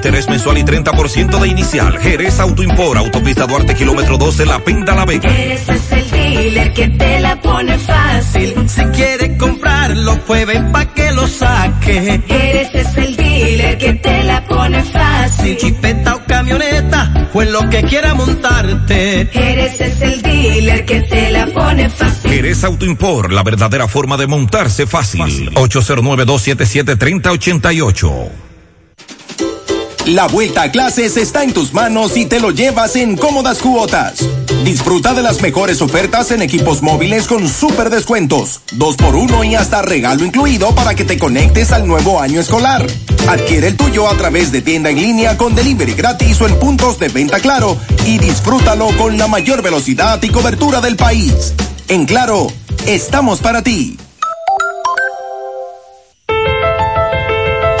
interés mensual y 30% de inicial. Jerez Autoimpor, Autopista Duarte, kilómetro 12, La Pinta La Vega. Jerez es el dealer que te la pone fácil. Si quiere comprarlo, puede pa' que lo saque. Jerez es el dealer que te la pone fácil. Chipeta o camioneta, pues lo que quiera montarte. Jerez es el dealer que te la pone fácil. Jerez Autoimpor, la verdadera forma de montarse fácil. 809-277-3088. La vuelta a clases está en tus manos y te lo llevas en cómodas cuotas. Disfruta de las mejores ofertas en equipos móviles con súper descuentos, dos por uno y hasta regalo incluido para que te conectes al nuevo año escolar. Adquiere el tuyo a través de tienda en línea con delivery gratis o en puntos de venta claro y disfrútalo con la mayor velocidad y cobertura del país. En claro, estamos para ti.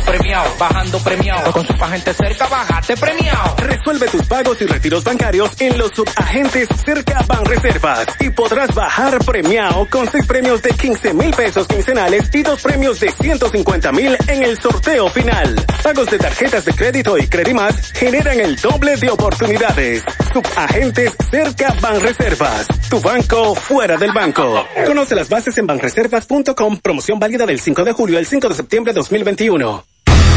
Premiado, bajando premiado. Con su agente cerca, bajate premiado. Resuelve tus pagos y retiros bancarios en los subagentes cerca Banreservas y podrás bajar premiado con seis premios de 15 mil pesos quincenales y dos premios de 150 mil en el sorteo final. Pagos de tarjetas de crédito y Credimas generan el doble de oportunidades. Subagentes cerca Banreservas. Tu banco fuera del banco. Conoce las bases en banreservas.com. Promoción válida del 5 de julio al 5 de septiembre de 2021.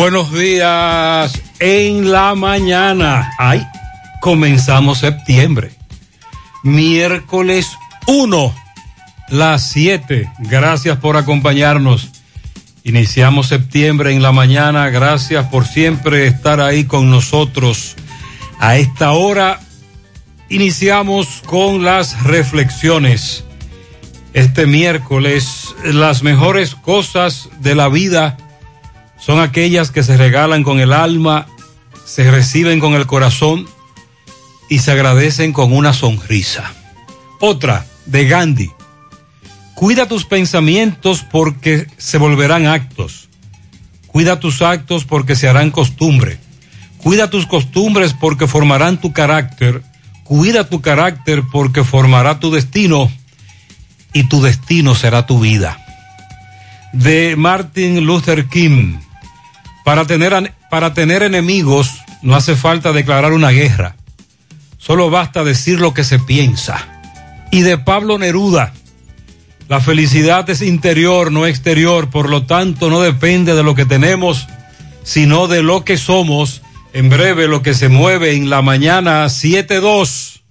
Buenos días en la mañana. Ay, comenzamos septiembre. Miércoles 1, las 7. Gracias por acompañarnos. Iniciamos septiembre en la mañana. Gracias por siempre estar ahí con nosotros. A esta hora iniciamos con las reflexiones. Este miércoles, las mejores cosas de la vida son aquellas que se regalan con el alma, se reciben con el corazón y se agradecen con una sonrisa. Otra, de Gandhi. Cuida tus pensamientos porque se volverán actos. Cuida tus actos porque se harán costumbre. Cuida tus costumbres porque formarán tu carácter. Cuida tu carácter porque formará tu destino y tu destino será tu vida. De Martin Luther King. Para tener, para tener enemigos no hace falta declarar una guerra. Solo basta decir lo que se piensa. Y de Pablo Neruda, la felicidad es interior, no exterior, por lo tanto no depende de lo que tenemos, sino de lo que somos. En breve lo que se mueve en la mañana 7-2.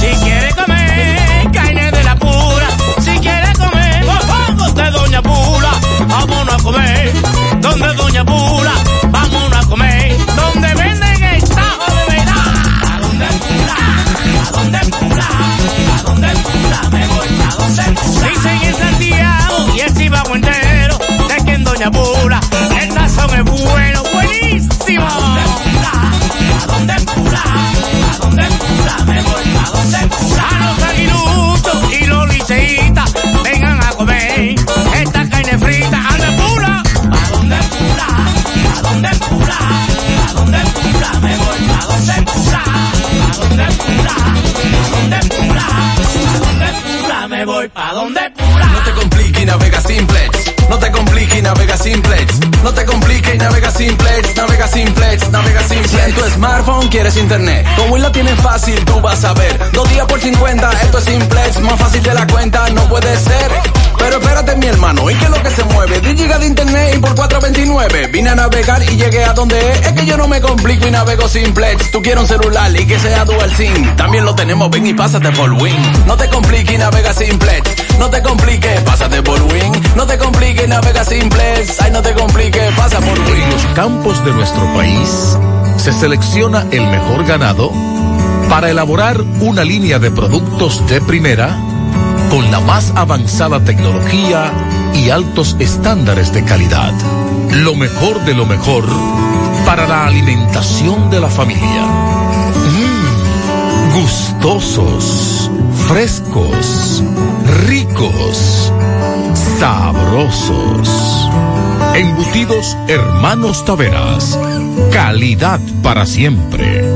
Si quiere comer carne de la pura, si quiere comer de Doña Pula, vámonos a comer pura, vámonos a comer. Donde venden el tajo de verdad. ¿A dónde pura? ¿A dónde pura? ¿A dónde pura? Me voy a dónde pura. Dicen en Santiago y el Chivago entero. De que en Doña Pura, el sazón es bueno, buenísimo. ¿A dónde pura? ¿A dónde pura? ¿A dónde pura? Me voy a dónde pura. A los aguiluchos y los liceitas, vengan a comer esta carne frita pula, pula, a donde pula, me voy pula, a donde pula, pula, pula, me voy pa pula. No te compliques y navega simplex. No te compliques y navega simplex. No te compliques y navega simplex. Navega simplex, navega simplex. Si en tu smartphone quieres internet, con Will la tienes fácil, tú vas a ver. Dos días por 50, esto es simplex, más fácil de la cuenta, no puede ser. Pero espérate, mi hermano, ¿y qué es lo que se mueve? 10 gigas de internet y por 4.29. Vine a navegar y llegué a donde es. Es que yo no me complico y navego simplex. Tú quieres un celular y que sea dual SIM. También lo tenemos, ven y pásate por Win. No te compliques y navega simplex. No te compliques, pásate por Win. No te compliques, navega simplex. Ay, no te compliques, pasa por Win. En los campos de nuestro país se selecciona el mejor ganado para elaborar una línea de productos de primera con la más avanzada tecnología y altos estándares de calidad. Lo mejor de lo mejor para la alimentación de la familia. Mm, gustosos, frescos, ricos, sabrosos. Embutidos Hermanos Taveras. Calidad para siempre.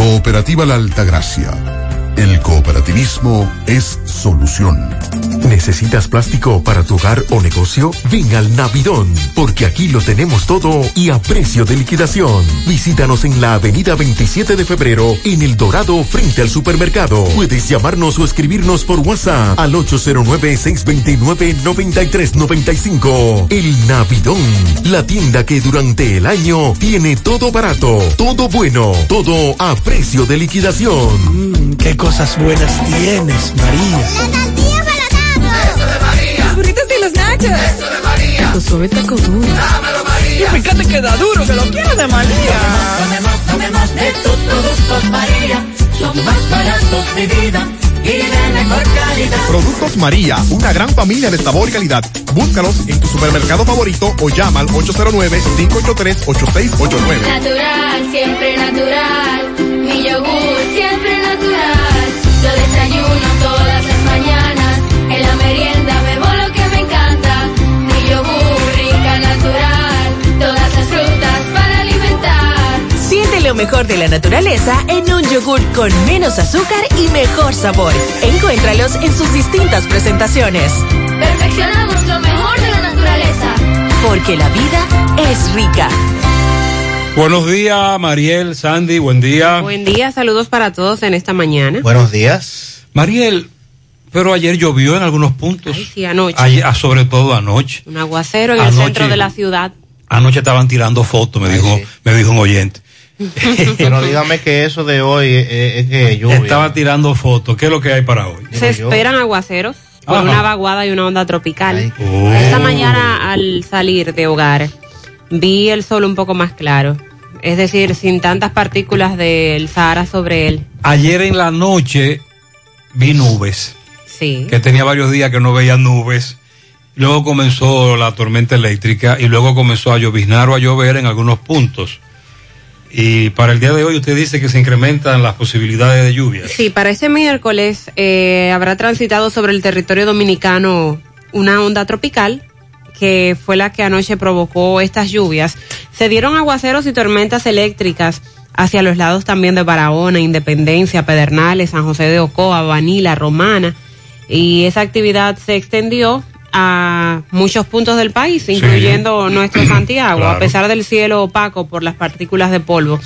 Cooperativa La Altagracia. El cooperativismo es solución. ¿Necesitas plástico para tu hogar o negocio? Ven al Navidón, porque aquí lo tenemos todo y a precio de liquidación. Visítanos en la avenida 27 de febrero, en El Dorado, frente al supermercado. Puedes llamarnos o escribirnos por WhatsApp al 809-629-9395. El Navidón, la tienda que durante el año tiene todo barato, todo bueno, todo a precio de liquidación. Mm, qué cosas buenas tienes, María. Nachos. Eso de María. Tu suave taco duro. Dámelo, María. Y fíjate que da duro, que lo quiero de María. Tomemos, tomemos de tus productos, María. Son más baratos de vida y de mejor calidad. Productos María, una gran familia de sabor y calidad. Búscalos en tu supermercado favorito o llama al 809-583-8689. Natural, siempre natural. Mi yogur, lo mejor de la naturaleza en un yogur con menos azúcar y mejor sabor. Encuéntralos en sus distintas presentaciones. Perfeccionamos lo mejor de la naturaleza. Porque la vida es rica. Buenos días, Mariel, Sandy, buen día. Buen día, saludos para todos en esta mañana. Buenos días. Mariel, pero ayer llovió en algunos puntos. Ay, sí, anoche. Ayer, ah, sobre todo anoche. Un aguacero en Anoche. el centro de la ciudad. Anoche estaban tirando fotos, me Ay, dijo, sí. me dijo un oyente. Pero dígame que eso de hoy es, es que lluvia. Estaba tirando fotos. ¿Qué es lo que hay para hoy? Se esperan aguaceros por Ajá. una vaguada y una onda tropical. Oh. Esta mañana al salir de hogar vi el sol un poco más claro. Es decir, sin tantas partículas del Sahara sobre él. Ayer en la noche vi nubes, Sí. que tenía varios días que no veía nubes. Luego comenzó la tormenta eléctrica y luego comenzó a lloviznar o a llover en algunos puntos. Y para el día de hoy usted dice que se incrementan las posibilidades de lluvias. Sí, para este miércoles eh, habrá transitado sobre el territorio dominicano una onda tropical que fue la que anoche provocó estas lluvias. Se dieron aguaceros y tormentas eléctricas hacia los lados también de Barahona, Independencia, Pedernales, San José de Ocoa, Vanila, Romana. Y esa actividad se extendió a muchos puntos del país, incluyendo nuestro Santiago, Claro. a pesar del cielo opaco por las partículas de polvo.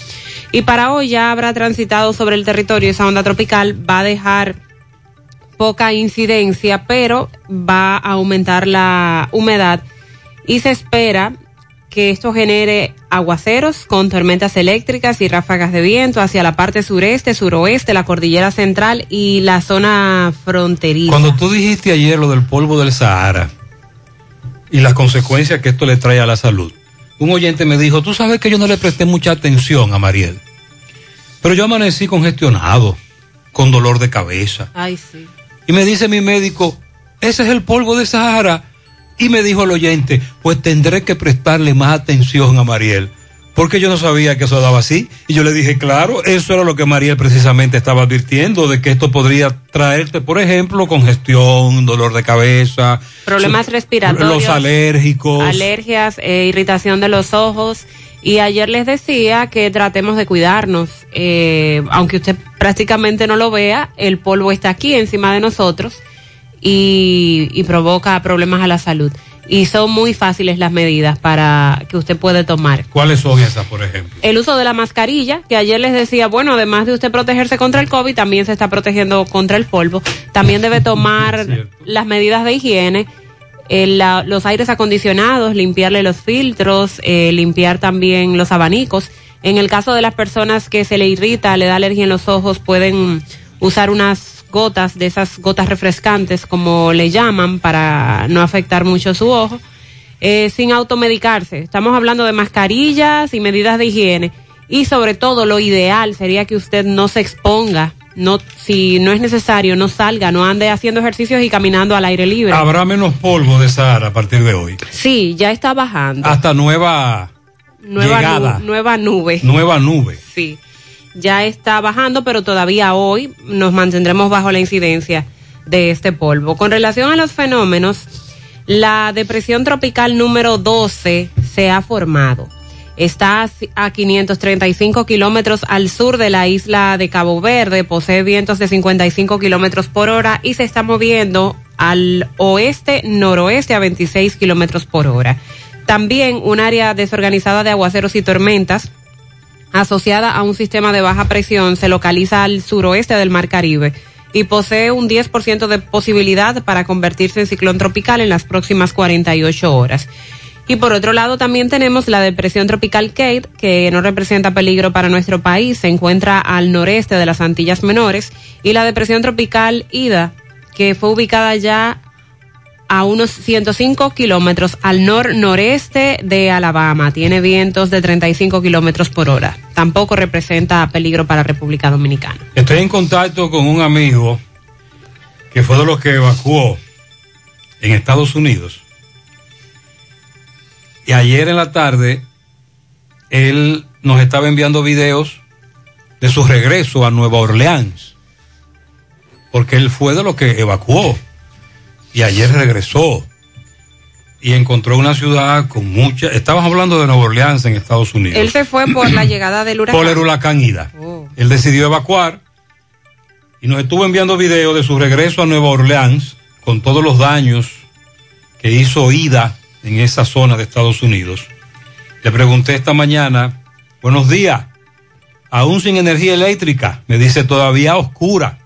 Y para hoy ya habrá transitado sobre el territorio esa onda tropical, va a dejar poca incidencia, pero va a aumentar la humedad y se espera que esto genere aguaceros con tormentas eléctricas y ráfagas de viento hacia la parte sureste, suroeste, la cordillera central y la zona fronteriza. Cuando tú dijiste ayer lo del polvo del Sahara y las consecuencias que esto le trae a la salud, un oyente me dijo, tú sabes que yo no le presté mucha atención a Mariel, pero yo amanecí congestionado, con dolor de cabeza. Ay, sí. Y me dice mi médico, ese es el polvo de Sahara. Y me dijo el oyente, pues tendré que prestarle más atención a Mariel. Porque yo no sabía que eso daba así. Y yo le dije, claro, eso era lo que Mariel precisamente estaba advirtiendo, de que esto podría traerte, por ejemplo, congestión, dolor de cabeza, Problemas respiratorios. los alérgicos. alergias, eh, irritación de los ojos. Y ayer les decía que tratemos de cuidarnos. Eh, aunque usted prácticamente no lo vea, el polvo está aquí encima de nosotros y, y provoca problemas a la salud. Y son muy fáciles las medidas para que usted puede tomar. ¿Cuáles son esas, por ejemplo? El uso de la mascarilla, que ayer les decía, bueno, además de usted protegerse contra el COVID, también se está protegiendo contra el polvo. También debe tomar las medidas de higiene, eh, la- los aires acondicionados, limpiarle los filtros, eh, limpiar también los abanicos. En el caso de las personas que se le irrita, le da alergia en los ojos, pueden usar unas gotas, de esas gotas refrescantes, como le llaman, para no afectar mucho su ojo eh, sin automedicarse. Estamos hablando de mascarillas y medidas de higiene. Y sobre todo, lo ideal sería que usted no se exponga. No, si no es necesario, no salga, no ande haciendo ejercicios y caminando al aire libre. Habrá menos polvo de Sahara a partir de hoy. Sí, ya está bajando. Hasta nueva, nueva, llegada. nu- nueva nube. nueva nube. Sí, ya está bajando, pero todavía hoy nos mantendremos bajo la incidencia de este polvo. Con relación a los fenómenos, la depresión tropical número 12 se ha formado. Está a ci- a 535 kilómetros al sur de la isla de Cabo Verde, posee vientos de 55 kilómetros por hora y se está moviendo al oeste, noroeste a 26 kilómetros por hora. También un área desorganizada de aguaceros y tormentas asociada a un sistema de baja presión se localiza al suroeste del Mar Caribe y posee un 10% de posibilidad para convertirse en ciclón tropical en las próximas 48 horas. Y por otro lado también tenemos la depresión tropical Kate, que no representa peligro para nuestro país, se encuentra al noreste de las Antillas Menores, y la depresión tropical Ida, que fue ubicada ya a unos 105 kilómetros al nor-noreste de Alabama. Tiene vientos de 35 kilómetros por hora. Tampoco representa peligro para República Dominicana. Estoy en contacto con un amigo que fue de los que evacuó en Estados Unidos. Y ayer en la tarde, él nos estaba enviando videos de su regreso a Nueva Orleans. Porque él fue de los que evacuó. Y ayer regresó. Y encontró una ciudad con mucha... Estamos hablando de Nueva Orleans en Estados Unidos. Él se fue por la llegada del huracán. Por el huracán Ida. Oh. Él decidió evacuar y nos estuvo enviando videos de su regreso a Nueva Orleans con todos los daños que hizo Ida en esa zona de Estados Unidos. Le pregunté esta mañana, buenos días, aún sin energía eléctrica, me dice todavía oscura.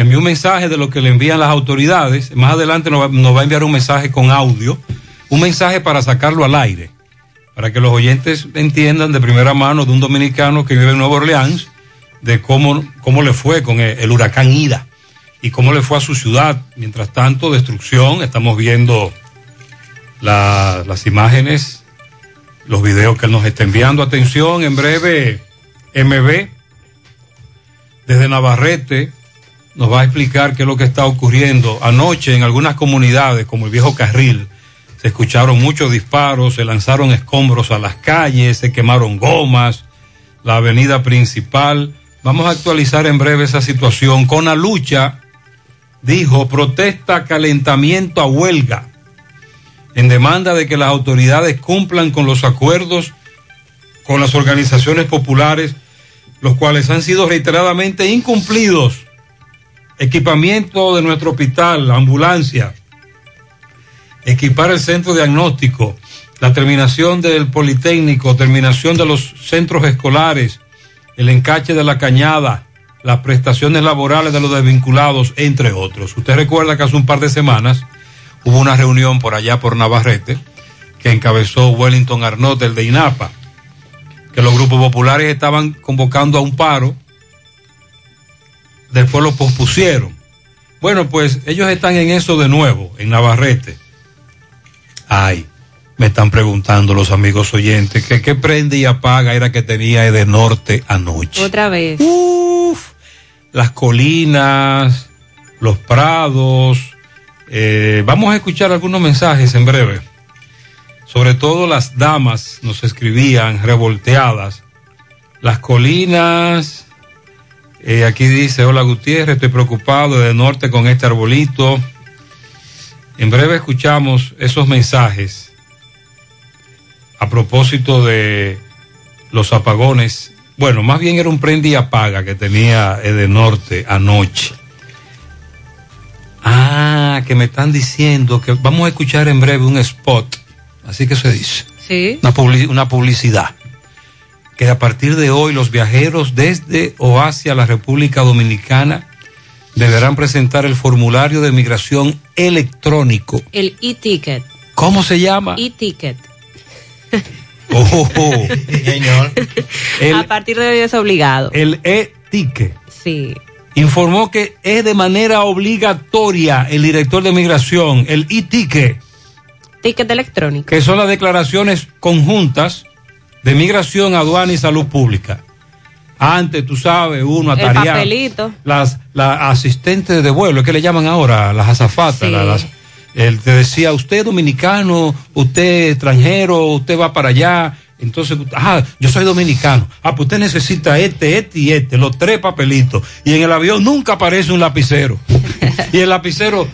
Me envió un mensaje de lo que le envían las autoridades. Más adelante nos va, a enviar un mensaje con audio, un mensaje para sacarlo al aire para que los oyentes entiendan de primera mano de un dominicano que vive en Nueva Orleans, de cómo, cómo le fue con el, huracán Ida y cómo le fue a su ciudad. Mientras tanto, destrucción, estamos viendo la- las imágenes, los videos que él nos está enviando. Atención, en breve, MB, desde Navarrete, nos va a explicar qué es lo que está ocurriendo. Anoche en algunas comunidades, como el Viejo Carril, se escucharon muchos disparos, se lanzaron escombros a las calles, se quemaron gomas, la avenida principal. Vamos a actualizar en breve esa situación con la lucha dijo protesta calentamiento a huelga en demanda de que las autoridades cumplan con los acuerdos con las organizaciones populares, los cuales han sido reiteradamente incumplidos. Equipamiento de nuestro hospital, ambulancia, equipar el centro diagnóstico, la terminación del Politécnico, terminación de los centros escolares, el encache de la cañada, las prestaciones laborales de los desvinculados, entre otros. Usted recuerda que hace un par de semanas hubo una reunión por allá por Navarrete que encabezó Wellington Arnott, el de INAPA, que los grupos populares estaban convocando a un paro, después lo pospusieron. Bueno, pues ellos están en eso de nuevo, en Navarrete. Ay, me están preguntando los amigos oyentes que qué prende y apaga era que tenía de norte anoche. Otra vez. Uf, las colinas, los prados. Eh, vamos a escuchar algunos mensajes en breve. Sobre todo las damas nos escribían revolteadas. Las colinas. Eh, aquí dice, hola Gutiérrez, estoy preocupado de norte con este arbolito. En breve escuchamos esos mensajes a propósito de los apagones. Bueno, más bien era un prende y apaga que tenía Edenorte anoche. Ah, que me están diciendo que vamos a escuchar en breve un spot. Así que se dice. Sí. Una, una publicidad. Que a partir de hoy los viajeros desde o hacia la República Dominicana deberán presentar el formulario de migración electrónico. El e-ticket. ¿Cómo se llama? E-ticket. Oh, señor. a partir de hoy es obligado. El e-ticket. Sí. Informó que es de manera obligatoria el director de migración, el e-ticket, Ticket electrónico. que son las declaraciones conjuntas de migración, aduana y salud pública. Antes, tú sabes, uno papelito. las, las asistentes de vuelo, ¿qué le llaman ahora? Las azafatas. Sí. las- él te decía, usted es dominicano, usted extranjero, usted va para allá. Entonces, ah, yo soy dominicano. Ah, pues usted necesita este, este y este, los tres papelitos. Y en el avión nunca aparece un lapicero. y el lapicero,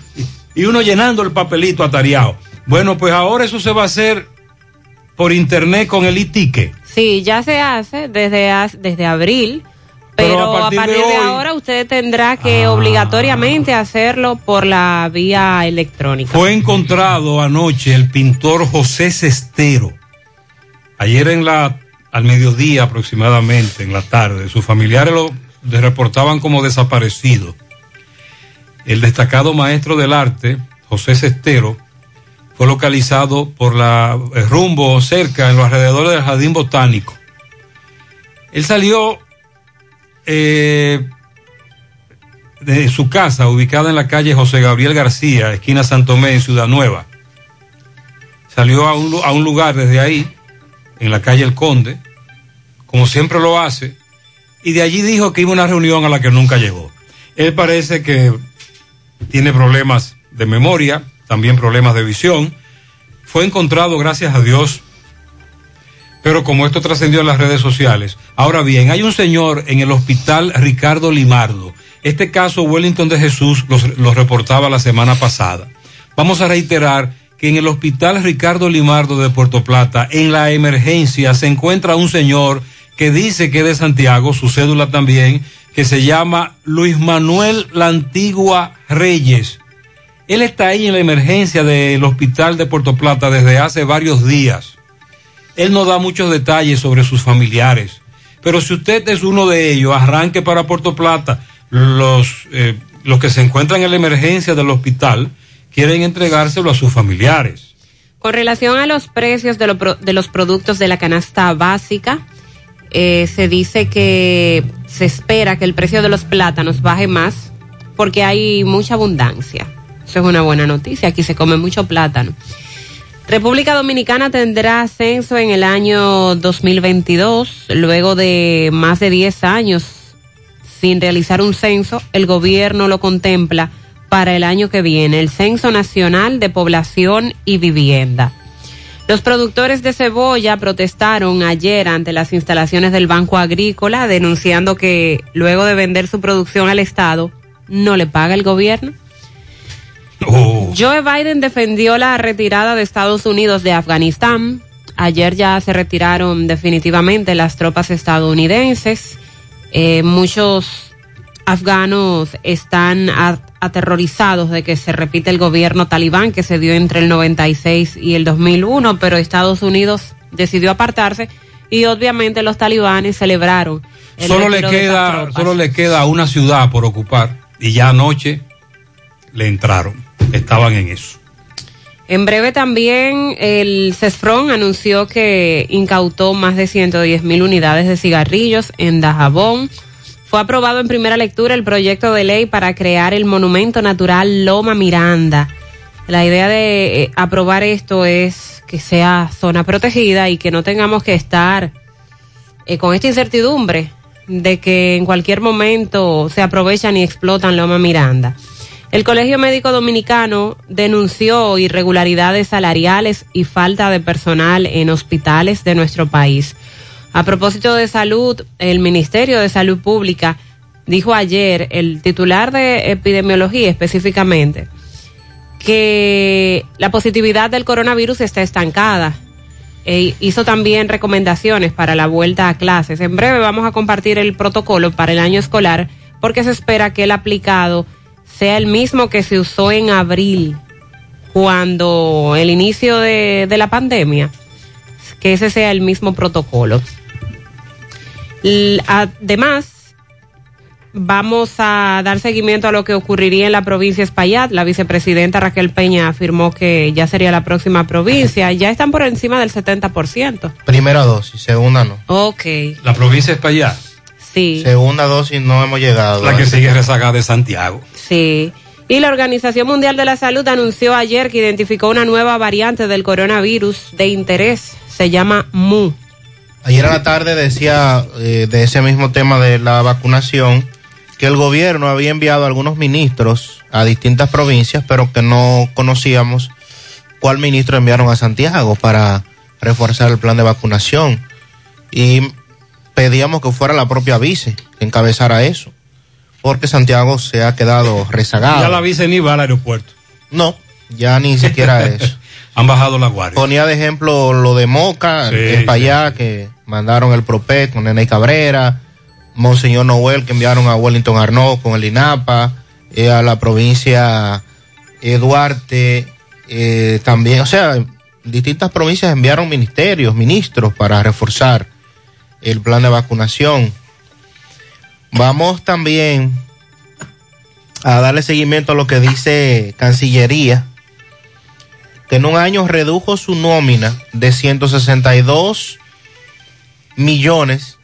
y uno llenando el papelito atareado. Bueno, pues ahora eso se va a hacer por internet con el e-ticket. Sí, ya se hace desde, desde abril. Pero Pero, a a partir de de, hoy- Ah. ahora usted tendrá que obligatoriamente hacerlo por la vía electrónica. Fue encontrado anoche el pintor José Cestero. Ayer en la, al mediodía aproximadamente, en la tarde, sus familiares lo reportaban como desaparecido. El destacado maestro del arte, José Cestero, fue localizado por la el rumbo cerca, en los alrededores del jardín botánico. Él salió eh, de su casa, ubicada en la calle José Gabriel García, esquina Santomé, en Ciudad Nueva. Salió a un, a un lugar desde ahí, en la calle El Conde, como siempre lo hace, y de allí dijo que iba a una reunión a la que nunca llegó. Él parece que tiene problemas de memoria, también problemas de visión. Fue encontrado, gracias a Dios, pero como esto trascendió en las redes sociales. Ahora bien, hay un señor en el hospital Ricardo Limardo. Este caso Wellington de Jesús los- lo reportaba la semana pasada. Vamos a reiterar que en el hospital Ricardo Limardo de Puerto Plata, en la emergencia, se encuentra un señor que dice que es de Santiago, su cédula también, que se llama Luis Manuel La Antigua Reyes. Él está ahí en la emergencia del hospital de Puerto Plata desde hace varios días. Él no da muchos detalles sobre sus familiares. Pero si usted es uno de ellos, arranque para Puerto Plata. Los, eh, los que se encuentran en la emergencia del hospital quieren entregárselo a sus familiares. Con relación a los precios de, lo de los productos de la canasta básica, eh, se dice que se espera que el precio de los plátanos baje más porque hay mucha abundancia. Eso es una buena noticia. Aquí se come mucho plátano. República Dominicana tendrá censo en el año 2022, luego de más de 10 años sin realizar un censo, el gobierno lo contempla para el año que viene, el Censo Nacional de Población y Vivienda. Los productores de cebolla protestaron ayer ante las instalaciones del Banco Agrícola denunciando que luego de vender su producción al Estado no le paga el gobierno. Joe Biden defendió la retirada de Estados Unidos de Afganistán. Ayer ya se retiraron definitivamente las tropas estadounidenses. Eh, muchos afganos están aterrorizados de que se repite el gobierno talibán que se dio entre el 96 y el 2001, pero Estados Unidos decidió apartarse y obviamente los talibanes celebraron. el Solo le queda, solo le queda una ciudad por ocupar y ya anoche le entraron. Estaban en eso. En breve también el CESFRON anunció que incautó más de 110 mil unidades de cigarrillos en Dajabón. Fue aprobado en primera lectura el proyecto de ley para crear el monumento natural Loma Miranda. La idea de eh, aprobar esto es que sea zona protegida y que no tengamos que estar eh, con esta incertidumbre de que en cualquier momento se aprovechan y explotan Loma Miranda. El Colegio Médico Dominicano denunció irregularidades salariales y falta de personal en hospitales de nuestro país. A propósito de salud, el Ministerio de Salud Pública dijo ayer, el titular de epidemiología específicamente, que la positividad del coronavirus está estancada. E hizo también recomendaciones para la vuelta a clases. En breve vamos a compartir el protocolo para el año escolar porque se espera que el aplicado sea el mismo que se usó en abril, cuando el inicio de, de la pandemia, que ese sea el mismo protocolo. Además, vamos a dar seguimiento a lo que ocurriría en la provincia de Espaillat. La vicepresidenta Raquel Peña afirmó que ya sería la próxima provincia. Ya están por encima del 70%. Primera dosis, segunda no. Ok, La provincia es para allá, sí. Segunda dosis no hemos llegado. la que sigue rezagada de Santiago. Sí. Y la Organización Mundial de la Salud anunció ayer que identificó una nueva variante del coronavirus de interés. Se llama MU. Ayer a la tarde decía eh, de ese mismo tema de la vacunación que el gobierno había enviado a algunos ministros a distintas provincias, pero que no conocíamos cuál ministro enviaron a Santiago para reforzar el plan de vacunación. Y pedíamos que fuera la propia vice que encabezara eso, porque Santiago se ha quedado rezagado. Ya la vice ni va al aeropuerto. No, ya ni siquiera eso. Han bajado la guardia. Ponía de ejemplo lo de Moca, Sí, es para sí, allá, que mandaron el Propet con Nene Cabrera, Monseñor Noel, que enviaron a Wellington Arnaud con el INAPA, eh, a la provincia eh, Duarte, eh, también, o sea, distintas provincias enviaron ministerios, ministros para reforzar el plan de vacunación. Vamos también a darle seguimiento a lo que dice Cancillería, que en un año redujo su nómina de 162 millones,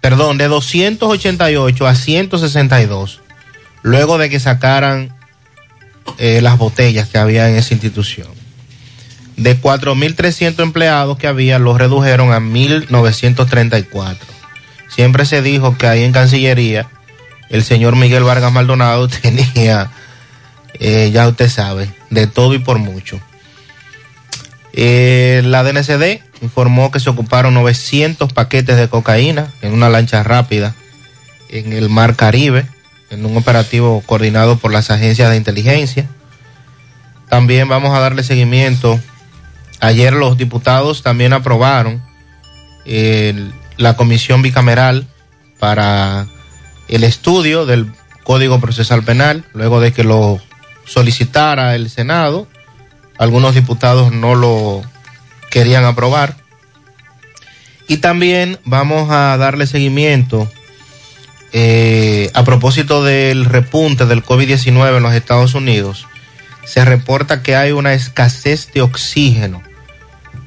perdón, de 288 a 162, luego de que sacaran eh, las botellas que había en esa institución. De 4.300 empleados que había, los redujeron a 1.934. Siempre se dijo que ahí en Cancillería el señor Miguel Vargas Maldonado tenía, eh, ya usted sabe, de todo y por mucho. Eh, la DNCD informó que se ocuparon 900 paquetes de cocaína en una lancha rápida en el Mar Caribe, en un operativo coordinado por las agencias de inteligencia. También vamos a darle seguimiento. Ayer los diputados también aprobaron el- la comisión bicameral para el estudio del Código Procesal Penal, luego de que lo solicitara el Senado. Algunos diputados no lo querían aprobar. Y también vamos a darle seguimiento eh, a propósito del repunte del COVID-19 en los Estados Unidos. Se reporta que hay una escasez de oxígeno.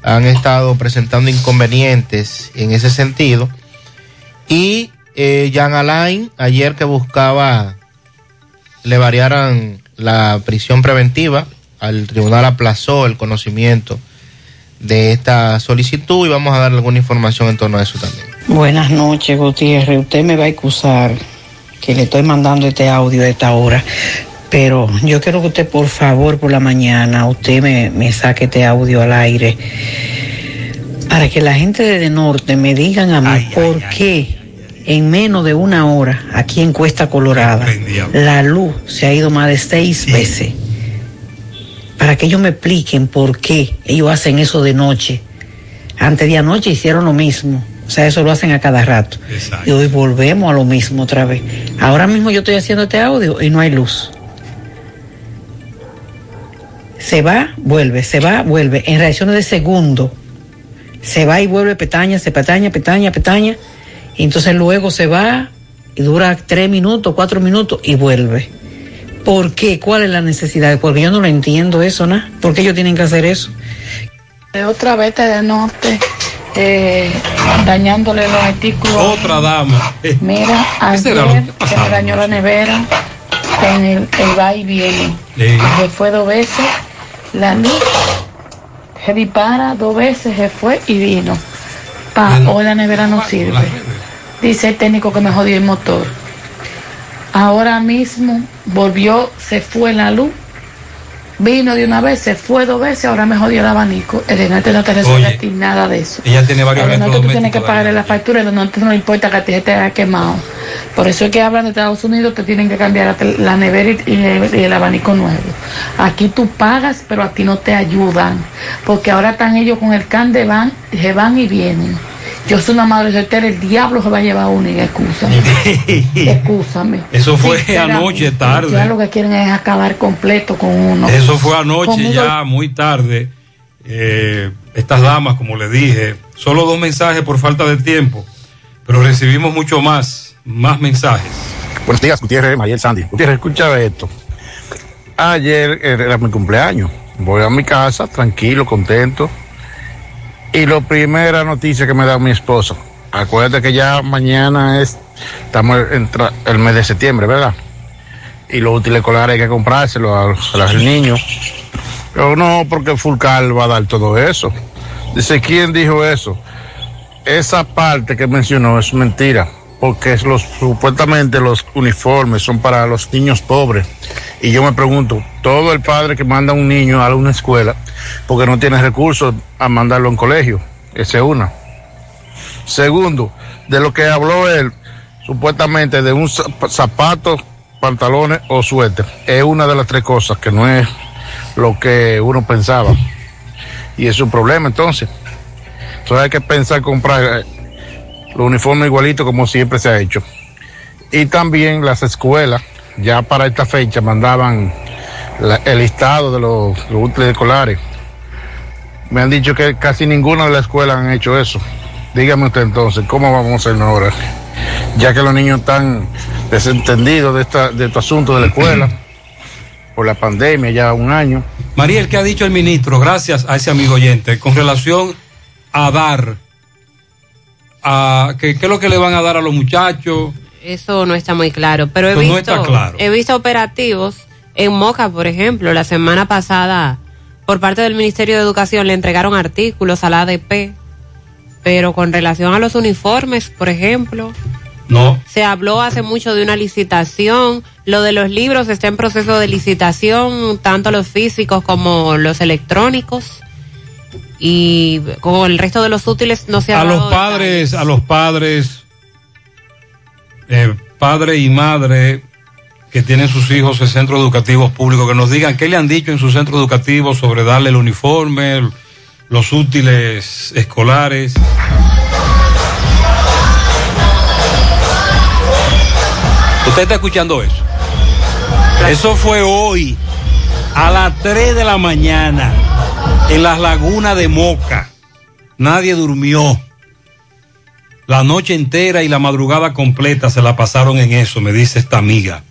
Han estado presentando inconvenientes en ese sentido. Y eh, Jean Alain, ayer que buscaba le variaran la prisión preventiva, al tribunal aplazó el conocimiento de esta solicitud y vamos a darle alguna información en torno a eso también. Buenas noches, Gutiérrez. Usted me va a excusar que le estoy mandando este audio a esta hora, pero yo quiero que usted, por favor, por la mañana, usted me, me saque este audio al aire para que la gente de Norte me digan a mí por qué en menos de una hora, aquí en Cuesta Colorada, la luz se ha ido más de seis veces. Para que ellos me expliquen por qué ellos hacen eso de noche. Antes de anoche hicieron lo mismo. O sea, eso lo hacen a cada rato. Y hoy volvemos a lo mismo otra vez. Ahora mismo yo estoy haciendo este audio y no hay luz. Se va, vuelve, se va, vuelve. En reacciones de segundo. Se va y vuelve, petaña, se petaña, petaña, petaña. Y entonces luego se va y dura tres minutos, cuatro minutos y vuelve. ¿Por qué? ¿Cuál es la necesidad? Porque yo no lo entiendo eso, ¿no? ¿Por qué ellos tienen que hacer eso? De otra vez de norte, eh, dañándole los artículos. Otra dama. Eh, Mira, ¿qué será ayer que se me dañó la nevera con el, el va y viene. Sí. Se fue dos veces, la luz se dispara dos veces, se fue y vino. Pa, hoy la nevera no sirve. Dice el técnico que me jodió el motor. Ahora mismo volvió, se fue la luz. Vino de una vez, se fue dos veces, ahora me jodió el abanico. El de norte no te resuelve a ti nada de eso. Ella tiene varios El de norte tú tienes que pagarle la factura, el de norte no importa que a ti te haya quemado. Por eso es que hablan de Estados Unidos, te tienen que cambiar la nevera y y el, y el abanico nuevo. Aquí tú pagas, pero a ti no te ayudan. Porque ahora están ellos con el can de van, se van y vienen. Yo soy una madre soltera, el diablo se va a llevar uno y excúsame. excúsame. Eso fue anoche tarde. Ya lo que quieren es acabar completo con uno. Eso fue anoche Conmigo- ya muy tarde. Eh, estas damas, como le dije, solo dos mensajes por falta de tiempo, pero recibimos mucho más, más mensajes. Buenos días, Gutiérrez, Mariel Sandy. Gutiérrez, escucha esto. Ayer era mi cumpleaños. Voy a mi casa, tranquilo, contento. Y la primera noticia que me da mi esposo. Acuérdate que ya mañana es, estamos en el mes de septiembre, ¿verdad? Y los útiles escolares hay que comprárselo a a los niños. Pero no, porque Fulcal va a dar todo eso. Dice, ¿quién dijo eso? Esa parte que mencionó es mentira, porque los, supuestamente los uniformes son para los niños pobres. Y yo me pregunto, todo el padre que manda un niño a una escuela, porque no tiene recursos a mandarlo a un colegio, esa es una. Segundo, de lo que habló él, supuestamente de un zap- zapato, pantalones o suéter, es una de las tres cosas que no es lo que uno pensaba. Y es un problema entonces. Entonces hay que pensar comprar eh, los uniformes igualitos como siempre se ha hecho. Y también las escuelas, ya para esta fecha, mandaban el listado de los, los útiles escolares. Me han dicho que casi ninguna de las escuelas han hecho eso. Dígame usted entonces, ¿cómo vamos a hacer ahora? Ya que los niños están desentendidos de, esta, de este asunto de la escuela, por la pandemia, ya un año. Mariel, ¿qué ha dicho el ministro? Gracias a ese amigo oyente, con relación a dar, a, ¿qué, qué es lo que le van a dar a los muchachos? Eso no está muy claro, pero he visto, claro. he visto operativos en Moca, por ejemplo, la semana pasada por parte del Ministerio de Educación le entregaron artículos a la ADP, pero con relación a los uniformes, por ejemplo, No. se habló hace mucho de una licitación, lo de los libros está en proceso de licitación, tanto los físicos como los electrónicos. Y con el resto de los útiles no se ha a dado los padres, a los padres, eh, padre y madre que tienen sus hijos en centros educativos públicos, que nos digan qué le han dicho en su centro educativo sobre darle el uniforme, los útiles escolares. Usted está escuchando eso. Eso fue hoy, a las 3 de la mañana, en las lagunas de Moca. Nadie durmió. La noche entera y la madrugada completa se la pasaron en eso, me dice esta amiga.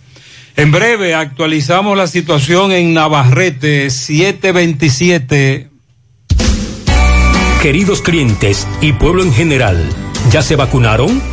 En breve actualizamos la situación en Navarrete 727. Queridos clientes y pueblo en general, ¿ya se vacunaron?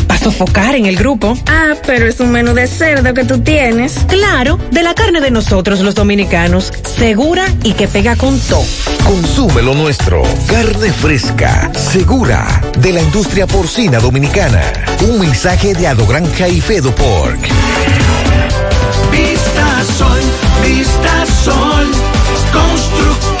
sofocar en el grupo. Ah, pero es un menú de cerdo que tú tienes. Claro, de la carne de nosotros los dominicanos, segura y que pega con todo. Consume lo nuestro. Carne fresca, segura, de la industria porcina dominicana. Un mensaje de Adogranja y Fedo Pork. Vista Sol, Vista Sol, constructora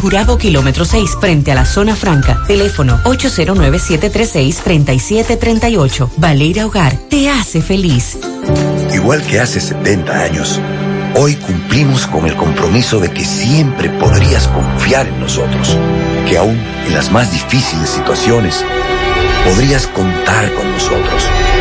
Jurado Kilómetro 6, frente a la zona franca. Teléfono 809-736-3738. Valeira Hogar, te hace feliz. Igual que hace 70 años, hoy cumplimos con el compromiso de que siempre podrías confiar en nosotros, que aún en las más difíciles situaciones podrías contar con nosotros,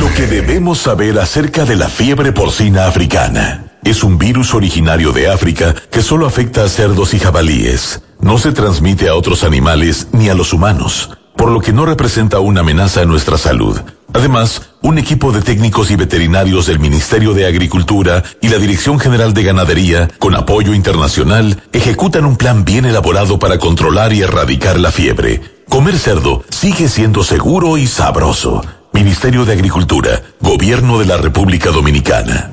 Lo que debemos saber acerca de la fiebre porcina africana. Es un virus originario de África que solo afecta a cerdos y jabalíes. No se transmite a otros animales ni a los humanos, por lo que no representa una amenaza a nuestra salud. Además, un equipo de técnicos y veterinarios del Ministerio de Agricultura y la Dirección General de Ganadería, con apoyo internacional, ejecutan un plan bien elaborado para controlar y erradicar la fiebre. Comer cerdo sigue siendo seguro y sabroso. Ministerio de Agricultura, Gobierno de la República Dominicana.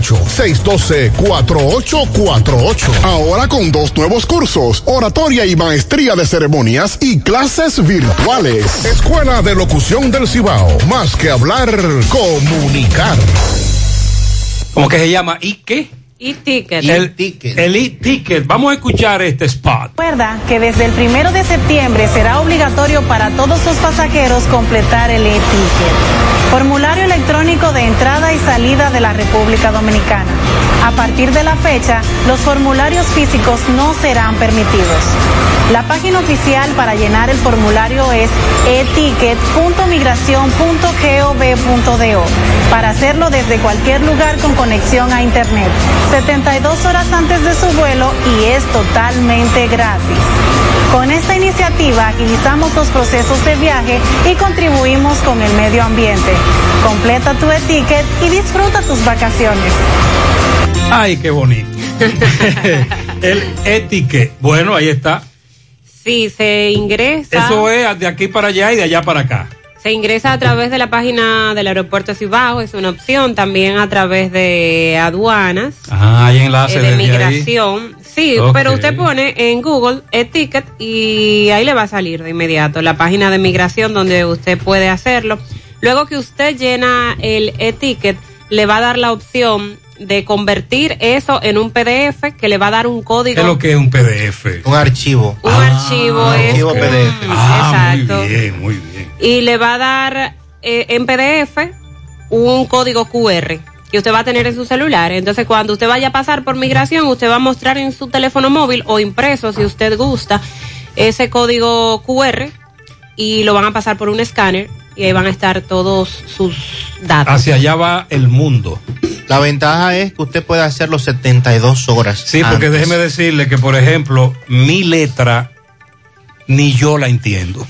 612-4848. Ahora con dos nuevos cursos, oratoria y maestría de ceremonias y clases virtuales. Escuela de Locución del Cibao. Más que hablar, comunicar. ¿Cómo que se llama? ¿Y qué? Y ticket. El El e-ticket. Vamos a escuchar este spot. Recuerda que desde el primero de septiembre será obligatorio para todos los pasajeros completar el e-ticket. Formulario electrónico de entrada y salida de la República Dominicana. A partir de la fecha, los formularios físicos no serán permitidos. La página oficial para llenar el formulario es eticket.migración.gov.do para hacerlo desde cualquier lugar con conexión a Internet. 72 horas antes de su vuelo y es totalmente gratis. Con esta iniciativa agilizamos los procesos de viaje y contribuimos con el medio ambiente. Completa tu etiquet y disfruta tus vacaciones. Ay, qué bonito. el etiquet. Bueno, ahí está. Sí, se ingresa. Eso es de aquí para allá y de allá para acá. Se ingresa a través de la página del aeropuerto Cibao, es una opción, también a través de aduanas. Ah, hay enlace eh, de migración. Sí, pero usted pone en Google e-ticket y ahí le va a salir de inmediato la página de migración donde usted puede hacerlo. Luego que usted llena el e-ticket, le va a dar la opción de convertir eso en un PDF que le va a dar un ¿Qué código. es lo que es un PDF? Un archivo. Un archivo es archivo un- PDF. Ah, exacto. muy bien, muy bien. y le va a dar eh, en PDF un código QR que usted va a tener en su celular. Entonces, cuando usted vaya a pasar por migración, usted va a mostrar en su teléfono móvil o impreso, si usted gusta, ese código QR y lo van a pasar por un escáner y ahí van a estar todos sus datos. Hacia allá va el mundo. La ventaja es que usted puede hacerlo 72 horas. Sí, porque déjeme decirle que, por ejemplo, mi letra ni yo la entiendo.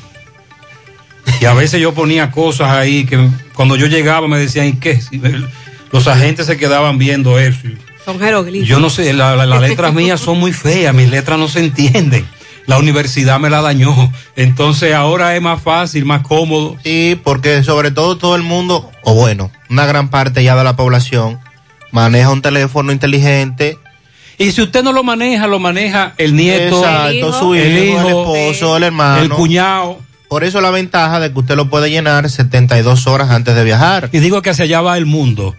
Y a veces yo ponía cosas ahí que cuando yo llegaba me decían, ¿y qué? Los agentes se quedaban viendo eso. Son jeroglíficos. Yo no sé, la- la- las letras mías son muy feas, mis letras no se entienden. La universidad me la dañó. Entonces ahora es más fácil, más cómodo. Sí, porque sobre todo todo el mundo, o bueno, una gran parte ya de la población, maneja un teléfono inteligente. Y si usted no lo maneja, lo maneja el nieto, Exacto, su hijo, el el, hijo, esposo, el hermano. el cuñado. Por eso la ventaja de que usted lo puede llenar 72 horas antes de viajar. Y digo que hacia allá va el mundo.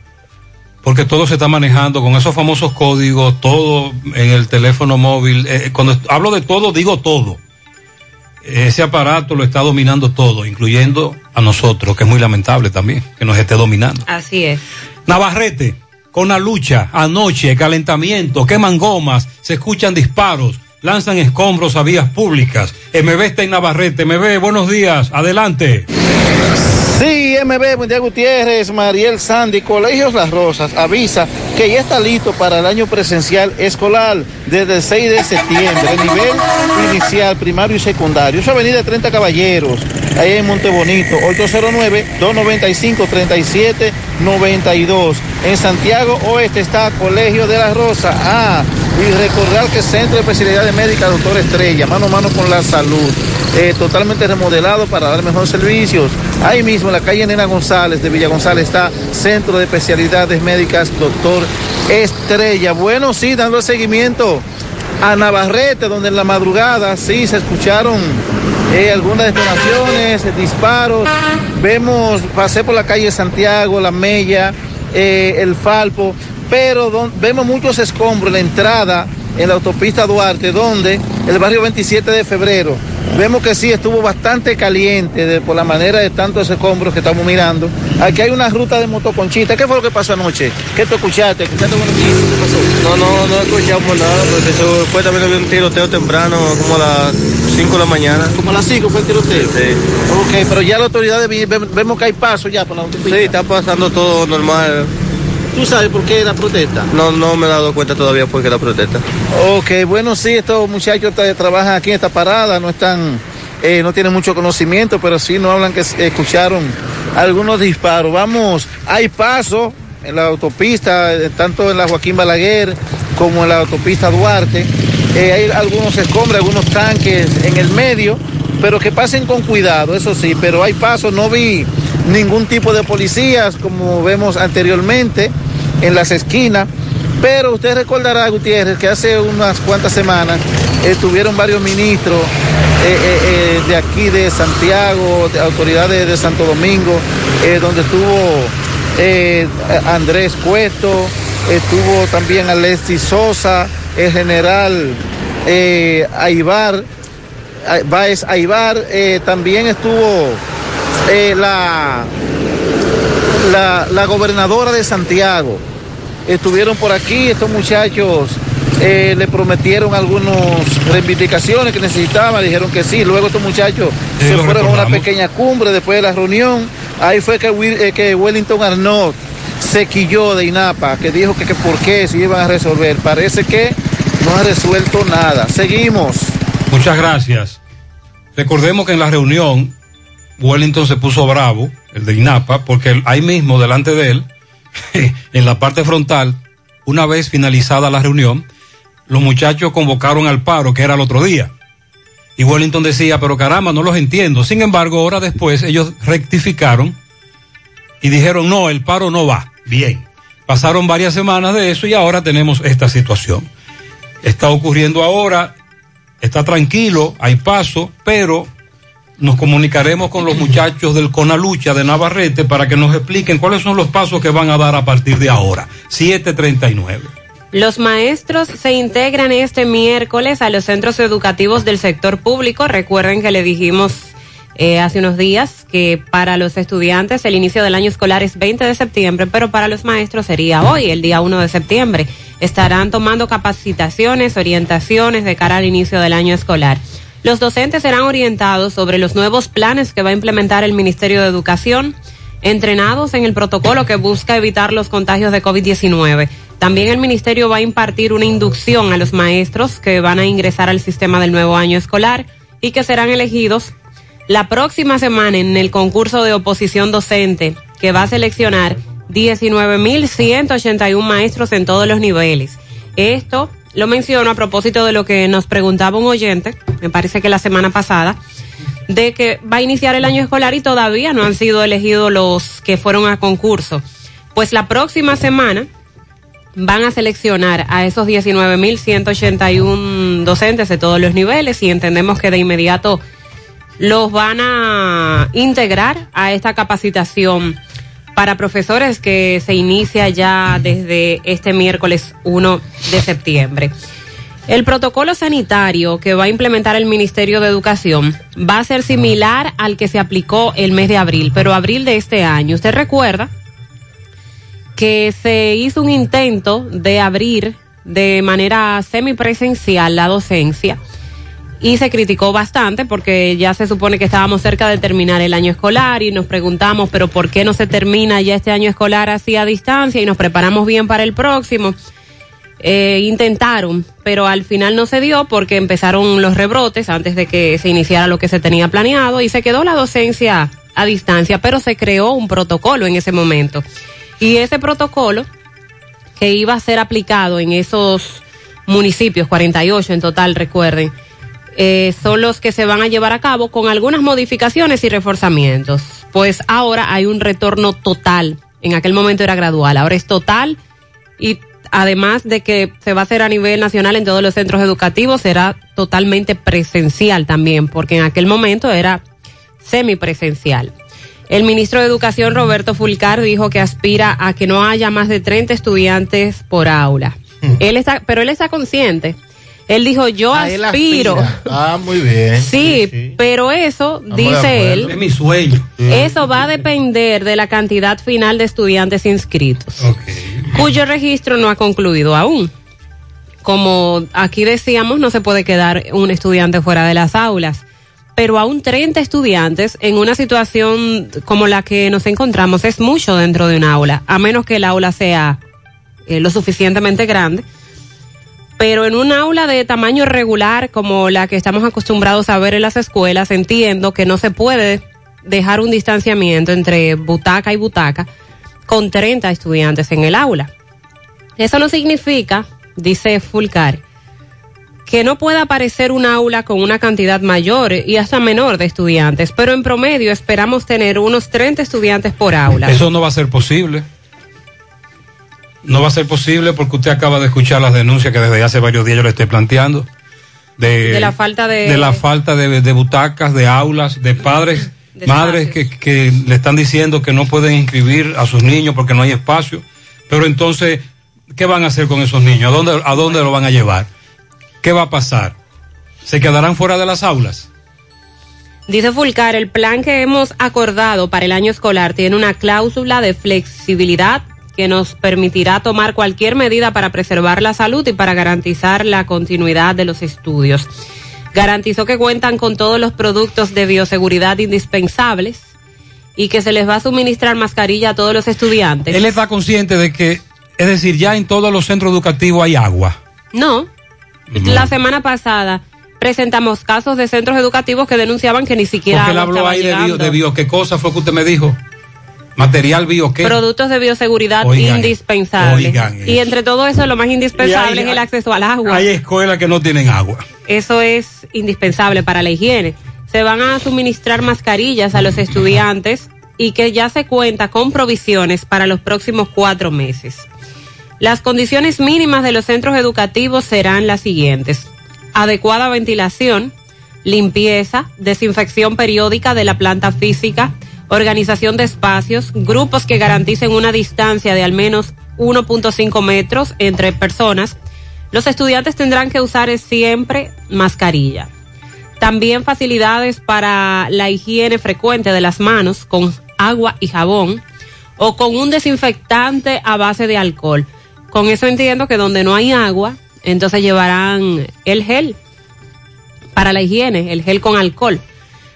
Porque todo se está manejando con esos famosos códigos, todo en el teléfono móvil. Eh, cuando hablo de todo, digo todo. Ese aparato lo está dominando todo, incluyendo a nosotros, que es muy lamentable también que nos esté dominando. Así es. Navarrete, con la lucha, anoche, calentamiento, queman gomas, se escuchan disparos, lanzan escombros a vías públicas. MB está en Navarrete. MB, buenos días, adelante. Sí, MB, día Gutiérrez, Mariel Sandy, Colegios Las Rosas avisa que ya está listo para el año presencial escolar desde el 6 de septiembre, el nivel inicial, primario y secundario. Es Avenida 30 Caballeros, ahí en Montebonito, 809-295-3792. En Santiago Oeste está Colegio de Las Rosas. Ah, y recordar que Centro de Especialidades Médicas, Doctor Estrella, mano a mano con la salud. eh, totalmente remodelado para dar mejores servicios. Ahí mismo en la calle Nena González de Villa González está Centro de Especialidades Médicas Doctor Estrella. Bueno, sí, dando seguimiento a Navarrete, donde en la madrugada sí se escucharon eh, algunas detonaciones, disparos. Vemos, pasé por la calle Santiago, La Mella, eh, el Falpo, pero don- vemos muchos escombros en la entrada en la autopista Duarte, donde el barrio 27 de febrero. Vemos que sí estuvo bastante caliente de- por la manera de tantos escombros que estamos mirando. Aquí hay una ruta de motoconchita. ¿Qué fue lo que pasó anoche? ¿Qué tú escuchaste? ¿Qué pasó? No, no, no escuchamos nada, porque también había un tiroteo temprano, como a las 5 de la mañana. Como a las 5 fue el tiroteo. Sí. Ok, pero ya las autoridades vi- ve- vemos que hay paso ya por la autopista. Sí, está pasando todo normal. ¿Tú sabes por qué la protesta? No, no me he dado cuenta todavía por qué la protesta. Ok, bueno, sí, estos muchachos tra- trabajan aquí en esta parada, no están, eh, no tienen mucho conocimiento, pero sí nos hablan que escucharon algunos disparos. Vamos, hay paso en la autopista, eh, tanto en la Joaquín Balaguer como en la autopista Duarte. Eh, hay algunos escombros, algunos tanques en el medio, pero que pasen con cuidado, eso sí, pero hay paso, no vi ningún tipo de policías como vemos anteriormente en las esquinas. Pero usted recordará, Gutiérrez, que hace unas cuantas semanas estuvieron varios ministros eh, eh, eh, de aquí, de Santiago, de autoridades de Santo Domingo, donde estuvo Andrés Cueto, estuvo también Alexis Sosa, el general Aibar, Báez Aibar, eh, también estuvo eh, la, la, la gobernadora de Santiago. Estuvieron por aquí, estos muchachos eh, le prometieron algunas reivindicaciones que necesitaban, dijeron que sí, luego estos muchachos Sí, se fueron a una pequeña cumbre después de la reunión, ahí fue que, que Wellington Arnott se quilló de INAPA, que dijo que, que por qué se iban a resolver, parece que no ha resuelto nada, seguimos. Muchas gracias. Recordemos que en la reunión Wellington se puso bravo, el de INAPA, porque ahí mismo, delante de él, en la parte frontal, una vez finalizada la reunión, los muchachos convocaron al paro, que era el otro día. Y Wellington decía, pero caramba, no los entiendo. Sin embargo, horas después ellos rectificaron y dijeron, no, el paro no va. Bien. Pasaron varias semanas de eso y ahora tenemos esta situación. Está ocurriendo ahora, está tranquilo, hay paso, pero nos comunicaremos con los muchachos del Conalucha de Navarrete para que nos expliquen cuáles son los pasos que van a dar a partir de ahora. 739. Los maestros se integran este miércoles a los centros educativos del sector público. Recuerden que le dijimos eh, hace unos días que para los estudiantes el inicio del año escolar es 20 de septiembre, pero para los maestros sería hoy, el día 1 de septiembre. Estarán tomando capacitaciones, orientaciones de cara al inicio del año escolar. Los docentes serán orientados sobre los nuevos planes que va a implementar el Ministerio de Educación, entrenados en el protocolo que busca evitar los contagios de COVID-19. También el Ministerio va a impartir una inducción a los maestros que van a ingresar al sistema del nuevo año escolar y que serán elegidos la próxima semana en el concurso de oposición docente que va a seleccionar 19.181 maestros en todos los niveles. Esto lo menciono a propósito de lo que nos preguntaba un oyente, me parece que la semana pasada, de que va a iniciar el año escolar y todavía no han sido elegidos los que fueron a concurso. Pues la próxima semana van a seleccionar a esos 19.181 docentes de todos los niveles y entendemos que de inmediato los van a integrar a esta capacitación para profesores que se inicia ya desde este miércoles 1 de septiembre. El protocolo sanitario que va a implementar el Ministerio de Educación va a ser similar al que se aplicó el mes de abril, pero abril de este año. Usted recuerda que se hizo un intento de abrir de manera semipresencial la docencia y se criticó bastante porque ya se supone que estábamos cerca de terminar el año escolar y nos preguntamos, pero ¿por qué no se termina ya este año escolar así a distancia y nos preparamos bien para el próximo? Eh, intentaron, pero al final no se dio porque empezaron los rebrotes antes de que se iniciara lo que se tenía planeado y se quedó la docencia a distancia, pero se creó un protocolo en ese momento. Y ese protocolo que iba a ser aplicado en esos municipios, 48 en total, recuerden, eh, son los que se van a llevar a cabo con algunas modificaciones y reforzamientos. Pues ahora hay un retorno total. En aquel momento era gradual, ahora es total y además de que se va a hacer a nivel nacional en todos los centros educativos, será totalmente presencial también, porque en aquel momento era semipresencial. El ministro de Educación, Roberto Fulcar, dijo que aspira a que no haya más de 30 estudiantes por aula. Él está, pero él está consciente. Él dijo, yo Ah, aspiro. Ah, muy bien. Sí, pero eso, Estamos dice él. Es mi sueño. eso va a depender de la cantidad final de estudiantes inscritos, cuyo registro no ha concluido aún. Como aquí decíamos, no se puede quedar un estudiante fuera de las aulas, pero aún 30 estudiantes en una situación como la que nos encontramos es mucho dentro de un aula, a menos que el aula sea eh, lo suficientemente grande. Pero en un aula de tamaño regular como la que estamos acostumbrados a ver en las escuelas, entiendo que no se puede dejar un distanciamiento entre butaca y butaca con 30 estudiantes en el aula. Eso no significa, dice Fulcar, que no pueda aparecer un aula con una cantidad mayor y hasta menor de estudiantes, pero en promedio esperamos tener unos 30 estudiantes por aula. Eso no va a ser posible. No va a ser posible porque usted acaba de escuchar las denuncias que desde hace varios días yo le estoy planteando. De, De la falta de- de la falta de, de butacas, de aulas, de padres, De madres que, que le están diciendo que no pueden inscribir a sus niños porque no hay espacio. Pero entonces, ¿qué van a hacer con esos niños? ¿A dónde, a dónde lo van a llevar? ¿Qué va a pasar? ¿Se quedarán fuera de las aulas? Dice Fulcar, el plan que hemos acordado para el año escolar tiene una cláusula de flexibilidad que nos permitirá tomar cualquier medida para preservar la salud y para garantizar la continuidad de los estudios. Garantizó que cuentan con todos los productos de bioseguridad indispensables y que se les va a suministrar mascarilla a todos los estudiantes. Él está consciente de que, es decir, ya en todos los centros educativos hay agua. No. La semana pasada presentamos casos de centros educativos que denunciaban que ni siquiera Porque él habló ahí de bio, de bio. ¿Qué cosa fue que usted me dijo? Material bio, ¿qué? Productos de bioseguridad Oigan, indispensables. oigan y entre todo eso, lo más indispensable hay- es el acceso al agua. Hay escuelas que no tienen agua. Eso es indispensable para la higiene. Se van a suministrar mascarillas a los estudiantes y que ya se cuenta con provisiones para los próximos cuatro meses. Las condiciones mínimas de los centros educativos serán las siguientes. Adecuada ventilación, limpieza, desinfección periódica de la planta física, organización de espacios, grupos que garanticen una distancia de al menos 1.5 metros entre personas. Los estudiantes tendrán que usar siempre mascarilla. También facilidades para la higiene frecuente de las manos con agua y jabón o con un desinfectante a base de alcohol. Con eso entiendo que donde no hay agua, entonces llevarán el gel para la higiene, el gel con alcohol,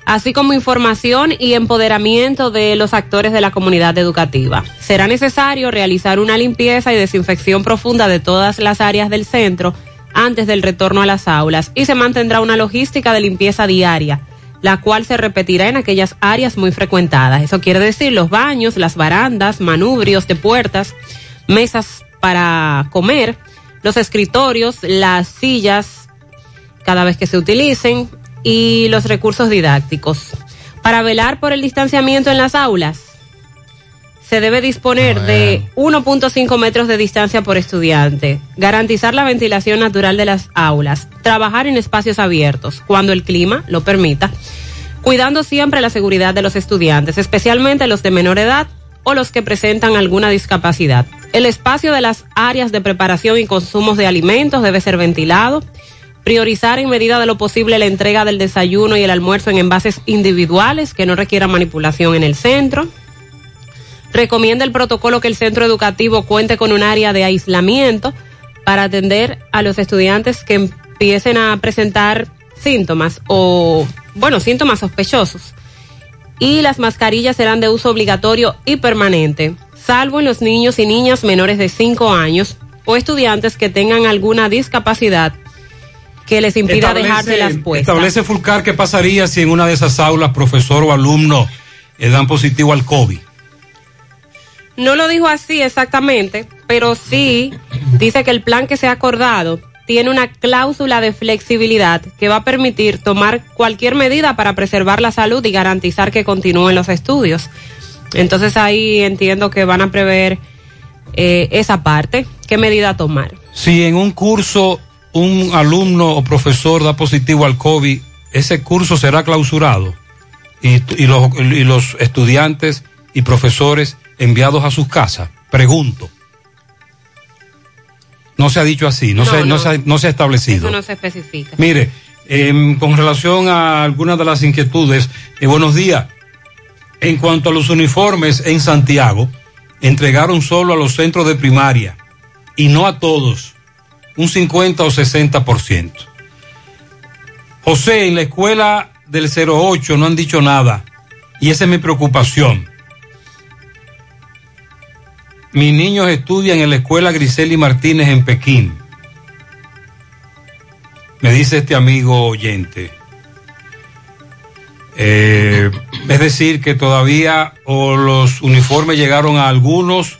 así como información y empoderamiento de los actores de la comunidad educativa. Será necesario realizar una limpieza y desinfección profunda de todas las áreas del centro antes del retorno a las aulas y se mantendrá una logística de limpieza diaria, la cual se repetirá en aquellas áreas muy frecuentadas. Eso quiere decir los baños, las barandas, manubrios de puertas, mesas para comer, los escritorios, las sillas, cada vez que se utilicen y los recursos didácticos. Para velar por el distanciamiento en las aulas, se debe disponer de 1.5 metros de distancia por estudiante, garantizar la ventilación natural de las aulas, trabajar en espacios abiertos cuando el clima lo permita, cuidando siempre la seguridad de los estudiantes, especialmente los de menor edad o los que presentan alguna discapacidad. El espacio de las áreas de preparación y consumos de alimentos debe ser ventilado, priorizar en medida de lo posible la entrega del desayuno y el almuerzo en envases individuales que no requieran manipulación en el centro. Recomienda el protocolo que el centro educativo cuente con un área de aislamiento para atender a los estudiantes que empiecen a presentar síntomas o, bueno, síntomas sospechosos. Y las mascarillas serán de uso obligatorio y permanente, salvo en los niños y niñas menores de 5 años o estudiantes que tengan alguna discapacidad que les impida dejarse las puestas. Establece Fulcar qué pasaría si en una de esas aulas profesor o alumno eh, dan positivo al COVID. No lo dijo así exactamente, pero sí dice que el plan que se ha acordado tiene una cláusula de flexibilidad que va a permitir tomar cualquier medida para preservar la salud y garantizar que continúen los estudios. Entonces ahí entiendo que van a prever eh, esa parte, qué medida tomar. Si en un curso un alumno o profesor da positivo al COVID, ese curso será clausurado y, y los, y los estudiantes y profesores enviados a sus casas. Pregunto. No se ha dicho así, no, No, se, no no. se, ha, no se ha establecido. Eso no se especifica. Mire, em, con relación a algunas de las inquietudes, eh, buenos días. En cuanto a los uniformes en Santiago, entregaron solo a los centros de primaria y no a todos, un 50 o 60%. José, en la escuela del 08 no han dicho nada. Y esa es mi preocupación. Mis niños estudian en la escuela Griseli Martínez en Pekín. Me dice este amigo oyente. Eh, es decir, que todavía los uniformes llegaron a algunos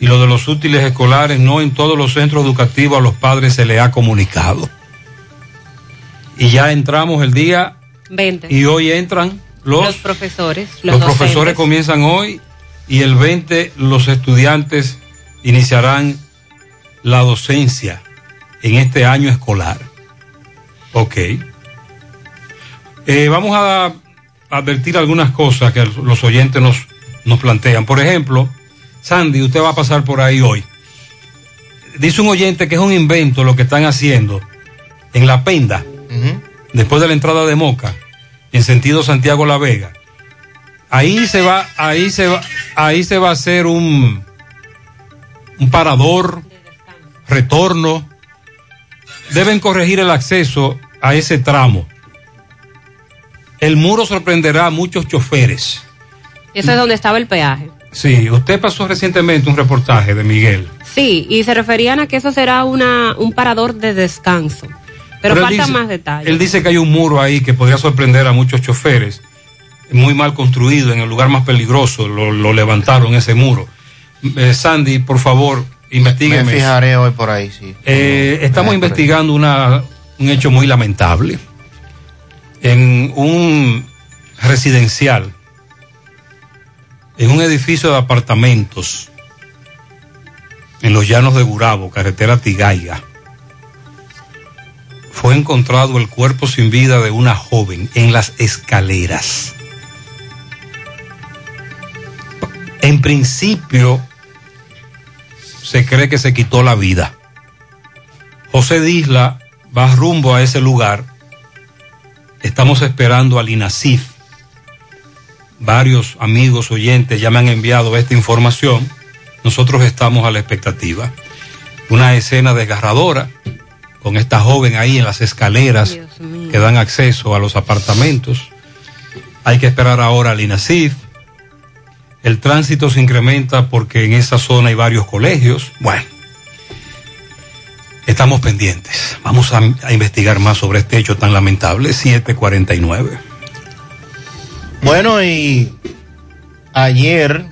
y lo de los útiles escolares no en todos los centros educativos a los padres se les ha comunicado. Y ya entramos el día 20. y hoy entran los, Los profesores, los, los, profesores comienzan hoy y el 20 los estudiantes iniciarán la docencia en este año escolar. Ok. Eh, vamos a advertir algunas cosas que los oyentes nos, nos plantean. Por ejemplo, Sandy, usted va a pasar por ahí hoy. Dice un oyente que es un invento lo que están haciendo en La Penda, después de la entrada de Moca, en sentido Santiago La Vega. Ahí se va, ahí se va, ahí se va a hacer un, un parador, retorno. Deben corregir el acceso a ese tramo. El muro sorprenderá a muchos choferes. Eso es donde estaba el peaje. Sí, usted pasó recientemente un reportaje de Miguel. Sí, y se referían a que eso será una, un parador de descanso. Pero, él faltan dice- más detalles. Él dice que hay un muro ahí que podría sorprender a muchos choferes, muy mal construido, en el lugar más peligroso, lo, lo levantaron ese muro. Eh, Sandy, por favor, investigueme. Me fijaré hoy por ahí, sí. Eh, estamos investigando una, un hecho muy lamentable. En un residencial, en un edificio de apartamentos, en los llanos de Gurabo, carretera Tigaiga, fue encontrado el cuerpo sin vida de una joven en las escaleras. En principio, se cree que se quitó la vida. José Disla va rumbo a ese lugar. Estamos esperando al INASIF. Varios amigos oyentes ya me han enviado esta información. Nosotros estamos a la expectativa. Una escena desgarradora con esta joven ahí en las escaleras que dan acceso a los apartamentos. Hay que esperar ahora al INASIF. El tránsito se incrementa porque en esa zona hay varios colegios. Bueno, estamos pendientes. Vamos a, a investigar más sobre este hecho tan lamentable. 749. Bueno, y ayer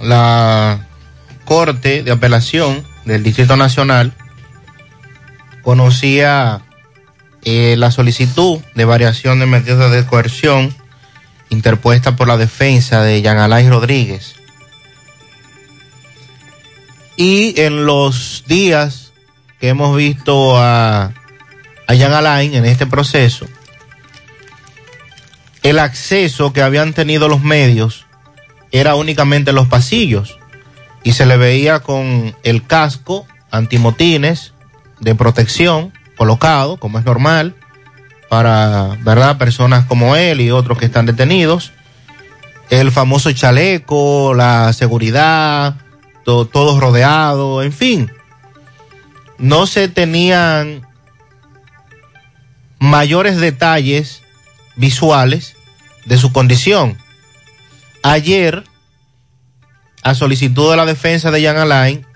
la Corte de Apelación del Distrito Nacional conocía eh, la solicitud de variación de medidas de coerción interpuesta por la defensa de Jean Alain Rodríguez. Y en los días que hemos visto a, a Jean Alain en este proceso, el acceso que habían tenido los medios era únicamente en los pasillos y se le veía con el casco antimotines de protección colocado, como es normal, para, ¿verdad?, personas como él y otros que están detenidos. El famoso chaleco, la seguridad, to- todo rodeado, en fin. No se tenían mayores detalles visuales de su condición. Ayer, a solicitud de la defensa de Jan Alain,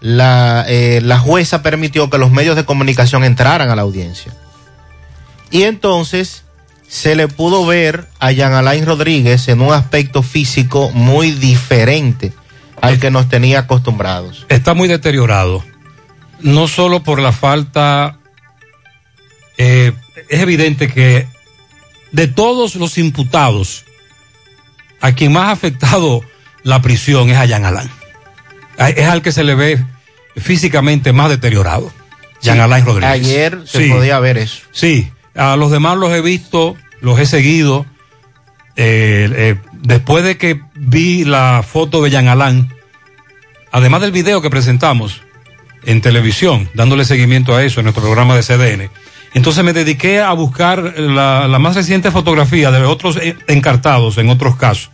la, eh, la jueza permitió que los medios de comunicación entraran a la audiencia. Y entonces se le pudo ver a Jan Alain Rodríguez en un aspecto físico muy diferente al que nos tenía acostumbrados. Está muy deteriorado. No solo por la falta. eh, es evidente que de todos los imputados, a quien más ha afectado la prisión es a Jan Alain. Es al que se le ve físicamente más deteriorado. Jan Sí, Alain Rodríguez. ayer se Sí. podía ver eso. Sí, a los demás los he visto, los he seguido. Eh, eh, después de que vi la foto de Jan Alain, además del video que presentamos en televisión, dándole seguimiento a eso en nuestro programa de CDN, entonces me dediqué a buscar la, la más reciente fotografía de otros eh, encartados en otros casos,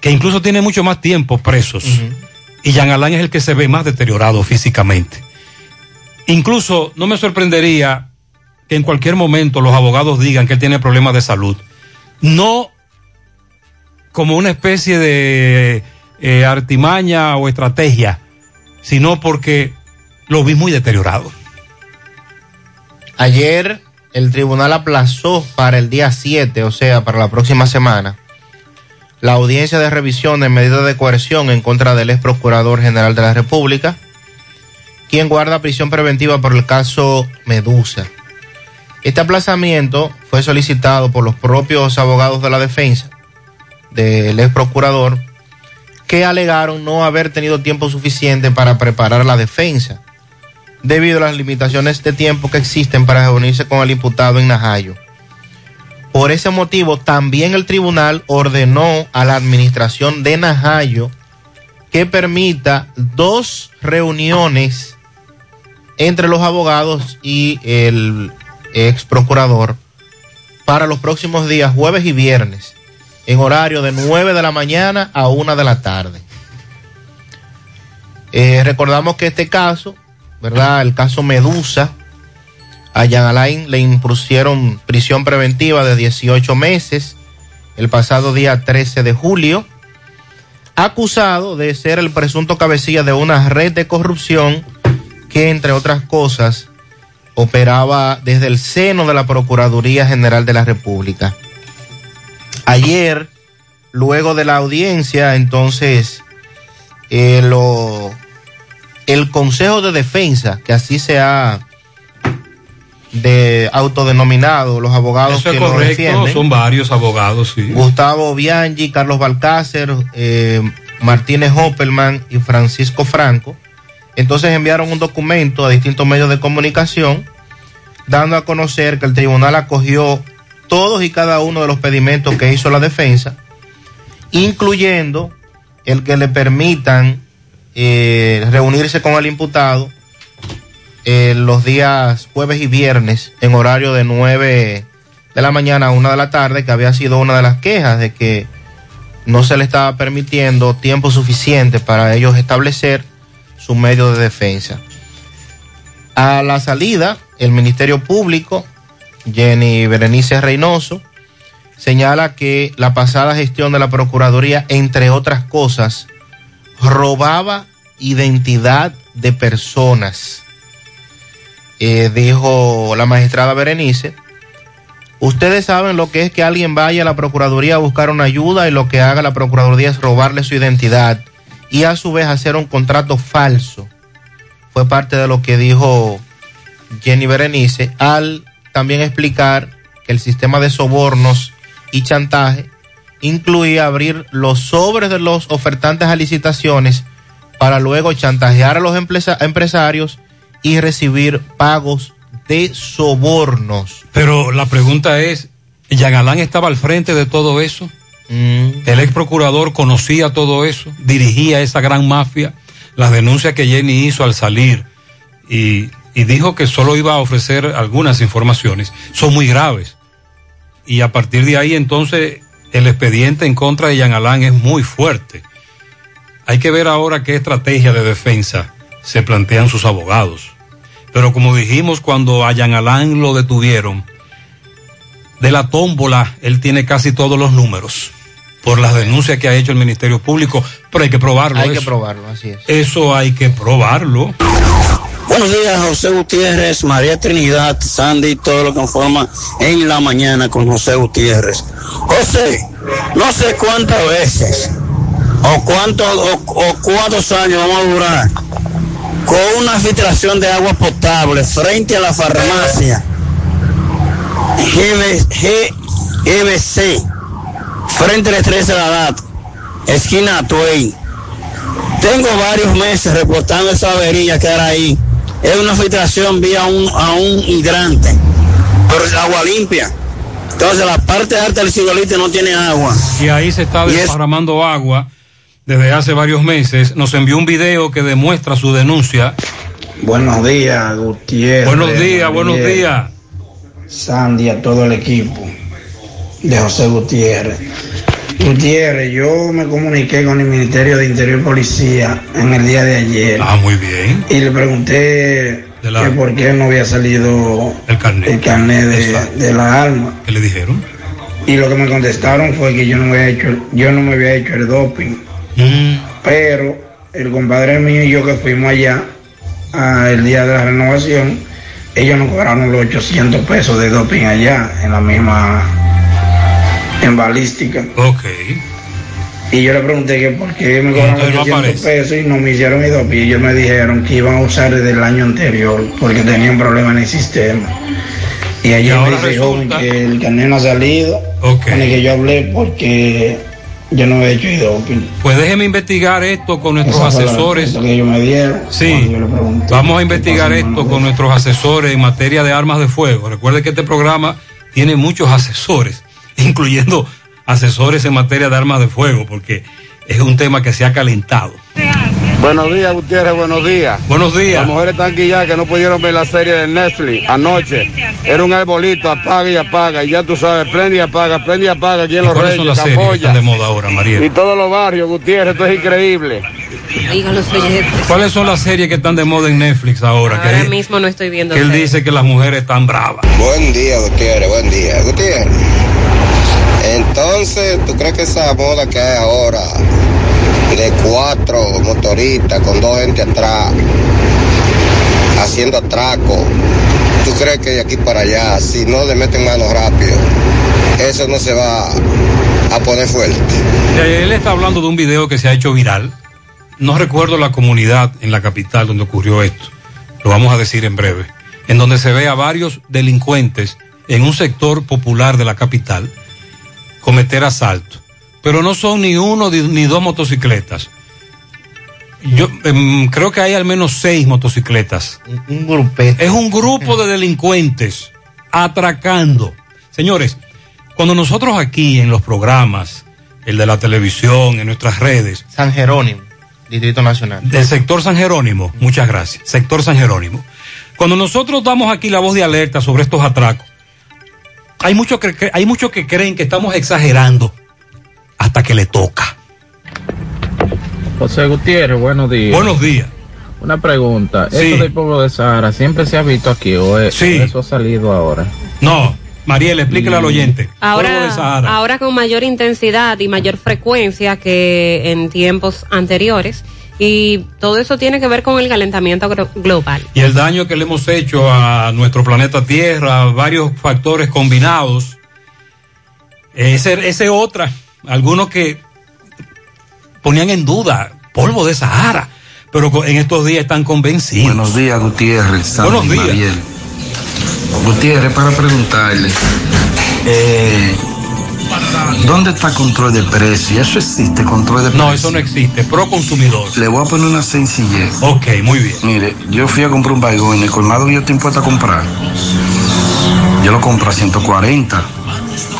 que incluso tiene mucho más tiempo presos. Y Jan Alain es el que se ve más deteriorado físicamente. Incluso no me sorprendería que en cualquier momento los abogados digan que él tiene problemas de salud. No como una especie de eh, artimaña o estrategia, sino porque lo vi muy deteriorado. Ayer el tribunal aplazó para el día 7, o sea, para la próxima semana, la audiencia de revisión de medidas de coerción en contra del ex procurador general de la República, quien guarda prisión preventiva por el caso Medusa. Este aplazamiento fue solicitado por los propios abogados de la defensa del ex procurador, que alegaron no haber tenido tiempo suficiente para preparar la defensa, debido a las limitaciones de tiempo que existen para reunirse con el imputado en Najayo. Por ese motivo, también el tribunal ordenó a la administración de Najayo que permita dos reuniones entre los abogados y el ex procurador para los próximos días, jueves y viernes, en horario de 9 de la mañana a 1 de la tarde. Eh, recordamos que este caso, ¿verdad? El caso Medusa, a Jan Alain le impusieron prisión preventiva de 18 meses el pasado día 13 de julio, acusado de ser el presunto cabecilla de una red de corrupción que, entre otras cosas, operaba desde el seno de la Procuraduría General de la República. Ayer, luego de la audiencia, entonces, eh, lo, el Consejo de Defensa, que así se ha de autodenominado, los abogados Eso es que lo defienden. son varios abogados, sí. Gustavo Bianchi, Carlos Balcácer, eh, Martínez Hoppelman y Francisco Franco. Entonces enviaron un documento a distintos medios de comunicación dando a conocer que el tribunal acogió todos y cada uno de los pedimentos que hizo la defensa, incluyendo el que le permitan eh, reunirse con el imputado eh, los días jueves y viernes en horario de 9 de la mañana a 1 de la tarde, que había sido una de las quejas de que no se le estaba permitiendo tiempo suficiente para ellos establecer su medio de defensa. A la salida, el Ministerio Público, Jenny Berenice Reynoso, señala que la pasada gestión de la Procuraduría, entre otras cosas, robaba identidad de personas. Eh, dijo la magistrada Berenice, ustedes saben lo que es que alguien vaya a la Procuraduría a buscar una ayuda y lo que haga la Procuraduría es robarle su identidad y a su vez hacer un contrato falso. Fue parte de lo que dijo Jenny Berenice al también explicar que el sistema de sobornos y chantaje incluía abrir los sobres de los ofertantes a licitaciones para luego chantajear a los empresa- empresarios y recibir pagos de sobornos. Pero la pregunta es, ¿Yagalán estaba al frente de todo eso? El ex procurador conocía todo eso, dirigía esa gran mafia. Las denuncias que Jenny hizo al salir y, y dijo que solo iba a ofrecer algunas informaciones son muy graves. Y a partir de ahí entonces el expediente en contra de Yan Alán es muy fuerte. Hay que ver ahora qué estrategia de defensa se plantean sus abogados. Pero como dijimos cuando a Yan Alán lo detuvieron, de la tómbola él tiene casi todos los números por las denuncias que ha hecho el Ministerio Público, pero hay que probarlo. Hay que probarlo, así es. Eso hay que probarlo. Buenos días, José Gutiérrez, María Trinidad, Sandy, todo lo que conforma en la mañana con José Gutiérrez. José, no sé cuántas veces o cuántos o, o cuántos años vamos a durar con una filtración de agua potable frente a la farmacia GB GBC, frente a la 13 de la DAT, esquina Tuey. Tengo varios meses reportando esa avería que era ahí. Es una filtración vía un, a un hidrante, pero es agua limpia. Entonces la parte alta del cibolite no tiene agua. Y ahí se está desparramando agua desde hace varios meses. Nos envió un video que demuestra su denuncia. Buenos días, Gutiérrez. Buenos días, buenos días. Sandy, a todo el equipo de José Gutiérrez. Gutiérrez, yo me comuniqué con el Ministerio de Interior y Policía en el día de ayer. Ah, muy bien. Y le pregunté la- que por qué no había salido El carnet. el carnet de, la alma. ¿Qué le dijeron? Y lo que me contestaron fue que yo no me había hecho, yo no me había hecho el doping. Mm. Pero el compadre mío y yo que fuimos allá el día de la renovación, ellos nos cobraron los 800 pesos de doping allá en la misma en balística. Ok. Y yo le pregunté que por qué me cobraron Entonces no 800 aparece. pesos y no me hicieron mi. Y ellos me dijeron que iban a usar desde el año anterior porque tenían un problema en el sistema. Y ayer me dice joven resulta- que el carnet no ha salido Ok. con el que yo hablé porque yo no he hecho doping. Pues déjeme investigar esto con nuestros Esa asesores. que ellos me dieron Sí, yo pregunté. vamos a investigar esto con nuestros asesores en materia de armas de fuego. Recuerde que este programa tiene muchos asesores, incluyendo asesores en materia de armas de fuego, porque es un tema que se ha calentado. Buenos días, Gutiérrez, buenos días. Buenos días. Las mujeres están aquí ya que no pudieron ver la serie de Netflix anoche. Era un arbolito, apaga y apaga. Y ya tú sabes, prende y apaga, prende y apaga aquí en ¿Y Los ¿Cuáles son Reyes, las series están de moda ahora, María? Y todos los barrios, Gutiérrez, esto es increíble. ¿Cuáles son las series que están de moda en Netflix ahora? Ahora que, mismo no estoy viendo. que él series. dice que las mujeres están bravas. Buen día, Gutiérrez, buen día. Gutiérrez, entonces, ¿tú crees que esa moda que hay ahora de cuatro motoristas con dos gente atrás haciendo atraco, ¿tú crees que de aquí para allá, si no le meten mano rápido, eso no se va a poner fuerte? Él está hablando de un video que se ha hecho viral. No recuerdo la comunidad en la capital donde ocurrió esto. Lo vamos a decir en breve. En donde se ve a varios delincuentes en un sector popular de la capital cometer asalto. Pero no son ni uno ni dos motocicletas. Yo em, creo que hay al menos seis motocicletas. Un grupete. Es un grupo de delincuentes atracando. Señores, cuando nosotros aquí en los programas, el de la televisión, en nuestras redes, San Jerónimo, Distrito Nacional. del sector San Jerónimo, muchas gracias, sector San Jerónimo. Cuando nosotros damos aquí la voz de alerta sobre estos atracos, hay muchos que, hay muchos que creen que estamos exagerando hasta que le toca. José Gutiérrez, buenos días. Buenos días. Una pregunta. Sí. ¿Esto del pueblo de Sahara siempre se ha visto aquí o, es- Sí. o eso ha salido ahora? No, Mariela, explíquele al oyente. Ahora, Sahara. ahora con mayor intensidad y mayor frecuencia que en tiempos anteriores. Y todo eso tiene que ver con el calentamiento global. y el daño que le hemos hecho a nuestro planeta Tierra, varios factores combinados. Ese, ese otra, algunos que ponían en duda polvo de Sahara, pero en estos días están convencidos. Buenos días, Gutiérrez. Sandy Buenos días. Mariel. Gutiérrez, para preguntarle, eh, ¿dónde está control de precio? ¿Eso existe, control de precio? No, eso no existe. Pro consumidor. Le voy a poner una sencillez. Ok, muy bien. Mire, yo fui a comprar un baigón en el colmado que yo te impuesto a comprar. Yo lo compro a 140.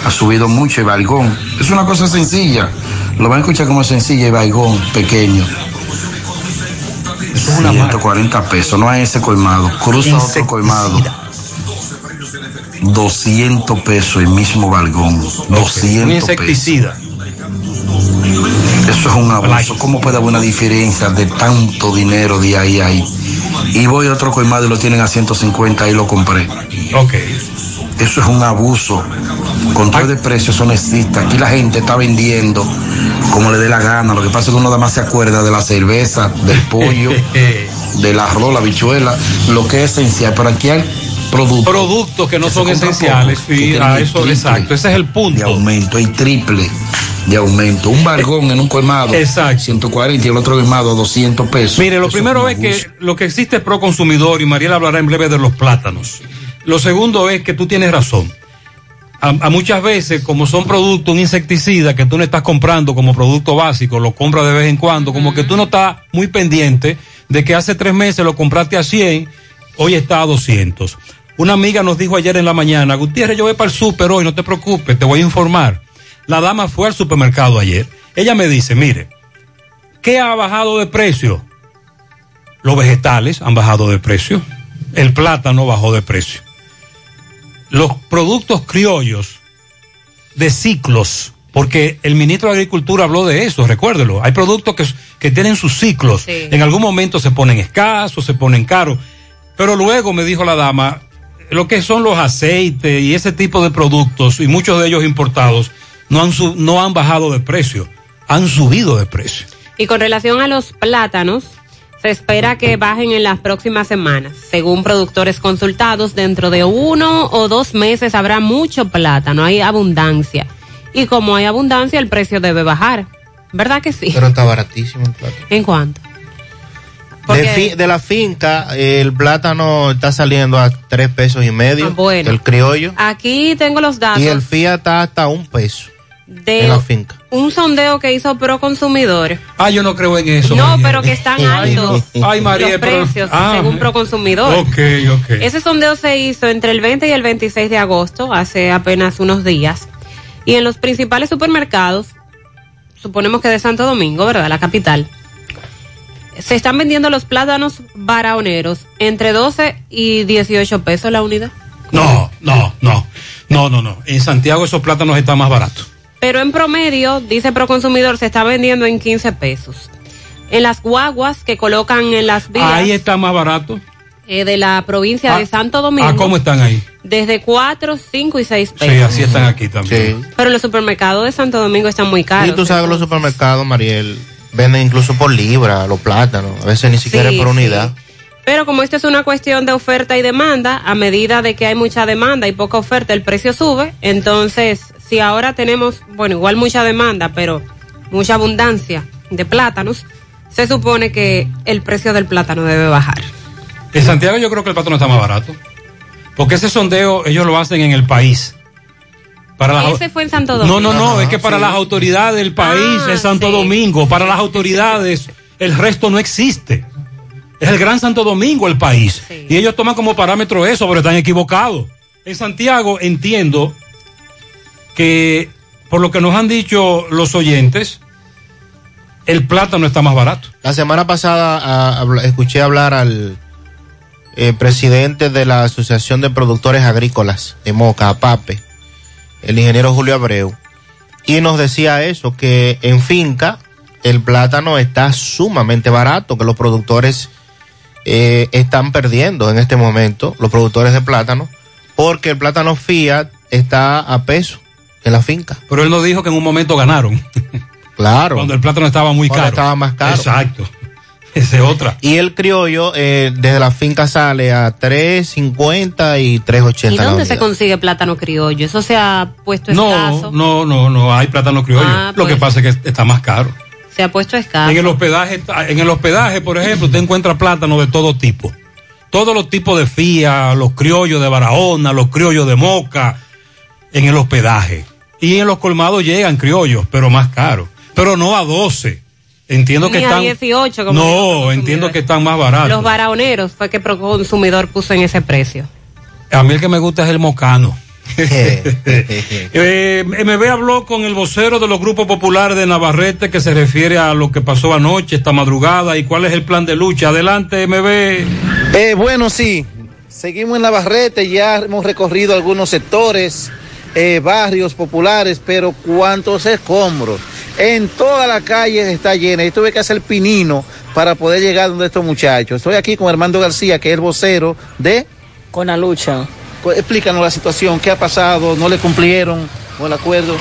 Ha subido mucho el baigón. Es una cosa sencilla. Lo van a escuchar como sencilla el baigón pequeño. 140 pesos, no a ese colmado. Cruza otro colmado. 200 pesos el mismo balgón. 200 Un pesos. insecticida. Eso es un abuso. ¿Cómo puede haber una diferencia de tanto dinero de ahí a ahí? Y voy a otro colmado y lo tienen a 150 y lo compré. Ok. Eso es un abuso. Control de precios, eso no existe. Aquí la gente está vendiendo como le dé la gana. Lo que pasa es que uno nada más se acuerda de la cerveza, del pollo, del arroz, la bichuela, lo que es esencial. Pero aquí hay productos. Productos que no son esenciales, sí, a eso, exacto, ese es el punto. De aumento, hay triple de aumento. Un balgón en un colmado, 140 y el otro colmado 200 pesos. Mire, lo Eso primero es que lo que existe es pro consumidor y Mariela hablará en breve de los plátanos. Lo segundo es que tú tienes razón. A, a muchas veces, como son productos, un insecticida que tú no estás comprando como producto básico, lo compras de vez en cuando, como que tú no estás muy pendiente de que hace tres meses lo compraste a 100, hoy está a 200. Una amiga nos dijo ayer en la mañana, Gutiérrez, yo voy para el súper hoy, no te preocupes, te voy a informar. La dama fue al supermercado ayer. Ella me dice, mire, ¿qué ha bajado de precio? Los vegetales han bajado de precio. El plátano bajó de precio. Los productos criollos de ciclos, porque el ministro de Agricultura habló de eso, recuérdelo. Hay productos que, que tienen sus ciclos. Sí. En algún momento se ponen escasos, se ponen caros. Pero luego me dijo la dama, lo que son los aceites y ese tipo de productos, y muchos de ellos importados, no han, su- no han bajado de precio, han subido de precio. Y con relación a los plátanos, se espera que bajen en las próximas semanas. Según productores consultados, dentro de uno o dos meses habrá mucho plátano, hay abundancia. Y como hay abundancia, el precio debe bajar. ¿Verdad que sí? Pero está baratísimo el plátano. ¿En cuánto? De, Porque- fi- de la finca, el plátano está saliendo a tres pesos y medio. Ah, bueno. El criollo. Aquí tengo los datos Y el FIA está hasta un peso de en la finca. un sondeo que hizo Proconsumidor. Ah, yo no creo en eso. No, María. pero que están Ay, no. altos Ay, María, los pero- precios ah, según Proconsumidor. Ok, ok. Ese sondeo se hizo entre el 20 y el 26 de agosto, hace apenas unos días. Y en los principales supermercados, suponemos que de Santo Domingo, ¿verdad? La capital. Se están vendiendo los plátanos baraoneros entre 12 y 18 pesos la unidad. No, no, no. No, no, no. En Santiago esos plátanos están más baratos. Pero en promedio, dice Proconsumidor, se está vendiendo en 15 pesos. En las guaguas que colocan en las vías Ahí está más barato. eh, de la provincia de Santo Domingo, Ah, ¿cómo están ahí? desde 4, 5 y 6 pesos. Sí, así están aquí también. Pero los supermercados de Santo Domingo están muy caros. Y tú sabes que los supermercados, Mariel, venden incluso por libra los plátanos. A veces ni siquiera Sí, por sí. unidad. Pero como esto es una cuestión de oferta y demanda, a medida de que hay mucha demanda y poca oferta, el precio sube. Entonces, si ahora tenemos, bueno, igual mucha demanda, pero mucha abundancia de plátanos, se supone que el precio del plátano debe bajar. En Santiago yo creo que el plátano está más barato. Porque ese sondeo ellos lo hacen en el país. Para las- Ese fue en Santo No, Domingo. no, no, es que para las autoridades del país Ah, es Santo sí. Domingo. Para las autoridades el resto no existe. Es el Gran Santo Domingo el país. Y ellos toman como parámetro eso, pero están equivocados. En Santiago entiendo que, por lo que nos han dicho los oyentes, el plátano está más barato. La semana pasada ah, escuché hablar al eh, presidente de la Asociación de Productores Agrícolas de Moca, APAPE, el ingeniero Julio Abreu, y nos decía eso, que en finca el plátano está sumamente barato, que los productores eh, están perdiendo en este momento, los productores de plátano, porque el plátano Fiat está a peso en la finca. Pero él nos dijo que en un momento ganaron. Claro. Cuando el plátano estaba muy Cuando caro. estaba más caro. Exacto. Esa es otra. Y el criollo eh, desde la finca sale a 3.50 y 3.80. ¿Y la dónde se consigue plátano criollo? Eso se ha puesto No, escaso. no, no, no hay plátano criollo. Ah, Lo que pues. pasa es que está más caro. Se ha puesto escaso. En el hospedaje, en el hospedaje, por ejemplo, usted encuentra plátano de todo tipo. Todos los tipos de fía, los criollos de Barahona, los criollos de Moca, en el hospedaje. Y en los colmados llegan criollos, pero más caros. Pero no a 12. Entiendo que están. 18, como dijo no, entiendo que están más baratos. Los baraoneros fue que Proconsumidor puso en ese precio. A mí el que me gusta es el mocano. Eh, MB habló con el vocero de los grupos populares de Navarrete que se refiere a lo que pasó anoche, esta madrugada y cuál es el plan de lucha. Adelante, MB. Eh, bueno, sí, seguimos en Navarrete, ya hemos recorrido algunos sectores, eh, barrios populares, pero cuántos escombros. En toda la calle está llena. Y tuve que hacer pinino para poder llegar donde estos muchachos. Estoy aquí con Armando García, que es el vocero de... Con la lucha. Explícanos la situación, qué ha pasado, no le cumplieron con el acuerdo.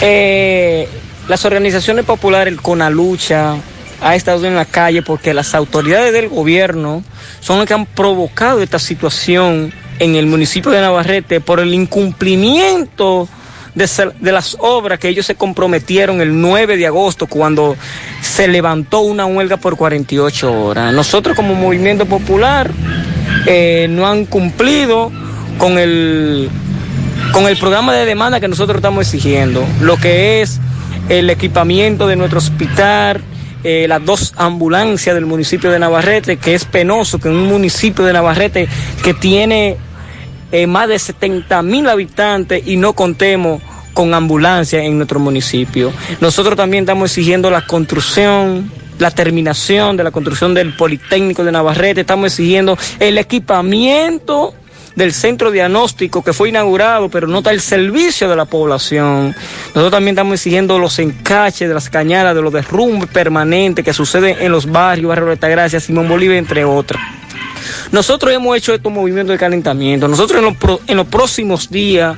Eh, las organizaciones populares con la lucha ha estado en la calle porque las autoridades del gobierno son las que han provocado esta situación en el municipio de Navarrete por el incumplimiento de, las obras que ellos se comprometieron el 9 de agosto cuando se levantó una huelga por 48 horas. Nosotros como movimiento popular eh, no han cumplido con el con el programa de demanda que nosotros estamos exigiendo, lo que es el equipamiento de nuestro hospital, eh, las dos ambulancias del municipio de Navarrete, que es penoso que en un municipio de Navarrete que tiene eh, más de 70 mil habitantes y no contemos con ambulancia en nuestro municipio. Nosotros también estamos exigiendo la construcción, la terminación de la construcción del Politécnico de Navarrete, estamos exigiendo el equipamiento del centro diagnóstico que fue inaugurado, pero no está el servicio de la población. Nosotros también estamos exigiendo los encaches de las cañadas, de los derrumbes permanentes que suceden en los barrios, Barrio de Altagracia, Simón Bolívar, entre otras. Nosotros hemos hecho estos movimientos de calentamiento. Nosotros en los, pro- en los próximos días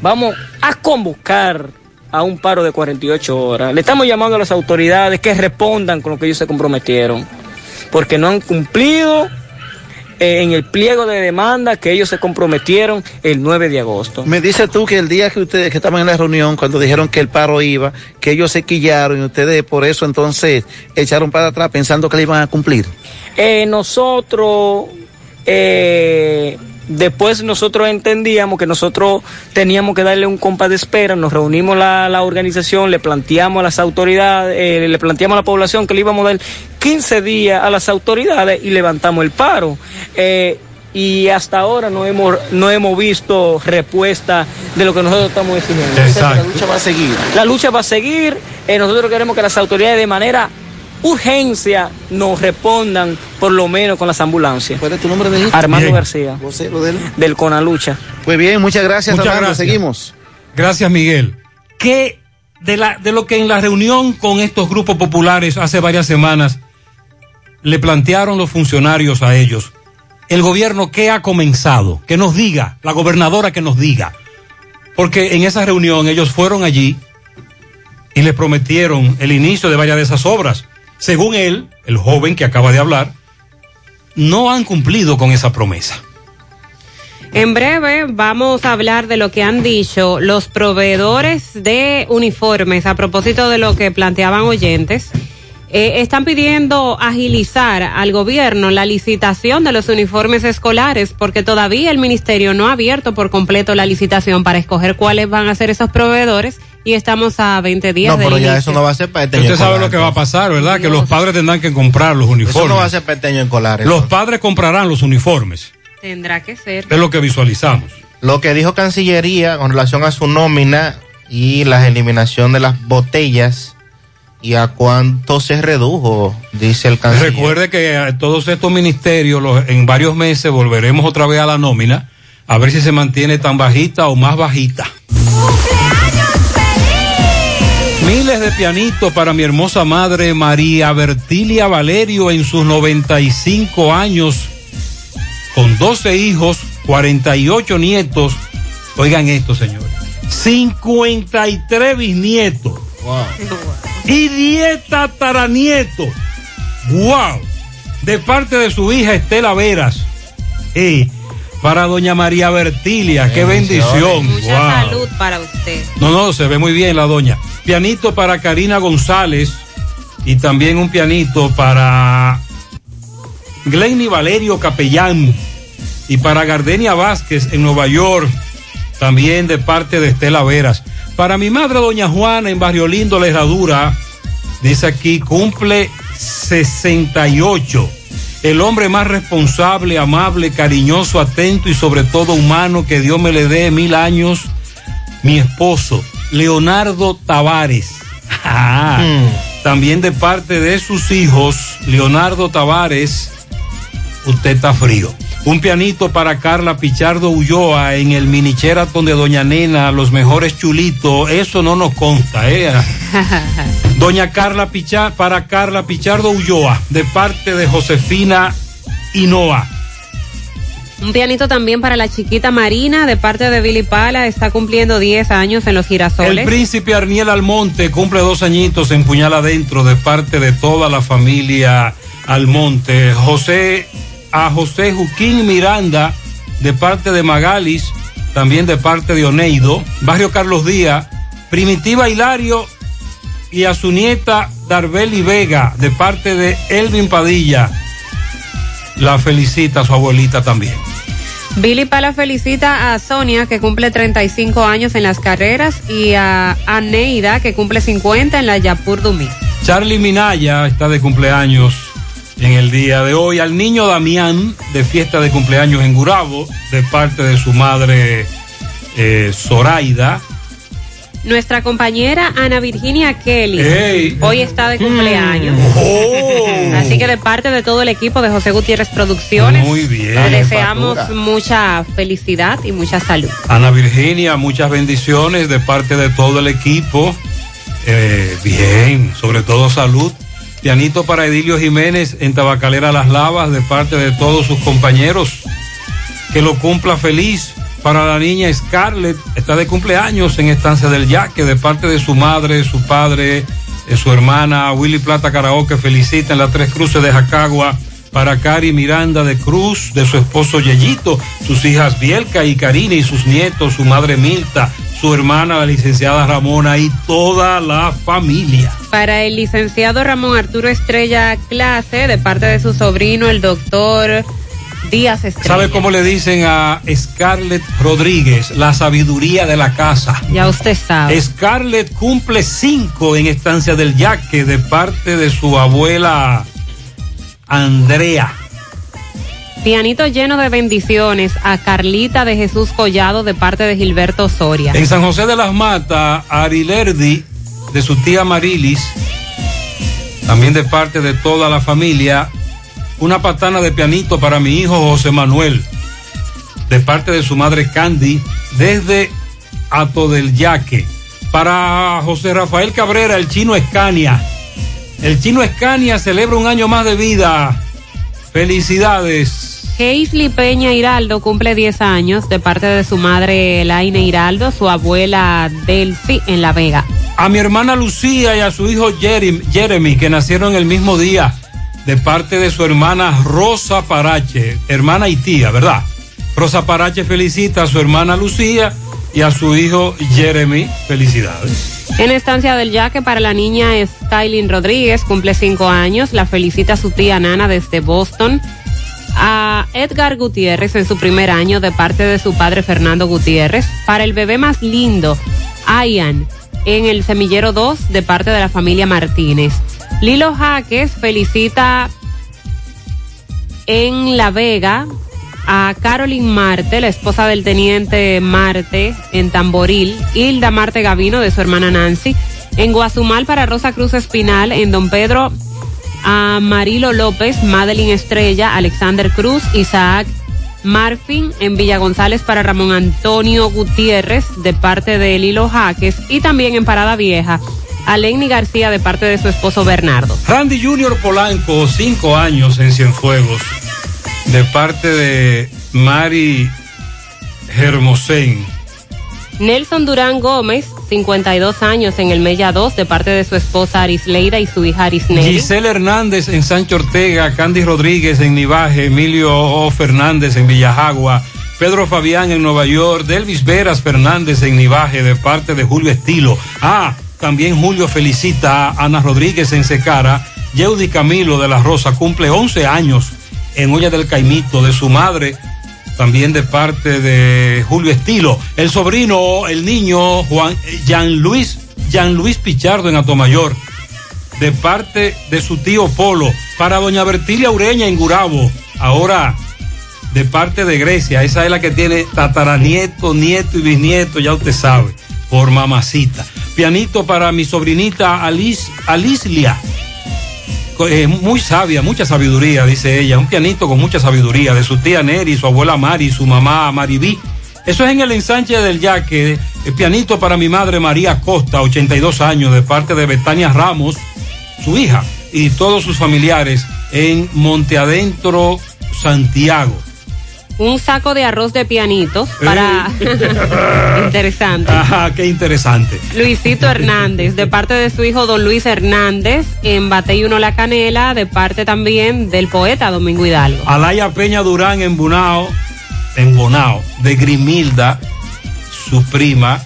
vamos a convocar a un paro de 48 horas. Le estamos llamando a las autoridades que respondan con lo que ellos se comprometieron, porque no han cumplido eh, en el pliego de demanda que ellos se comprometieron el 9 de agosto. Me dices tú que el día que ustedes que estaban en la reunión, cuando dijeron que el paro iba, que ellos se quillaron y ustedes por eso entonces echaron para atrás pensando que le iban a cumplir. Eh, nosotros, eh, después nosotros entendíamos que nosotros teníamos que darle un compás de espera, nos reunimos la, la organización, le planteamos a las autoridades, eh, le planteamos a la población que le íbamos a dar 15 días a las autoridades y levantamos el paro. Eh, y hasta ahora no hemos, no hemos visto respuesta de lo que nosotros estamos exigiendo. La lucha va a seguir. La lucha va a seguir. eh, nosotros queremos que las autoridades de manera urgencia nos respondan, por lo menos con las ambulancias. ¿Cuál es tu nombre de Armando Bien. García. Vocero del... Del Conalucha. Pues bien, muchas gracias, Muchas Armando. gracias. Seguimos. Gracias, Miguel. ¿Qué de, la, de lo que en la reunión con estos grupos populares hace varias semanas le plantearon los funcionarios a ellos? El gobierno, ¿qué ha comenzado? Que nos diga, la gobernadora que nos diga. Porque en esa reunión ellos fueron allí y le prometieron el inicio de varias de esas obras. Según él, el joven que acaba de hablar, no han cumplido con esa promesa. En breve vamos a hablar de lo que han dicho los proveedores de uniformes a propósito de lo que planteaban oyentes. Eh, están pidiendo agilizar al gobierno la licitación de los uniformes escolares porque todavía el ministerio no ha abierto por completo la licitación para escoger cuáles van a ser esos proveedores y estamos a 20 días No, pero ya inicio. eso no va a ser para este año Usted sabe lo que va a pasar, ¿verdad? Que los padres tendrán que comprar los uniformes. Eso no va a ser para este año escolar. Los padres comprarán los uniformes. Tendrá que ser. Es lo que visualizamos. Lo que dijo Cancillería con relación a su nómina y la eliminación de las botellas y a cuánto se redujo, dice el canciller. Recuerde que a todos estos ministerios los- en varios meses volveremos otra vez a la nómina a ver si se mantiene tan bajita o más bajita. Miles de pianitos para mi hermosa madre María Bertilia Valerio en sus 95 años, con 12 hijos, 48 nietos. Oigan esto, señores. 53 bisnietos. Y 10 tataranietos. ¡Wow! De parte de su hija Estela Veras. Para doña María Bertilia, qué bendición. Mucha ¡Wow! salud para usted. No, no, se ve muy bien la doña. Pianito para Karina González y también un pianito para Glenny Valerio Capellán y para Gardenia Vázquez en Nueva York, también de parte de Estela Veras. Para mi madre, doña Juana, en Barrio Lindo, La Herradura, dice aquí, cumple 68. El hombre más responsable, amable, cariñoso, atento y sobre todo humano, que Dios me le dé mil años, mi esposo, Leonardo Tavares. Ah, También de parte de sus hijos, Leonardo Tavares, usted está frío. Un pianito para Carla Pichardo Ulloa en el mini Sheraton de Doña Nena, los mejores chulitos. Eso no nos consta, ¿eh? Doña Carla Pichar, para Carla Pichardo Ulloa, de parte de Josefina Hinoa. Un pianito también para la chiquita Marina de parte de Billy Pala. Está cumpliendo 10 años en los El girasoles. príncipe Arniel Almonte cumple dos añitos en Puñal Adentro de parte de toda la familia Almonte. José, a José Juquín Miranda de parte de Magalis, también de parte de Oneido. Barrio Carlos Díaz, Primitiva Hilario y a su nieta Darbeli Vega de parte de Elvin Padilla. La felicita a su abuelita también. Billy Pala felicita a Sonia que cumple 35 años en las carreras y a, a Neida que cumple 50 en la Yapur Dumí. Charlie Minaya está de cumpleaños en el día de hoy. Al niño Damián de fiesta de cumpleaños en Gurabo de parte de su madre eh, Zoraida. Nuestra compañera Ana Virginia Kelly hoy está de cumpleaños. Así que de parte de todo el equipo de José Gutiérrez Producciones, Muy bien. le deseamos Factura. mucha felicidad y mucha salud. Ana Virginia, muchas bendiciones de parte de todo el equipo. Eh, bien, sobre todo salud. Pianito para Edilio Jiménez en Tabacalera Las Lavas de parte de todos sus compañeros. Que lo cumpla feliz. Para la niña Scarlett, está de cumpleaños en Estancia del Yaque de parte de su madre, su padre, de su hermana Willy Plata Karaoke. Felicita en las tres cruces de Jacagua para Cari Miranda de Cruz, de su esposo Yeyito, sus hijas Bielka y Karina y sus nietos, su madre Milta, su hermana la licenciada Ramona y toda la familia. Para el licenciado Ramón Arturo Estrella Clase, de parte de su sobrino, el doctor Díaz Estrella. ¿Sabe cómo le dicen a Scarlett Rodríguez, la sabiduría de la casa? Ya usted sabe. Scarlett cumple cinco en Estancia del Yaque de parte de su abuela Andrea. Pianito lleno de bendiciones a Carlita de Jesús Collado de parte de Gilberto Soria. En San José de las Matas, Arilerdi, de su tía Marilis, también de parte de toda la familia, una patana de pianito para mi hijo José Manuel, de parte de su madre Candy, desde Ato del Yaque. Para José Rafael Cabrera, el chino Escania. El chino Escania celebra un año más de vida. Felicidades. Heisley Peña Hiraldo cumple 10 años de parte de su madre Elaine Hiraldo, su abuela Delphi en La Vega. A mi hermana Lucía y a su hijo Jeremy, Jeremy, que nacieron el mismo día, de parte de su hermana Rosa Parache, hermana y tía, ¿verdad? Rosa Parache felicita a su hermana Lucía y a su hijo Jeremy. Felicidades. En estancia del Yaque para la niña Skylin Rodríguez, cumple 5 años, la felicita su tía Nana desde Boston. A Edgar Gutiérrez en su primer año de parte de su padre Fernando Gutiérrez. Para el bebé más lindo, Ian, en el semillero 2 de parte de la familia Martínez. Lilo Jaques felicita en La Vega a Carolyn Marte, la esposa del teniente Marte en Tamboril, Hilda Marte Gavino de su hermana Nancy, en Guazumal para Rosa Cruz Espinal, en Don Pedro a Marilo López, Madeline Estrella, Alexander Cruz, Isaac Marfin, en Villa González para Ramón Antonio Gutiérrez de parte de Lilo Jaques y también en Parada Vieja a Lenny García de parte de su esposo Bernardo. Randy Junior Polanco, cinco años en Cienfuegos, de parte de Mari Hermosén. Nelson Durán Gómez, 52 años en el Mella 2, de parte de su esposa Arisleida y su hija Arisneri. Giselle Hernández en Sancho Ortega, Candy Rodríguez en Nivaje, Emilio O. Fernández en Villajagua, Pedro Fabián en Nueva York, Delvis Veras Fernández en Nivaje, de parte de Julio Estilo. Ah, también Julio felicita a Ana Rodríguez en Secara, Yeudi Camilo de la Rosa cumple 11 años en Olla del Caimito, de su madre, también de parte de Julio Estilo. El sobrino, el niño, Juan Jean Luis, Jean Luis Pichardo en Atomayor, de parte de su tío Polo, para doña Bertilia Ureña en Gurabo, ahora de parte de Grecia, esa es la que tiene tataranieto, nieto y bisnieto, ya usted sabe, por mamacita. Pianito para mi sobrinita Alice, Alislia eh, muy sabia, mucha sabiduría, dice ella. Un pianito con mucha sabiduría de su tía Neri, su abuela Mari, su mamá Maribí. Eso es en el ensanche del Yaque. El pianito para mi madre María Costa, 82 años, de parte de Betania Ramos, su hija, y todos sus familiares en Monte Adentro, Santiago. Un saco de arroz de pianitos para... interesante. Ajá, qué interesante. Luisito Hernández, de parte de su hijo don Luis Hernández, en Batey Uno La Canela, de parte también del poeta Domingo Hidalgo. Alaya Peña Durán en Bonao, en Bonao, de Grimilda, su prima.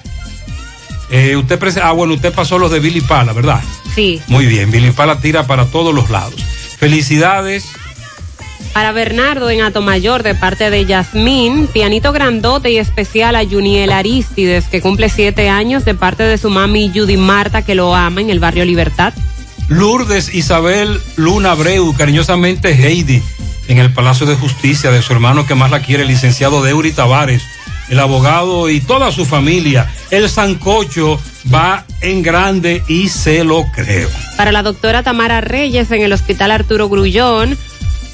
Eh, usted ah, bueno, usted pasó los de Billy Pala, ¿verdad? Sí. Muy bien, Billy Pala tira para todos los lados. Felicidades. Para Bernardo en Atomayor, de parte de Yasmín, pianito grandote y especial a Juniel Aristides, que cumple siete años, de parte de su mami Judy Marta, que lo ama en el barrio Libertad. Lourdes Isabel Luna Abreu, cariñosamente Heidi, en el Palacio de Justicia de su hermano que más la quiere, el licenciado Deuri Tavares, el abogado y toda su familia. El sancocho va en grande y se lo creo. Para la doctora Tamara Reyes en el Hospital Arturo Grullón.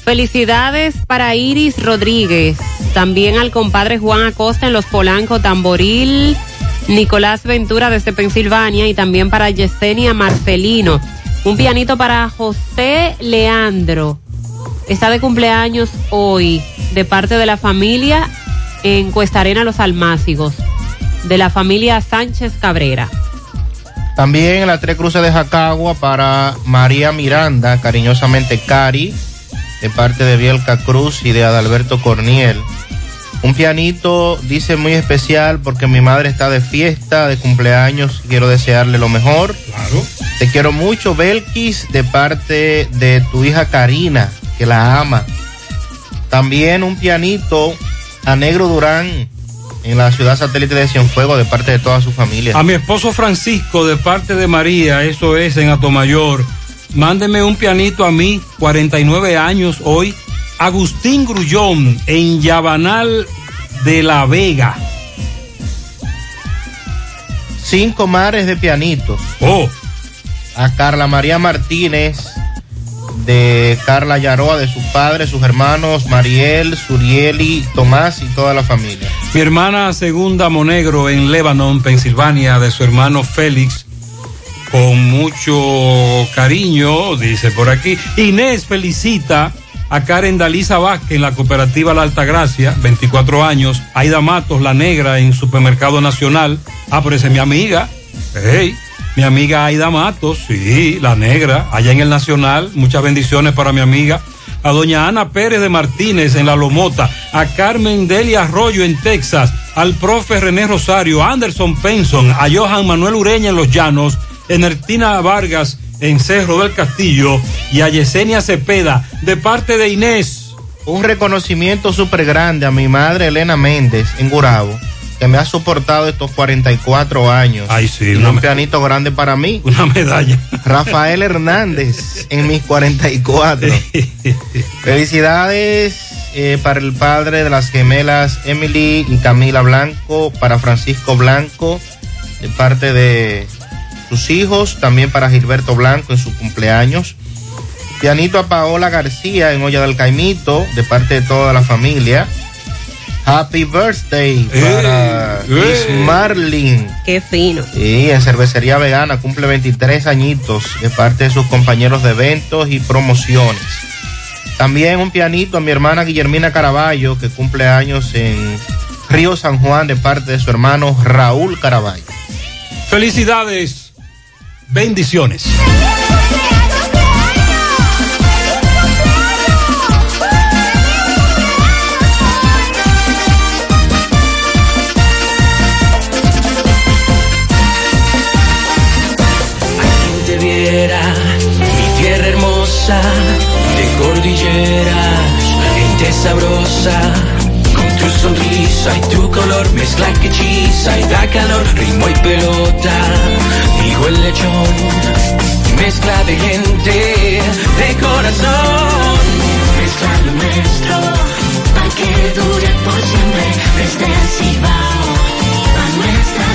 Felicidades para Iris Rodríguez. También al compadre Juan Acosta en Los Polanco Tamboril. Nicolás Ventura desde Pensilvania y también para Yesenia Marcelino. Un pianito para José Leandro. Está de cumpleaños hoy de parte de la familia en Cuesta Arena Los Almácigos, de la familia Sánchez Cabrera. También en la Tres Cruces de Jacagua para María Miranda, cariñosamente Cari, de parte de Bielka Cruz y de Adalberto Corniel. Un pianito, dice muy especial porque mi madre está de fiesta, de cumpleaños, quiero desearle lo mejor. Claro. Te quiero mucho, Belkis, de parte de tu hija Karina, que la ama. También un pianito a Negro Durán en la ciudad satélite de Cienfuegos de parte de toda su familia. A mi esposo Francisco, de parte de María, eso es en Atomayor. Mándeme un pianito a mí, 49 años hoy. Agustín Grullón, en Yabanal de la Vega. Cinco mares de pianitos. Oh. A Carla María Martínez, de Carla Yaroa, de sus padres, sus hermanos, Mariel, Surieli, Tomás y toda la familia. Mi hermana Segunda Monegro en Lebanon, Pensilvania, de su hermano Félix, con mucho cariño, dice por aquí. Inés felicita a Karen Dalisa Vázquez en la cooperativa La Altagracia, 24 años. Aida Matos, la negra, en Supermercado Nacional. Ah, pero es mi amiga. Hey, mi amiga Aida Matos, sí, la negra, allá en el Nacional. Muchas bendiciones para mi amiga. A doña Ana Pérez de Martínez en La Lomota. A Carmen Delia Arroyo en Texas. Al profe René Rosario. Anderson Penson. A Johan Manuel Ureña en Los Llanos. Enertina Vargas en Cerro del Castillo y a Yesenia Cepeda de parte de Inés. Un reconocimiento súper grande a mi madre Elena Méndez en Gurabo, que me ha soportado estos 44 años. Ay, sí. Un pianito grande para mí. Una medalla. Rafael Hernández en mis 44. Felicidades eh, para el padre de las gemelas Emily y Camila Blanco, para Francisco Blanco, de parte de sus hijos, también para Gilberto Blanco en su cumpleaños. Pianito a Paola García en Olla del Caimito, de parte de toda la familia. Happy birthday para Miss Marlin. Qué fino. Y en cervecería vegana cumple 23 añitos de parte de sus compañeros de eventos y promociones. También un pianito a mi hermana Guillermina Caraballo, que cumple años en Río San Juan de parte de su hermano Raúl Caraballo. Felicidades. Bendiciones. mi tierra hermosa, de cordilleras, gente sabrosa, tu sonrisa y tu color, mezcla que hechiza y da calor, ritmo y pelota, digo el lechón, mezcla de gente, de corazón, mezcla lo nuestro, para que dure por siempre, desde el Cibao, a nuestra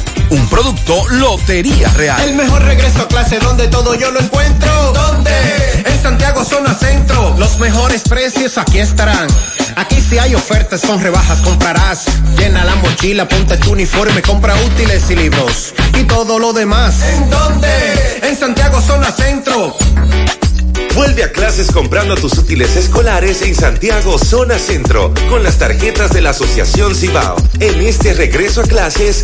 Un producto Lotería Real. El mejor regreso a clase donde todo yo lo encuentro. ¿Dónde? En Santiago Zona Centro. Los mejores precios aquí estarán. Aquí si hay ofertas con rebajas comprarás. Llena la mochila, ponte tu uniforme, compra útiles y libros. Y todo lo demás. ¿En dónde? En Santiago Zona Centro. Vuelve a clases comprando tus útiles escolares en Santiago Zona Centro con las tarjetas de la Asociación Cibao. En este regreso a clases,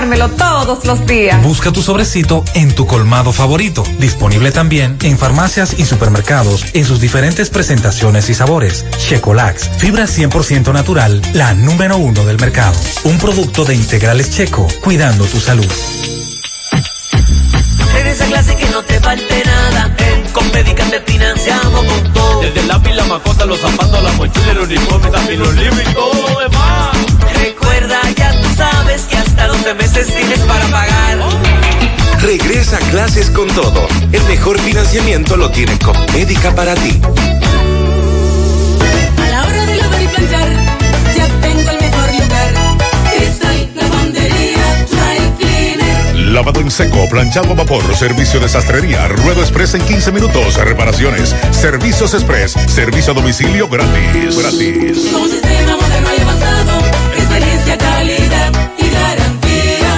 tomármelo todos los días. Busca tu sobrecito en tu colmado favorito. Disponible también en farmacias y supermercados en sus diferentes presentaciones y sabores. Checolax, fibra 100% natural, la número uno del mercado. Un producto de integrales checo, cuidando tu salud. Clase que no te falte nada. En Compedica te financiamos con todo. Desde el lápiz, la macota, los zapatos, la mochila, el uniforme, también los libros y todo lo demás. Sabes que hasta 12 meses tienes para pagar. Regresa a clases con todo. El mejor financiamiento lo tiene Compmédica para ti. A la hora de lavar y planchar, ya tengo el mejor lugar. Cristal, lavandería, dry cleaner. Lavado en seco, planchado a vapor, servicio de sastrería, ruedo express en 15 minutos, reparaciones, servicios express, servicio a domicilio gratis. Gratis. Con sistema moderno y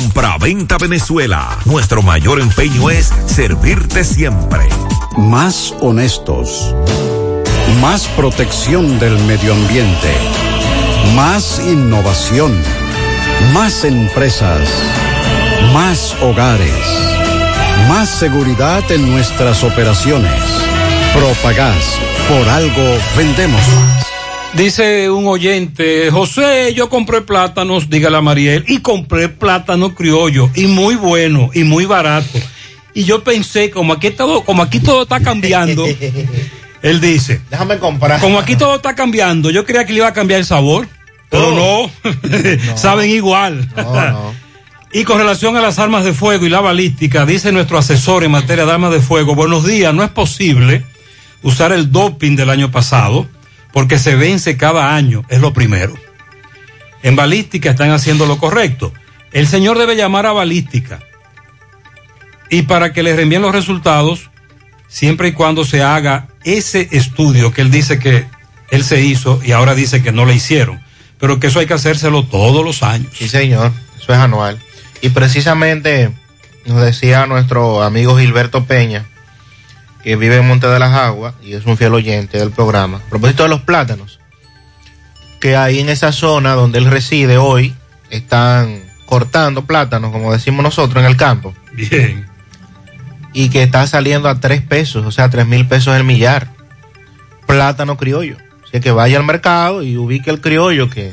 Compra-venta Venezuela. Nuestro mayor empeño es servirte siempre. Más honestos. Más protección del medio ambiente. Más innovación. Más empresas. Más hogares. Más seguridad en nuestras operaciones. Propagás. Por algo vendemos. Dice un oyente, José, yo compré plátanos, dígale a Mariel, y compré plátano criollo, y muy bueno, y muy barato. Y yo pensé, como aquí todo, como aquí todo está cambiando, él dice, Déjame comprar. como aquí todo está cambiando, yo creía que le iba a cambiar el sabor, pero no, saben igual. Y con relación a las armas de fuego y la balística, dice nuestro asesor en materia de armas de fuego, buenos días, no es posible usar el doping del año pasado porque se vence cada año, es lo primero. En balística están haciendo lo correcto. El señor debe llamar a balística y para que le reenvíen los resultados, siempre y cuando se haga ese estudio que él dice que él se hizo y ahora dice que no le hicieron, pero que eso hay que hacérselo todos los años. Sí, señor, eso es anual. Y precisamente nos decía nuestro amigo Gilberto Peña, que vive en Monte de las Aguas y es un fiel oyente del programa. A propósito de los plátanos, que ahí en esa zona donde él reside hoy están cortando plátanos, como decimos nosotros, en el campo. Bien. Y que está saliendo a tres pesos, o sea, tres mil pesos el millar. Plátano criollo. Así que vaya al mercado y ubique el criollo que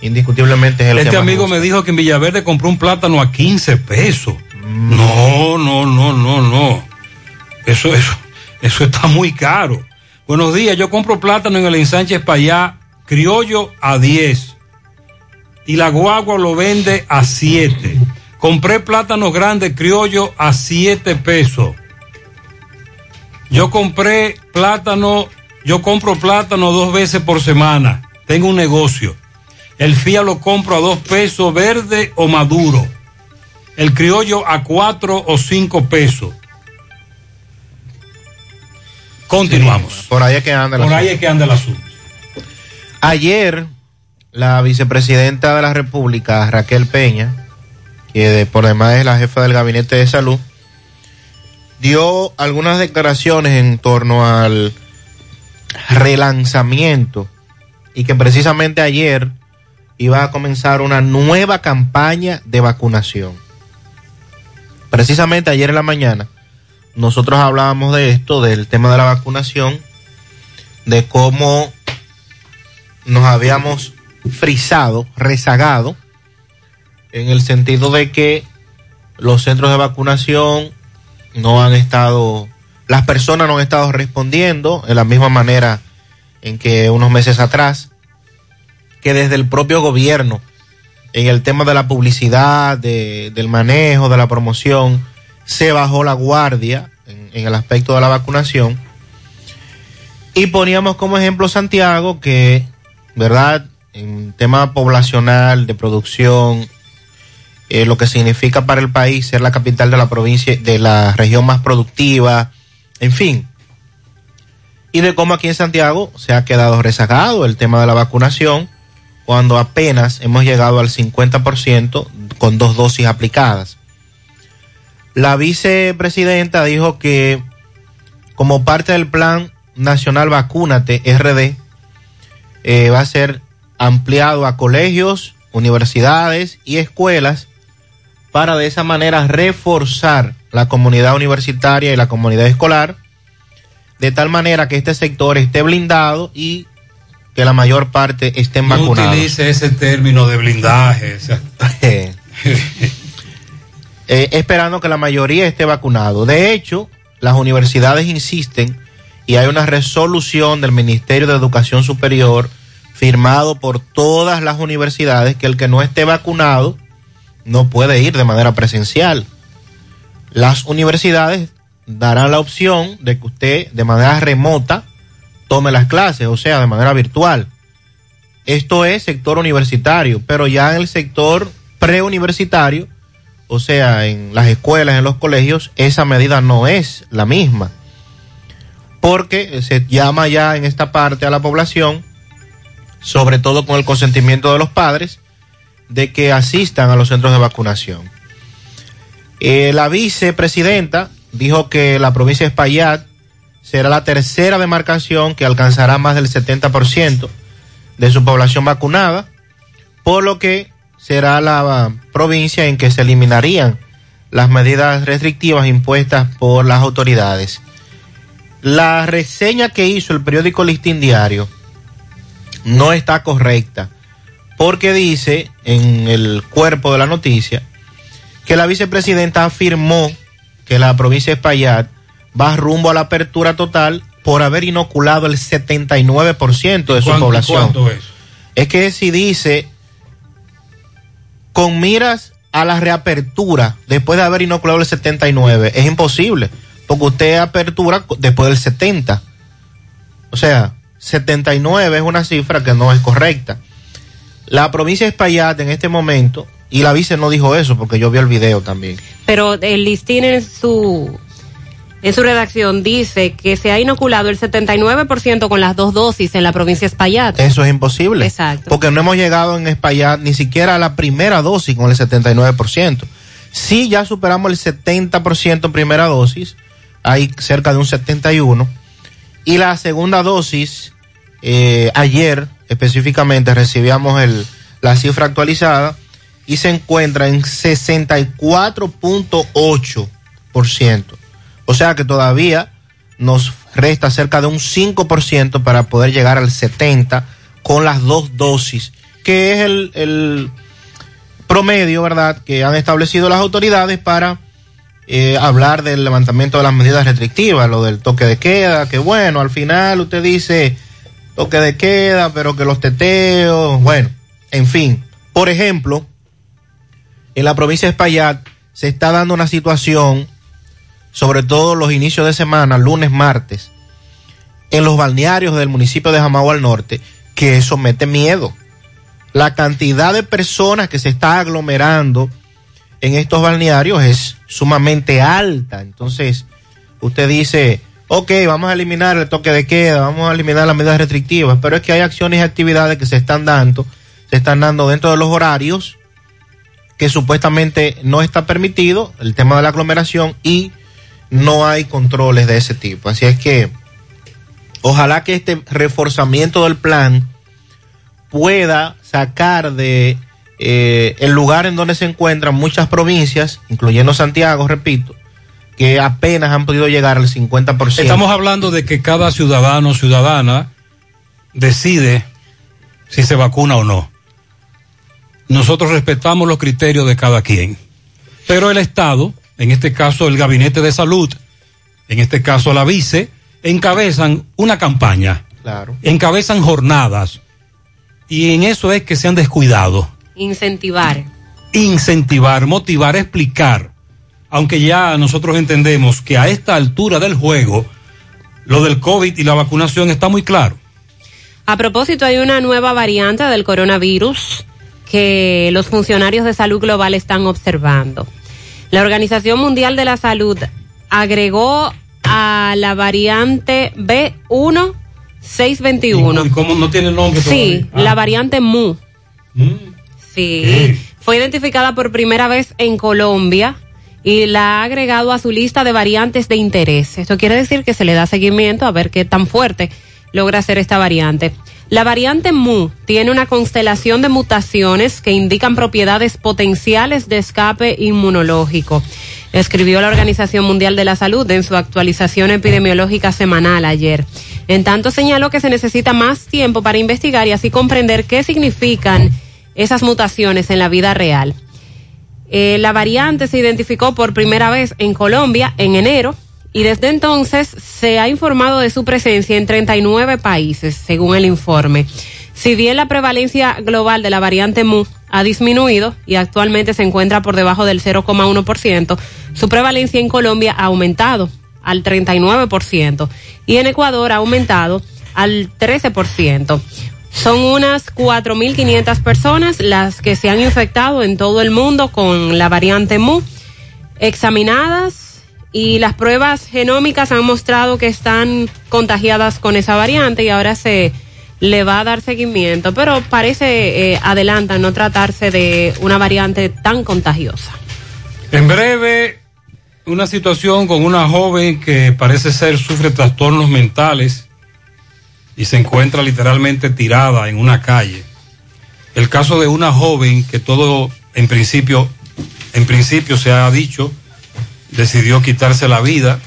indiscutiblemente es el Este que amigo me dijo que en Villaverde compró un plátano a 15 pesos. No, no, no, no, no. Eso, eso, eso está muy caro. Buenos días, yo compro plátano en el ensanche Payá, criollo a 10 y la guagua lo vende a 7. Compré plátanos grandes criollo a 7 pesos. Yo compré plátano, yo compro plátano dos veces por semana. Tengo un negocio. El FIA lo compro a dos pesos verde o maduro. El criollo a cuatro o cinco pesos. Continuamos. Por ahí es que anda el Por ahí es que anda el asunto. Ayer, la vicepresidenta de la República, Raquel Peña, que de- por demás es la jefa del Gabinete de Salud, dio algunas declaraciones en torno al relanzamiento y que precisamente ayer iba a comenzar una nueva campaña de vacunación. Precisamente ayer en la mañana nosotros hablábamos de esto, del tema de la vacunación, de cómo nos habíamos frisado, rezagado, en el sentido de que los centros de vacunación no han estado, las personas no han estado respondiendo de la misma manera en que unos meses atrás, que desde el propio gobierno, en el tema de la publicidad, de- del manejo, de la promoción, se bajó la guardia en, el aspecto de la vacunación. Y poníamos como ejemplo Santiago, que, ¿verdad? En tema poblacional, de producción, eh, lo que significa para el país ser la capital de la provincia, de la región más productiva, en fin. Y de cómo aquí en Santiago se ha quedado rezagado el tema de la vacunación, cuando apenas hemos llegado al 50% con dos dosis aplicadas. La vicepresidenta dijo que como parte del plan nacional Vacúnate RD, eh, va a ser ampliado a colegios, universidades y escuelas para de esa manera reforzar la comunidad universitaria y la comunidad escolar, de tal manera que este sector esté blindado y que la mayor parte estén No vacunados. utilice ese término de blindaje. o sea. Eh, esperando que la mayoría esté vacunado. De hecho, las universidades insisten y hay una resolución del Ministerio de Educación Superior firmado por todas las universidades que el que no esté vacunado no puede ir de manera presencial. Las universidades darán la opción de que usted de manera remota tome las clases, o sea, de manera virtual. Esto es sector universitario, pero ya en el sector preuniversitario, o sea, en las escuelas, en los colegios, esa medida no es la misma. Porque se llama ya en esta parte a la población, sobre todo con el consentimiento de los padres, de que asistan a los centros de vacunación. Eh, la vicepresidenta dijo que la provincia de Espaillat será la tercera demarcación que alcanzará más del 70% de su población vacunada, por lo que será la provincia en que se eliminarían las medidas restrictivas impuestas por las autoridades. La reseña que hizo el periódico Listín Diario no está correcta, porque dice en el cuerpo de la noticia que la vicepresidenta afirmó que la provincia de Espaillat va rumbo a la apertura total por haber inoculado el 79% de su ¿Cuánto- población. cuánto es? Es que si dice con miras a la reapertura después de haber inoculado el 79, es imposible, porque usted apertura después del 70. O sea, 79 es una cifra que no es correcta. La provincia de Espaillat en este momento, y la vice no dijo eso porque yo vi el video también. Pero el listín en su, en su redacción dice que se ha inoculado el 79% con las dos dosis en la provincia de Espaillat. Eso es imposible. Exacto. Porque no hemos llegado en Espaillat ni siquiera a la primera dosis con el 79%. Sí, ya superamos el 70% en primera dosis, hay cerca de un 71%. Y la segunda dosis, eh, ayer específicamente recibíamos el, la cifra actualizada y se encuentra en 64.8%. O sea que todavía nos resta cerca de un 5% para poder llegar al 70% con las dos dosis, que es el, el promedio, ¿verdad?, que han establecido las autoridades para eh, hablar del levantamiento de las medidas restrictivas, lo del toque de queda, que bueno, al final usted dice toque de queda, pero que los teteos, bueno, en fin. Por ejemplo, en la provincia de Espaillat se está dando una situación, sobre todo los inicios de semana, lunes, martes, en los balnearios del municipio de Jamao al norte, que eso mete miedo. La cantidad de personas que se está aglomerando en estos balnearios es sumamente alta. Entonces, usted dice, ok, vamos a eliminar el toque de queda, vamos a eliminar las medidas restrictivas, pero es que hay acciones y actividades que se están dando, se están dando dentro de los horarios que supuestamente no está permitido, el tema de la aglomeración, y no hay controles de ese tipo. Así es que ojalá que este reforzamiento del plan pueda sacar de eh, el lugar en donde se encuentran muchas provincias, incluyendo Santiago, repito, que apenas han podido llegar al 50%. Estamos hablando de que cada ciudadano o ciudadana decide si se vacuna o no. Nosotros respetamos los criterios de cada quien. Pero el Estado, en este caso el Gabinete de Salud, en este caso la vice, encabezan una campaña. Claro. Encabezan jornadas. Y en eso es que se han descuidado. Incentivar. Incentivar, motivar, explicar. Aunque ya nosotros entendemos que a esta altura del juego, lo del COVID y la vacunación está muy claro. A propósito, hay una nueva variante del coronavirus que los funcionarios de salud global están observando. La Organización Mundial de la Salud agregó a la variante B1621. ¿Y cómo no tiene nombre Sí, la Ah. variante MU. Sí. Fue identificada por primera vez en Colombia y la ha agregado a su lista de variantes de interés. Esto quiere decir que se le da seguimiento a ver qué tan fuerte logra ser esta variante. La variante MU tiene una constelación de mutaciones que indican propiedades potenciales de escape inmunológico. Escribió la Organización Mundial de la Salud en su actualización epidemiológica semanal ayer. En tanto señaló que se necesita más tiempo para investigar y así comprender qué significan esas mutaciones en la vida real. Eh, la variante se identificó por primera vez en Colombia en enero y desde entonces se ha informado de su presencia en 39 países, según el informe. Si bien la prevalencia global de la variante MU ha disminuido y actualmente se encuentra por debajo del 0,1%, su prevalencia en Colombia ha aumentado al 39% y en Ecuador ha aumentado al 13%. Son unas 4.500 personas las que se han infectado en todo el mundo con la variante MU, examinadas y las pruebas genómicas han mostrado que están contagiadas con esa variante y ahora se le va a dar seguimiento, pero parece eh, adelanta no tratarse de una variante tan contagiosa. En breve, una situación con una joven que parece ser sufre trastornos mentales y se encuentra literalmente tirada en una calle. El caso de una joven que todo en principio, en principio se ha dicho, decidió quitarse la vida.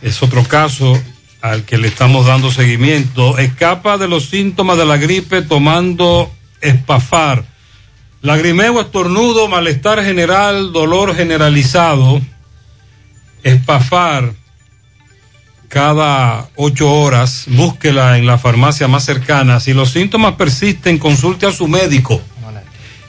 Es otro caso al que le estamos dando seguimiento. Escapa de los síntomas de la gripe tomando espafar. Lagrimeo, estornudo, malestar general, dolor generalizado. Espafar cada ocho horas. Búsquela en la farmacia más cercana. Si los síntomas persisten, consulte a su médico.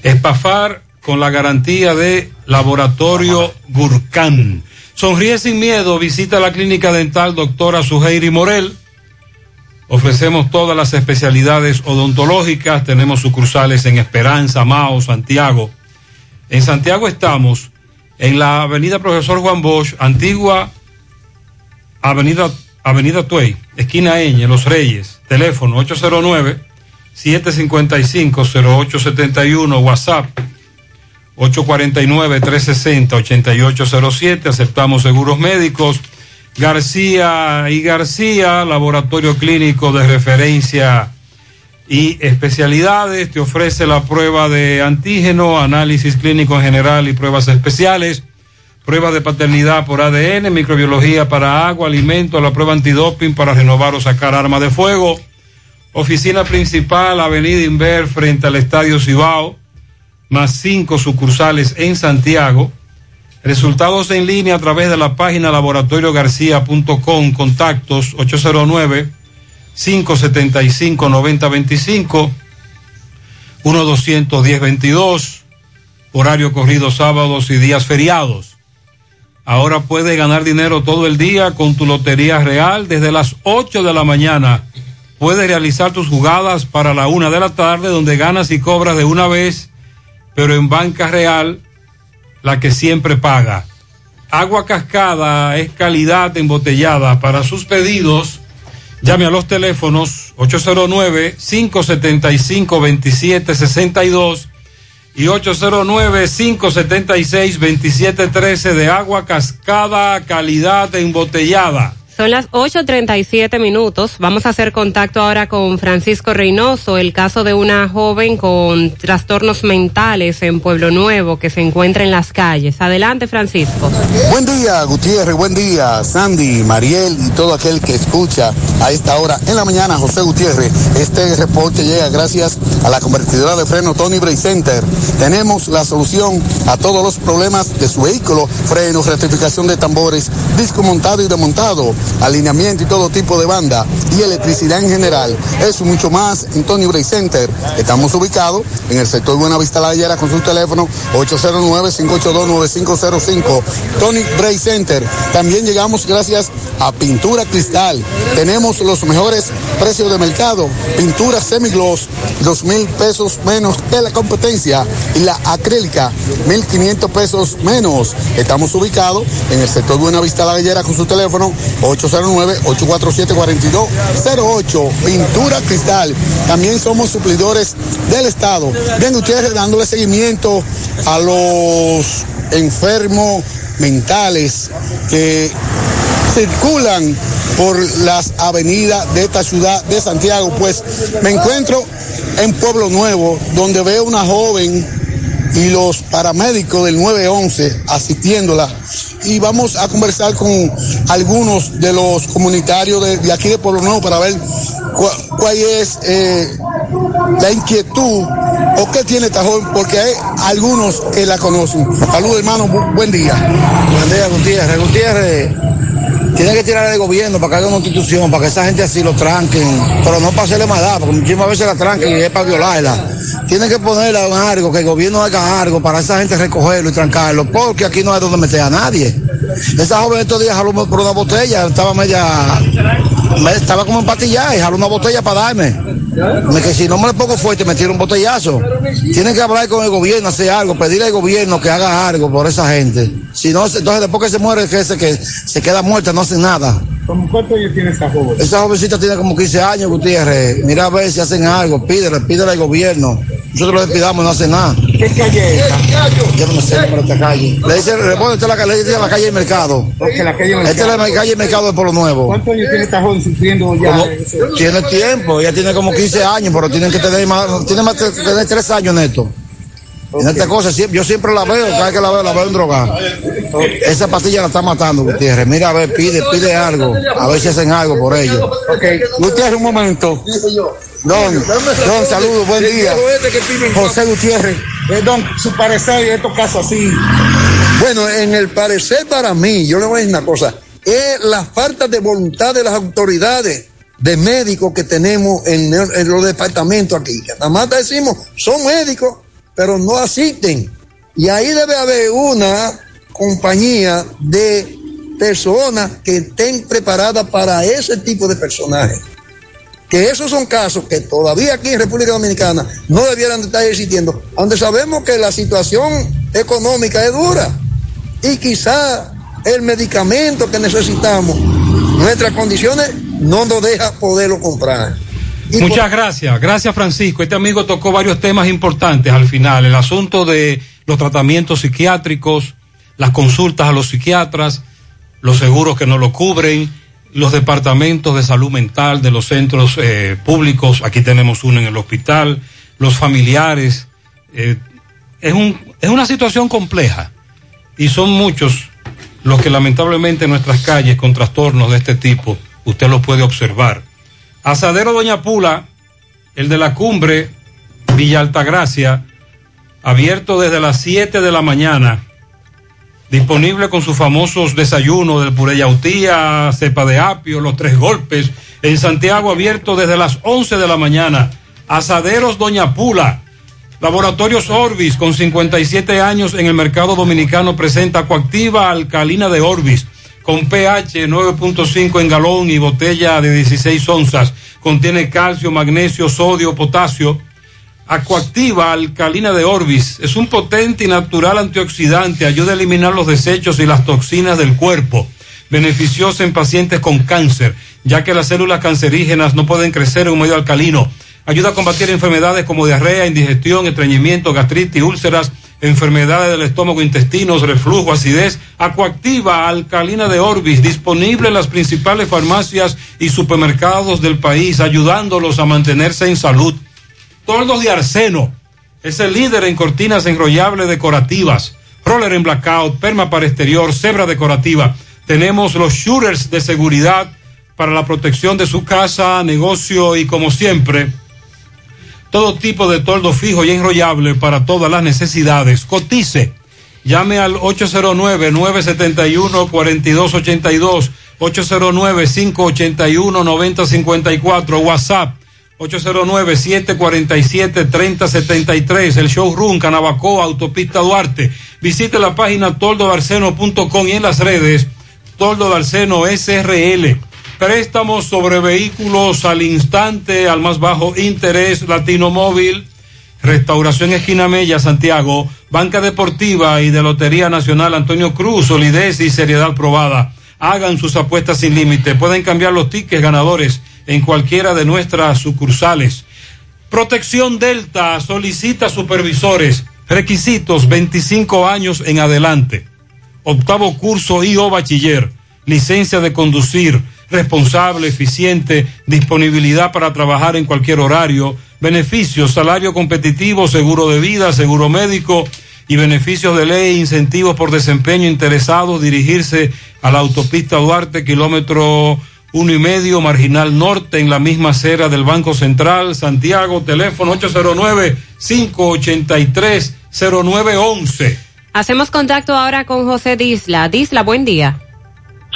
Espafar con la garantía de Laboratorio Gurkhan. Sonríe sin miedo, visita la clínica dental doctora Suheiri Morel. Ofrecemos todas las especialidades odontológicas, tenemos sucursales en Esperanza, Mao, Santiago. En Santiago estamos en la avenida Profesor Juan Bosch, antigua avenida, avenida Tuey, esquina Eñe, Los Reyes, teléfono 809-755-0871, WhatsApp 849-360-8807. Aceptamos seguros médicos. García y García, laboratorio clínico de referencia y especialidades. Te ofrece la prueba de antígeno, análisis clínico en general y pruebas especiales. Prueba de paternidad por ADN, microbiología para agua, alimento, la prueba antidoping para renovar o sacar arma de fuego. Oficina principal, Avenida Inver, frente al Estadio Cibao más cinco sucursales en Santiago. Resultados en línea a través de la página laboratoriogarcia.com, contactos 809-575-9025, 1-210-22, horario corrido sábados y días feriados. Ahora puedes ganar dinero todo el día con tu Lotería Real desde las 8 de la mañana. Puedes realizar tus jugadas para la una de la tarde donde ganas y cobras de una vez, pero en Banca Real, la que siempre paga. Agua cascada es calidad embotellada. Para sus pedidos, llame a los teléfonos 809-575-2762 y 809-576-2713 de agua cascada, calidad embotellada. Son las 8.37 minutos. Vamos a hacer contacto ahora con Francisco Reynoso, el caso de una joven con trastornos mentales en Pueblo Nuevo que se encuentra en las calles. Adelante, Francisco. Buen día, Gutiérrez, buen día, Sandy, Mariel y todo aquel que escucha a esta hora en la mañana, José Gutiérrez. Este reporte llega gracias a la convertidora de freno Tony Bray Center. Tenemos la solución a todos los problemas de su vehículo, frenos, rectificación de tambores, disco montado y desmontado alineamiento y todo tipo de banda y electricidad en general. Eso mucho más en Tony Bray Center. Estamos ubicados en el sector Buenavista La Gallera con su teléfono 809-582-9505. Tony Bray Center. También llegamos gracias a Pintura Cristal. Tenemos los mejores precios de mercado. Pintura semigloss, dos mil pesos menos que la competencia. Y la acrílica, mil quinientos pesos menos. Estamos ubicados en el sector Buenavista La Gallera con su teléfono 809-847-4208. Pintura Cristal. También somos suplidores del Estado. Ven ustedes dándole seguimiento a los enfermos mentales que circulan por las avenidas de esta ciudad de Santiago. Pues me encuentro en Pueblo Nuevo, donde veo una joven y los paramédicos del 911 asistiéndola y vamos a conversar con algunos de los comunitarios de, aquí de Pueblo Nuevo para ver cuál, es eh, la inquietud o qué tiene esta joven, porque hay algunos que la conocen. Saludos hermano, bu- buen día. Buen día, Gutiérrez. Gutiérrez, tiene que tirar el gobierno para que haya una constitución, para que esa gente así lo tranquen, pero no para hacerle maldad, porque muchísimas veces la tranquen y es para violarla. Tienen que ponerle algo, que el gobierno haga algo para esa gente recogerlo y trancarlo, porque aquí no hay donde meter a nadie. Esa joven estos días jaló por una botella, estaba media, me- estaba como empatillada y jaló una botella para darme. Me que si no me le pongo fuerte me tira un botellazo. Tienen que hablar con el gobierno, hacer algo, pedirle al gobierno que haga algo por esa gente. Si no, entonces después que se muere, que se, que se queda muerta, no hace nada. ¿Cuántos años tiene esa joven? Esa jovencita tiene como 15 años, Gutiérrez. Mira a ver si hacen algo, pídele, pídele al gobierno. Nosotros le pidamos, no hace nada. ¿Qué calle es esta? Yo no me sé el número de esta calle. Le dice, le pone esta es la, calle- le dice la calle del mercado. Porque la calle Esta es la calle del mercado de Polo Nuevo. ¿Cuántos años tiene esta joven sufriendo ya? Como- tiene tiempo, ella tiene como 15 años, pero tienen que tener más, tiene más que tener 3 años en esto. En esta cosa, siempre- yo siempre la veo, cada vez que la veo, la veo en droga. Esa pastilla la está matando, Gutiérrez. Mira, a ver, pide, pide algo, a ver si hacen algo por ello. Ok, Gutiérrez, un momento. Don, don, saludos, buen día. José Gutiérrez, eh, don, su parecer en estos casos así. Bueno, en el parecer para mí, yo le voy a decir una cosa, es la falta de voluntad de las autoridades de médicos que tenemos en, en los departamentos aquí. Que nada más decimos, son médicos, pero no asisten. Y ahí debe haber una compañía de personas que estén preparadas para ese tipo de personajes. Que esos son casos que todavía aquí en República Dominicana no debieran de estar existiendo, donde sabemos que la situación económica es dura y quizá el medicamento que necesitamos, nuestras condiciones no nos deja poderlo comprar. Y por- Muchas gracias, gracias Francisco. Este amigo tocó varios temas importantes al final. El asunto de los tratamientos psiquiátricos, las consultas a los psiquiatras, los seguros que no lo cubren, los departamentos de salud mental de los centros eh, públicos. Aquí tenemos uno en el hospital, los familiares. eh, es, un, es una situación compleja y son muchos los que lamentablemente en nuestras calles con trastornos de este tipo usted los puede observar. Asadero Doña Pula, el de la cumbre, Villa Altagracia, abierto desde las 7 de la mañana. Disponible con sus famosos desayunos del puré yautía, cepa de apio, los tres golpes. En Santiago abierto desde las 11 de la mañana. Asaderos Doña Pula. Laboratorios Orbis con 57 años en el mercado dominicano presenta coactiva alcalina de Orbis con pH 9.5 en galón y botella de 16 onzas. Contiene calcio, magnesio, sodio, potasio. Acuactiva alcalina de Orbis es un potente y natural antioxidante. Ayuda a eliminar los desechos y las toxinas del cuerpo. Beneficiosa en pacientes con cáncer, ya que las células cancerígenas no pueden crecer en un medio alcalino. Ayuda a combatir enfermedades como diarrea, indigestión, estreñimiento, gastritis, úlceras, enfermedades del estómago, intestinos, reflujo, acidez. Acuactiva alcalina de Orbis, disponible en las principales farmacias y supermercados del país, ayudándolos a mantenerse en salud. Toldos de Arseno es el líder en cortinas enrollables decorativas, roller en blackout, perma para exterior, cebra decorativa. Tenemos los shooters de seguridad para la protección de su casa, negocio y como siempre, todo tipo de toldo fijo y enrollable para todas las necesidades. Cotice. Llame al 809-971-4282, 809-581-9054, WhatsApp 809-747-3073, el showroom Canabacoa, Autopista Duarte. Visite la página toldodarceno.com y en las redes Toldo Darceno SRL. Préstamos sobre vehículos al instante, al más bajo interés, Latino Móvil, Restauración Esquina Mella, Santiago, Banca Deportiva y de Lotería Nacional Antonio Cruz, solidez y seriedad probada. Hagan sus apuestas sin límite. Pueden cambiar los tickets ganadores en cualquiera de nuestras sucursales. Protección Delta solicita supervisores. Requisitos 25 años en adelante. Octavo curso y o bachiller. Licencia de conducir. Responsable, eficiente, disponibilidad para trabajar en cualquier horario. Beneficios, salario competitivo, seguro de vida, seguro médico y beneficios de ley, incentivos por desempeño interesados, dirigirse a la autopista Duarte, kilómetro uno y medio, Marginal Norte, en la misma acera del Banco Central, Santiago, teléfono 809-583-0911. Hacemos contacto ahora con José Disla. Disla, buen día.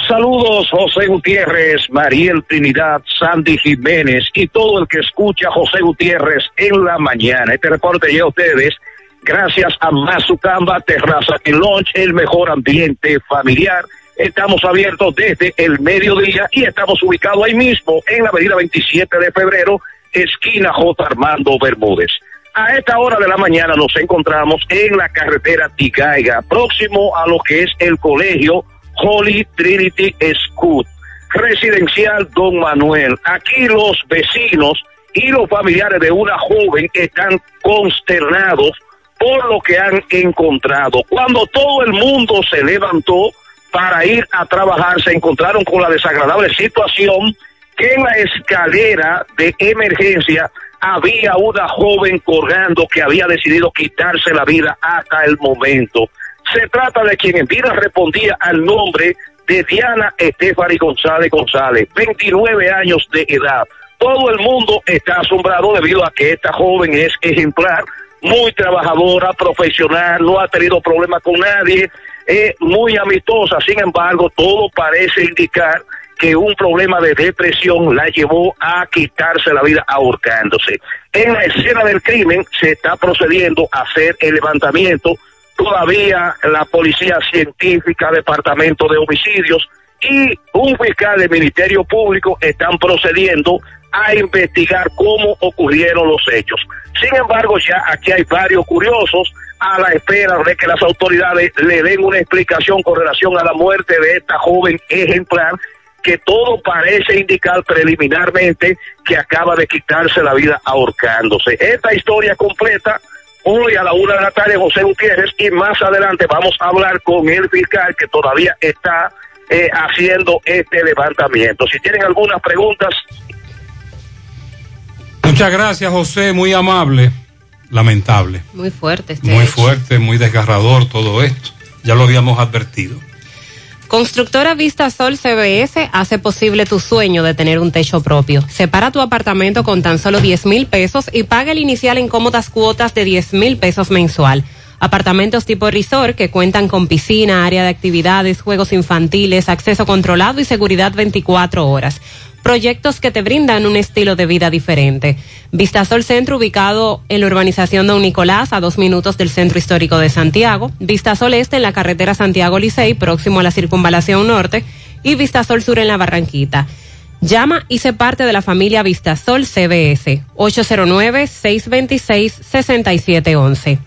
Saludos José Gutiérrez, Mariel Trinidad, Sandy Jiménez y todo el que escucha a José Gutiérrez en la mañana. Este reporte llega a ustedes gracias a Mazucamba Terraza y Lunch, el mejor ambiente familiar. Estamos abiertos desde el mediodía y estamos ubicados ahí mismo en la avenida 27 de febrero, esquina J. Armando Bermúdez. A esta hora de la mañana nos encontramos en la carretera Ticaiga, próximo a lo que es el colegio Holy Trinity School, residencial Don Manuel. Aquí los vecinos y los familiares de una joven están consternados por lo que han encontrado. Cuando todo el mundo se levantó para ir a trabajar, se encontraron con la desagradable situación que en la escalera de emergencia había una joven colgando que había decidido quitarse la vida hasta el momento. Se trata de quien en vida respondía al nombre de Diana Estefani González González, 29 años de edad. Todo el mundo está asombrado debido a que esta joven es ejemplar, muy trabajadora, profesional, no ha tenido problemas con nadie, es muy amistosa. Sin embargo, todo parece indicar que un problema de depresión la llevó a quitarse la vida ahorcándose. En la escena del crimen se está procediendo a hacer el levantamiento. Todavía la policía científica, departamento de homicidios y un fiscal del Ministerio Público están procediendo a investigar cómo ocurrieron los hechos. Sin embargo, ya aquí hay varios curiosos a la espera de que las autoridades le den una explicación con relación a la muerte de esta joven ejemplar que todo parece indicar preliminarmente que acaba de quitarse la vida ahorcándose. Esta historia completa hoy a la una de la tarde José Gutiérrez y más adelante vamos a hablar con el fiscal que todavía está eh, haciendo este levantamiento. Si tienen algunas preguntas. Muchas gracias José, muy amable. Lamentable. Muy fuerte este Muy hecho. fuerte, muy desgarrador todo esto. Ya lo habíamos advertido. Constructora Vista Sol CBS hace posible tu sueño de tener un techo propio. Separa tu apartamento con tan solo 10 mil pesos y paga el inicial en cómodas cuotas de 10 mil pesos mensual. Apartamentos tipo resort que cuentan con piscina, área de actividades, juegos infantiles, acceso controlado y seguridad 24 horas. Proyectos que te brindan un estilo de vida diferente. Vistasol Centro ubicado en la urbanización Don Nicolás a dos minutos del Centro Histórico de Santiago. Vistasol Este en la carretera Santiago Licey próximo a la circunvalación norte y Vistasol Sur en la Barranquita. Llama y se parte de la familia Vistasol CBS 809-626-6711.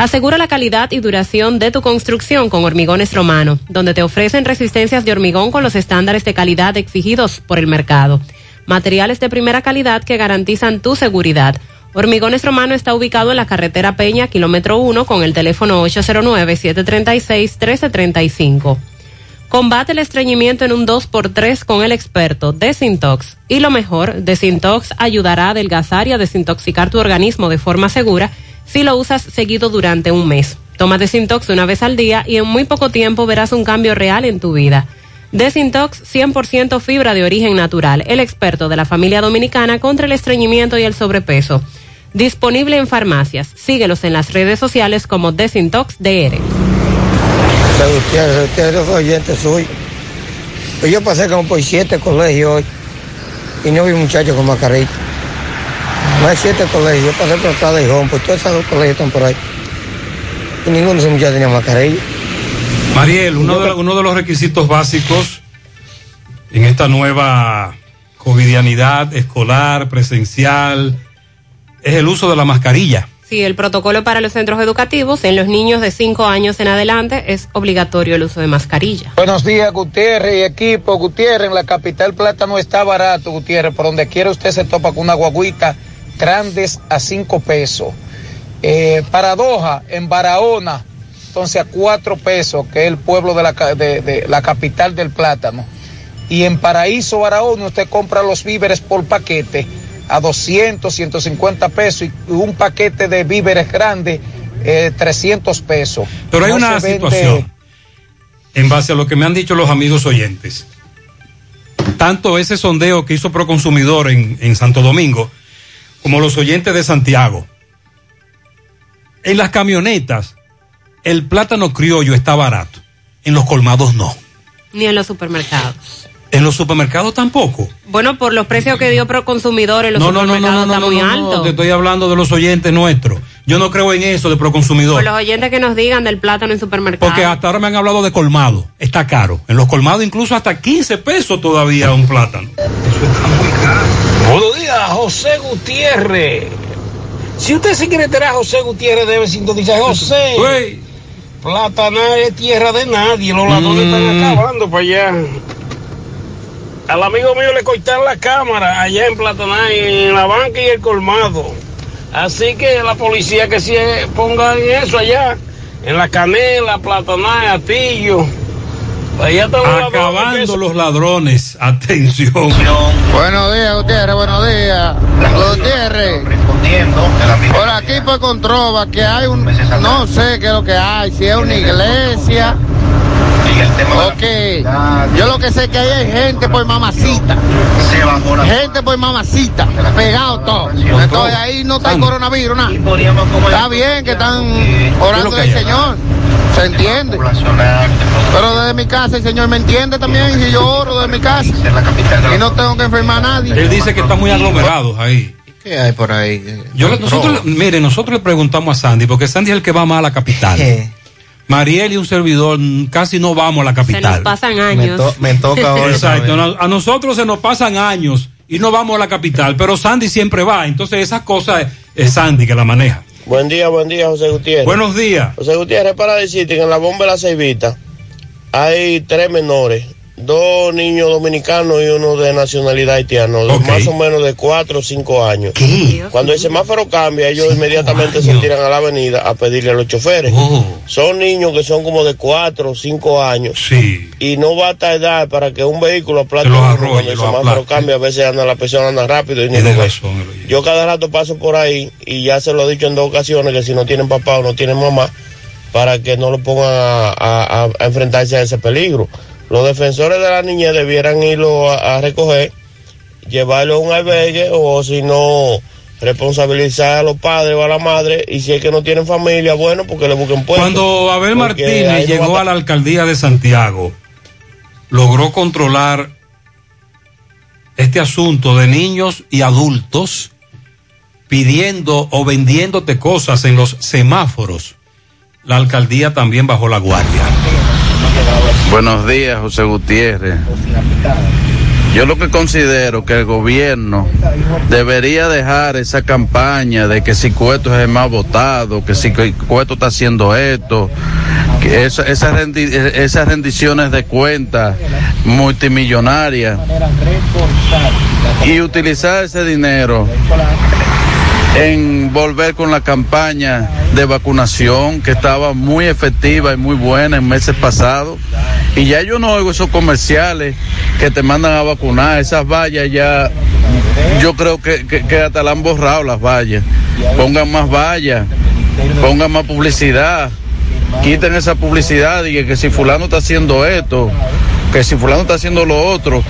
Asegura la calidad y duración de tu construcción con Hormigones Romano, donde te ofrecen resistencias de hormigón con los estándares de calidad exigidos por el mercado. Materiales de primera calidad que garantizan tu seguridad. Hormigones Romano está ubicado en la carretera Peña, kilómetro 1, con el teléfono 809-736-1335. Combate el estreñimiento en un 2x3 con el experto Desintox. Y lo mejor, Desintox ayudará a adelgazar y a desintoxicar tu organismo de forma segura si lo usas seguido durante un mes. Toma Desintox una vez al día y en muy poco tiempo verás un cambio real en tu vida. Desintox 100% fibra de origen natural, el experto de la familia dominicana contra el estreñimiento y el sobrepeso. Disponible en farmacias. Síguelos en las redes sociales como Desintox DR. Soy. Pues yo pasé como por siete colegios hoy y no vi muchachos con mascarilla. No hay siete colegios, yo pasé por de Hijón, pues todos esos colegios están por ahí. Y ninguno de esos muchachos tenía mascarilla. Mariel, uno de, uno de los requisitos básicos en esta nueva covidianidad escolar, presencial, es el uso de la mascarilla. Sí, el protocolo para los centros educativos en los niños de 5 años en adelante es obligatorio el uso de mascarilla. Buenos días, Gutiérrez y equipo. Gutiérrez, en la capital plátano está barato, Gutiérrez. Por donde quiera usted se topa con una guaguita grandes a 5 pesos. Eh, Paradoja, en Barahona, entonces a 4 pesos, que es el pueblo de la, de- de la capital del plátano. Y en Paraíso, Barahona, usted compra los víveres por paquete a 200, 150 pesos y un paquete de víveres grandes, eh, 300 pesos. Pero hay No una vende- situación, en base a lo que me han dicho los amigos oyentes. Tanto ese sondeo que hizo Proconsumidor en, en Santo Domingo, como los oyentes de Santiago. En las camionetas, el plátano criollo está barato. En los colmados no. Ni en los supermercados. En los supermercados tampoco. Bueno, por los precios que dio Proconsumidor en los No, no, no, no, supermercados no, no, está no, muy no, no, alto. te estoy hablando de los oyentes nuestros. Yo no creo en eso de Proconsumidor. Por los oyentes que nos digan del plátano en supermercados. Porque hasta ahora me han hablado de colmado. Está caro. En los colmados incluso hasta 15 pesos todavía un plátano. Buenos días, José Gutiérrez. Si usted se quiere enterar a José Gutiérrez, debe sintonizar. José, Plataná es tierra de nadie. Los ladrones Mm. están acabando para allá. Al amigo mío le cortaron la cámara allá en Plataná, en la banca y el colmado. Así que la policía que se ponga en eso allá, en la canela, Plataná, Atillo. Acabando los ladrones. Atención. Buenos días, Gutiérrez, buenos días. Gutiérrez. Por aquí por Controva, que hay un, no sé qué es lo que hay, si es una iglesia. Ok, yo lo que sé que ahí hay gente por mamacita. Gente por mamacita, pegado todo. Entonces ahí no está el coronavirus, nada. Está bien que están orando al Señor, se entiende. Pero desde mi casa el Señor me entiende también, y yo oro desde mi casa. Y no tengo que enfermar a nadie. Él dice que están muy aglomerados ahí. ¿Qué hay por ahí? Yo, nosotros, mire, nosotros le preguntamos a Sandy, porque Sandy es el que va más a la capital. Mariel y un servidor casi no vamos a la Se capital. nos pasan años. Exacto. no- A nosotros se nos pasan años y no vamos a la capital, pero Sandy siempre va. Entonces esas cosas es- es Sandy que la maneja. Buen día, buen día, José Gutiérrez. Buenos días. José Gutiérrez, para decirte que en la bomba de la Ceibita hay tres menores dos niños dominicanos y uno de nacionalidad haitiana, más o menos de cuatro o cinco años. Cuando el semáforo cambia, ellos inmediatamente se tiran a la avenida a pedirle a los choferes. Son niños que son como de cuatro o cinco años. Y no va a tardar para que un vehículo arrolle, cuando el semáforo cambia. A veces anda la persona anda rápido y ni lo ve. Yo cada rato paso por ahí y ya se lo he dicho en dos ocasiones que si no tienen papá o no tienen mamá, para que no lo pongan a, a- a enfrentarse a ese peligro. Los defensores de la niñez debieran irlo a, a recoger, llevarlo a un albergue o si no, responsabilizar a los padres o a la madre y si es que no tienen familia, bueno, porque le busquen puesto. Cuando Abel Martínez no llegó va a la alcaldía de Santiago, logró controlar este asunto de niños y adultos pidiendo o vendiéndote cosas en los semáforos. La alcaldía también bajó la guardia. Buenos días, José Gutiérrez. Yo lo que considero que el gobierno debería dejar esa campaña de que si Cueto es el más votado, que si Cueto está haciendo esto, que esas rendiciones de cuentas multimillonarias y utilizar ese dinero en volver con la campaña de vacunación que estaba muy efectiva y muy buena en meses pasados. Y ya yo no oigo esos comerciales que te mandan a vacunar, esas vallas ya, yo creo que, que, que hasta la han borrado las vallas. Pongan más vallas, pongan más publicidad, quiten esa publicidad y que si fulano está haciendo esto, que si fulano está haciendo lo otro,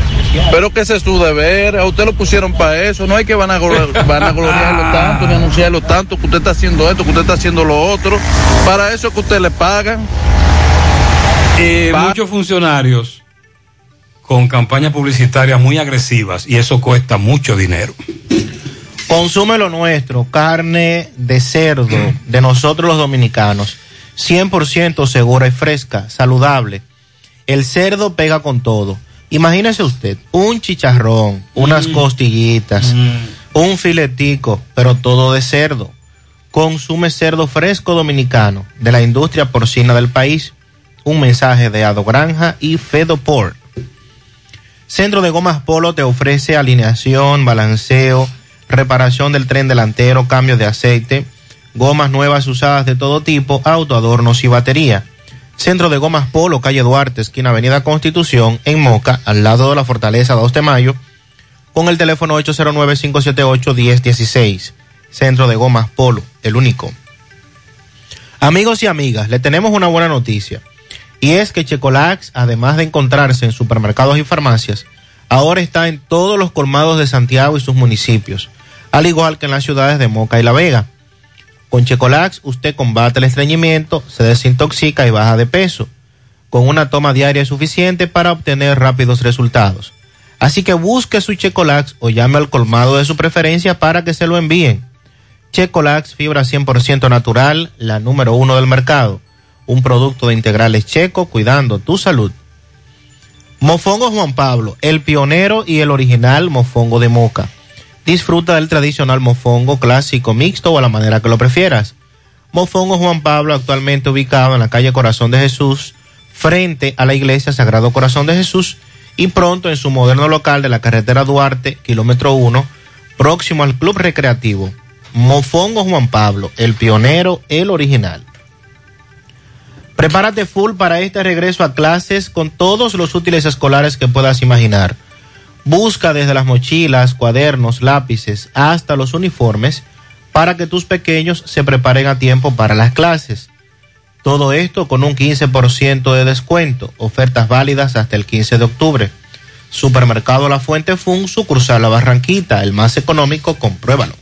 pero que ese es su deber, a usted lo pusieron para eso, no hay que van a, van gloriarlo tanto, ni anunciarlo tanto, que usted está haciendo esto, que usted está haciendo lo otro, para eso es que usted le pagan. Eh, muchos funcionarios con campañas publicitarias muy agresivas y eso cuesta mucho dinero. Consume lo nuestro, carne de cerdo de nosotros los dominicanos, 100% segura y fresca, saludable. El cerdo pega con todo. Imagínese usted, un chicharrón, unas costillitas, un filetico, pero todo de cerdo. Consume cerdo fresco dominicano de la industria porcina del país. Un mensaje de Ado Granja y Fedoport. Centro de Gomas Polo te ofrece alineación, balanceo, reparación del tren delantero, cambio de aceite, gomas nuevas usadas de todo tipo, autoadornos y batería. Centro de Gomas Polo, calle Duarte, esquina Avenida Constitución, en Moca, al lado de la Fortaleza 2 de Mayo, con el teléfono 809-578-1016. Centro de Gomas Polo, el único. Amigos y amigas, le tenemos una buena noticia. Y es que Checolax, además de encontrarse en supermercados y farmacias, ahora está en todos los colmados de Santiago y sus municipios, al igual que en las ciudades de Moca y La Vega. Con Checolax usted combate el estreñimiento, se desintoxica y baja de peso. Con una toma diaria es suficiente para obtener rápidos resultados. Así que busque su Checolax o llame al colmado de su preferencia para que se lo envíen. Checolax, fibra 100% natural, la número uno del mercado. Un producto de integrales checo cuidando tu salud. Mofongo Juan Pablo, el pionero y el original mofongo de moca. Disfruta del tradicional mofongo clásico mixto o a la manera que lo prefieras. Mofongo Juan Pablo, actualmente ubicado en la calle Corazón de Jesús, frente a la iglesia Sagrado Corazón de Jesús, y pronto en su moderno local de la carretera Duarte, kilómetro 1, próximo al Club Recreativo. Mofongo Juan Pablo, el pionero, el original. Prepárate full para este regreso a clases con todos los útiles escolares que puedas imaginar. Busca desde las mochilas, cuadernos, lápices hasta los uniformes para que tus pequeños se preparen a tiempo para las clases. Todo esto con un 15% de descuento, ofertas válidas hasta el 15 de octubre. Supermercado La Fuente Fun, sucursal La Barranquita, el más económico, compruébalo.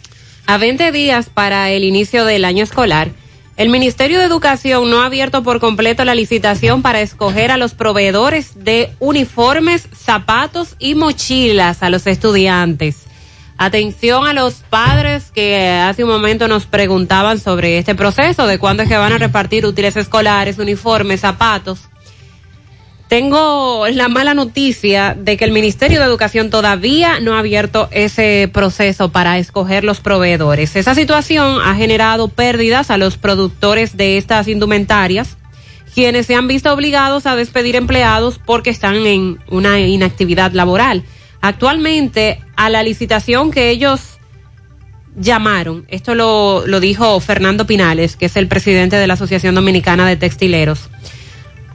A 20 días para el inicio del año escolar, el Ministerio de Educación no ha abierto por completo la licitación para escoger a los proveedores de uniformes, zapatos y mochilas a los estudiantes. Atención a los padres que hace un momento nos preguntaban sobre este proceso, de cuándo es que van a repartir útiles escolares, uniformes, zapatos. Tengo la mala noticia de que el Ministerio de Educación todavía no ha abierto ese proceso para escoger los proveedores. Esa situación ha generado pérdidas a los productores de estas indumentarias, quienes se han visto obligados a despedir empleados porque están en una inactividad laboral. Actualmente, a la licitación que ellos llamaron, esto lo, lo dijo Fernando Pinales, que es el presidente de la Asociación Dominicana de Textileros,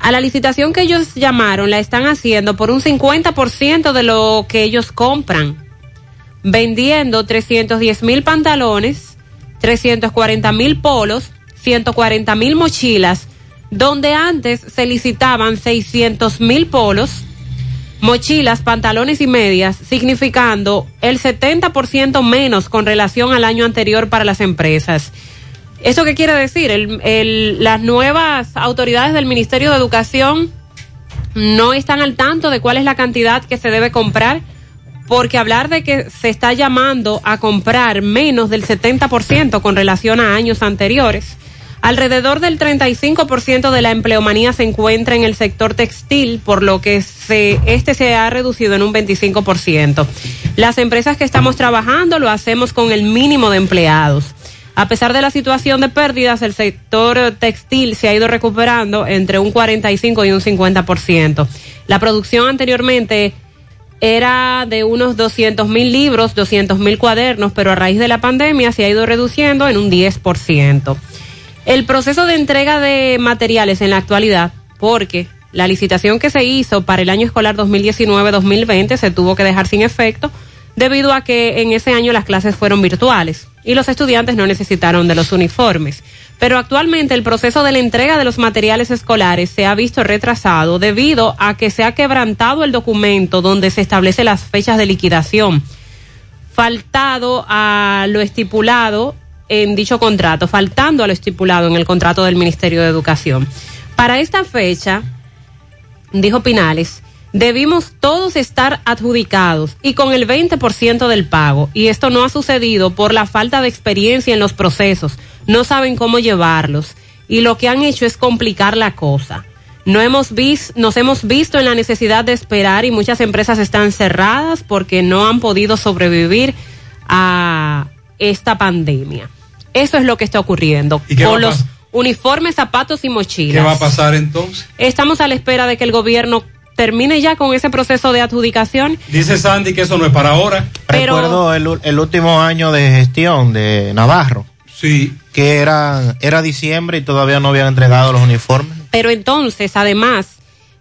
a la licitación que ellos llamaron la están haciendo por un 50% de lo que ellos compran, vendiendo 310 mil pantalones, 340 mil polos, 140 mil mochilas, donde antes se licitaban 600 mil polos, mochilas, pantalones y medias, significando el 70% menos con relación al año anterior para las empresas. ¿Eso qué quiere decir? Las nuevas autoridades del Ministerio de Educación no están al tanto de cuál es la cantidad que se debe comprar, porque hablar de que se está llamando a comprar menos del 70% con relación a años anteriores. Alrededor del 35% de la empleomanía se encuentra en el sector textil, por lo que se, este se ha reducido en un 25%. Las empresas que estamos trabajando lo hacemos con el mínimo de empleados. A pesar de la situación de pérdidas, el sector textil se ha ido recuperando entre un 45 y un 50%. La producción anteriormente era de unos 200 mil libros, 200 mil cuadernos, pero a raíz de la pandemia se ha ido reduciendo en un 10%. El proceso de entrega de materiales en la actualidad, porque la licitación que se hizo para el año escolar 2019-2020 se tuvo que dejar sin efecto debido a que en ese año las clases fueron virtuales y los estudiantes no necesitaron de los uniformes. Pero actualmente el proceso de la entrega de los materiales escolares se ha visto retrasado debido a que se ha quebrantado el documento donde se establece las fechas de liquidación, faltado a lo estipulado en dicho contrato, faltando a lo estipulado en el contrato del Ministerio de Educación. Para esta fecha, dijo Pinales, debimos todos estar adjudicados y con el 20% del pago. Y esto no ha sucedido por la falta de experiencia en los procesos. No saben cómo llevarlos. Y lo que han hecho es complicar la cosa. No hemos visto, nos hemos visto en la necesidad de esperar y muchas empresas están cerradas porque no han podido sobrevivir a esta pandemia. Eso es lo que está ocurriendo. ¿Y qué va Con los uniformes, zapatos y mochilas. ¿Qué va a pasar entonces? Estamos a la espera de que el gobierno termine ya con ese proceso de adjudicación. Dice Sandy que eso no es para ahora. Pero- Recuerdo el, el último año de gestión de Navarro. Sí. Que era, era diciembre y todavía no habían entregado los uniformes. Pero entonces, además,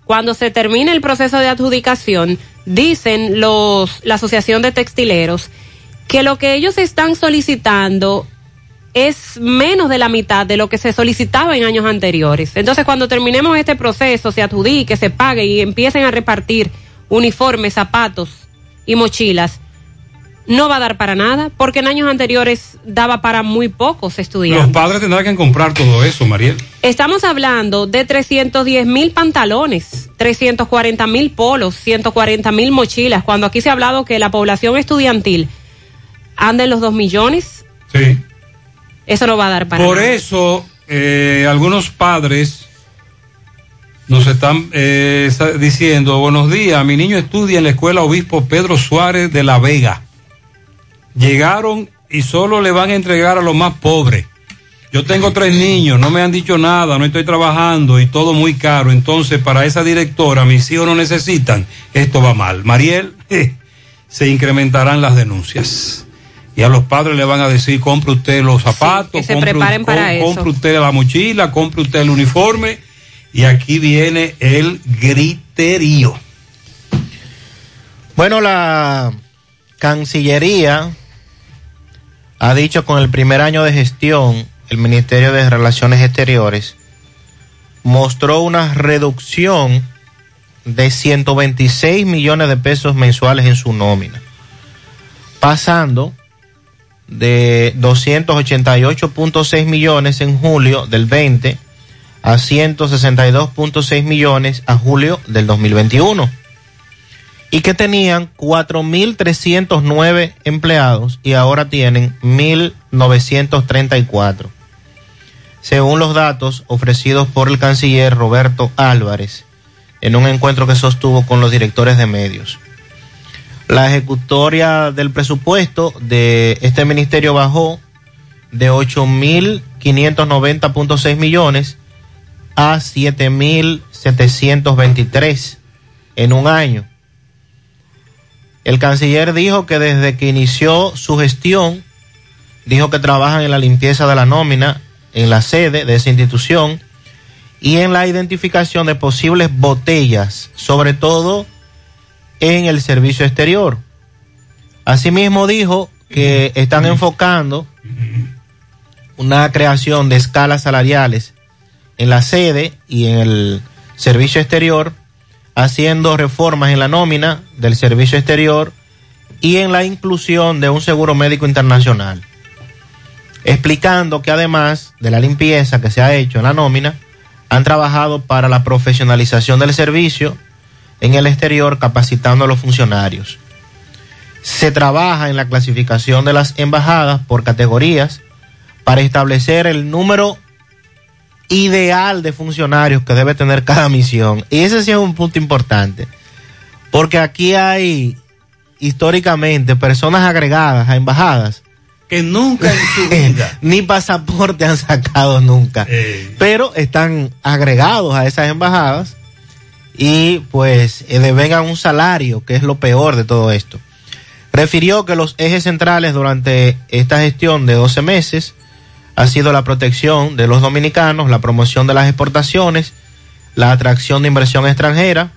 cuando se termine el proceso de adjudicación, dicen los, la Asociación de Textileros que lo que ellos están solicitando es menos de la mitad de lo que se solicitaba en años anteriores. Entonces, cuando terminemos este proceso, se adjudique, se pague y empiecen a repartir uniformes, zapatos y mochilas, no va a dar para nada, porque en años anteriores daba para muy pocos estudiantes. Los padres tendrán que comprar todo eso, Mariel. Estamos hablando de 310 mil pantalones, 340 mil polos, 140 mil mochilas, cuando aquí se ha hablado que la población estudiantil anda en los 2 millones, Sí. Eso no va a dar para Por nada. eso, eh, algunos padres nos están eh, diciendo, buenos días, mi niño estudia en la escuela Obispo Pedro Suárez de La Vega. Llegaron y solo le van a entregar a los más pobres. Yo tengo tres niños, no me han dicho nada, no estoy trabajando y todo muy caro. Entonces, para esa directora, mis hijos no necesitan, esto va mal. Mariel, se incrementarán las denuncias. Y a los padres le van a decir, compre usted los zapatos, que se compre, preparen para eso. compre usted la mochila, compre usted el uniforme. Y aquí viene el griterío. Bueno, la Cancillería ha dicho con el primer año de gestión, el Ministerio de Relaciones Exteriores mostró una reducción de 126 millones de pesos mensuales en su nómina, pasando de 288.6 millones en julio del 20 a 162.6 millones a julio del 2021 y que tenían 4.309 empleados y ahora tienen 1.934. Según los datos ofrecidos por el canciller Roberto Álvarez en un encuentro que sostuvo con los directores de medios. La ejecutoria del presupuesto de este ministerio bajó de 8.590.6 millones a 7.723 en un año. El canciller dijo que desde que inició su gestión, dijo que trabajan en la limpieza de la nómina en la sede de esa institución y en la identificación de posibles botellas, sobre todo en el servicio exterior. Asimismo dijo que están enfocando una creación de escalas salariales en la sede y en el servicio exterior, haciendo reformas en la nómina del servicio exterior y en la inclusión de un seguro médico internacional. Explicando que además de la limpieza que se ha hecho en la nómina, han trabajado para la profesionalización del servicio en el exterior, capacitando a los funcionarios. Se trabaja en la clasificación de las embajadas por categorías para establecer el número ideal de funcionarios que debe tener cada misión. Y ese sí es un punto importante, porque aquí hay históricamente personas agregadas a embajadas que nunca en su vida ni pasaporte han sacado nunca, Eh. pero están agregados a esas embajadas y pues eh, devengan un salario, que es lo peor de todo esto. Refirió que los ejes centrales durante esta gestión de 12 meses ha sido la protección de los dominicanos, la promoción de las exportaciones, la atracción de inversión extranjera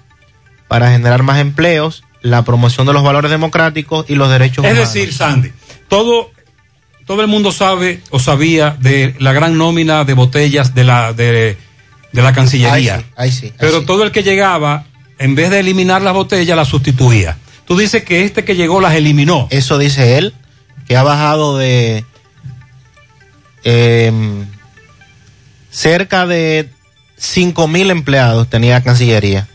para generar más empleos, la promoción de los valores democráticos y los derechos Es humanos. decir, Sandy, todo, todo el mundo sabe o sabía de la gran nómina de botellas de la, de, de la Cancillería. Ahí sí, ahí sí, ahí Pero sí. todo el que llegaba, en vez de eliminar las botellas, las sustituía. Tú dices que este que llegó las eliminó. Eso dice él, que ha bajado de em, cerca de 5 mil empleados tenía Cancillería.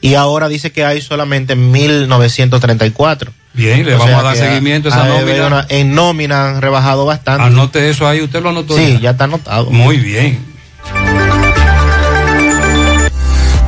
Y ahora dice que hay solamente 1934. Bien, le O vamos a dar seguimiento a esa nómina. una- en nómina han rebajado bastante. Anote eso ahí, usted lo anotó. Sí, ya está anotado. Muy bien.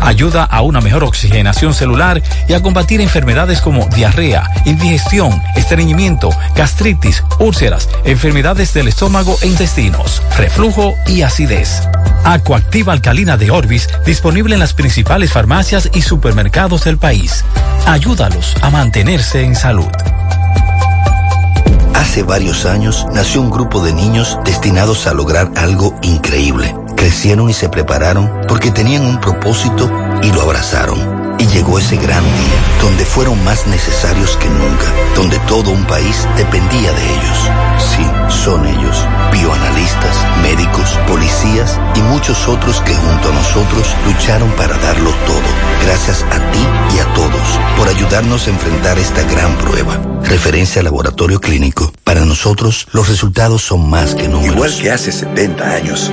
Ayuda a una mejor oxigenación celular y a combatir enfermedades como diarrea, indigestión, estreñimiento, gastritis, úlceras, enfermedades del estómago e intestinos, reflujo y acidez. Acuactiva alcalina de Orbis, disponible en las principales farmacias y supermercados del país. Ayúdalos a mantenerse en salud. Hace varios años nació un grupo de niños destinados a lograr algo increíble. Crecieron y se prepararon porque tenían un propósito y lo abrazaron. Y llegó ese gran día, donde fueron más necesarios que nunca, donde todo un país dependía de ellos. Sí, son ellos, bioanalistas, médicos, policías y muchos otros que junto a nosotros lucharon para darlo todo. Gracias a ti y a todos por ayudarnos a enfrentar esta gran prueba. Referencia al laboratorio clínico. Para nosotros, los resultados son más que números. Igual que hace 70 años,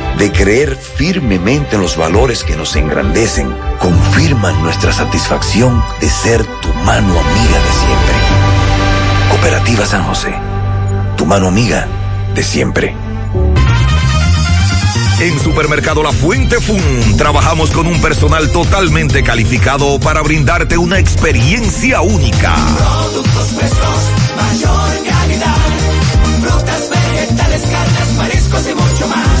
de creer firmemente en los valores que nos engrandecen, confirman nuestra satisfacción de ser tu mano amiga de siempre. Cooperativa San José, tu mano amiga de siempre. En Supermercado La Fuente Fun trabajamos con un personal totalmente calificado para brindarte una experiencia única. Productos frescos, mayor calidad. Frutas, vegetales, carnes, mariscos y mucho más.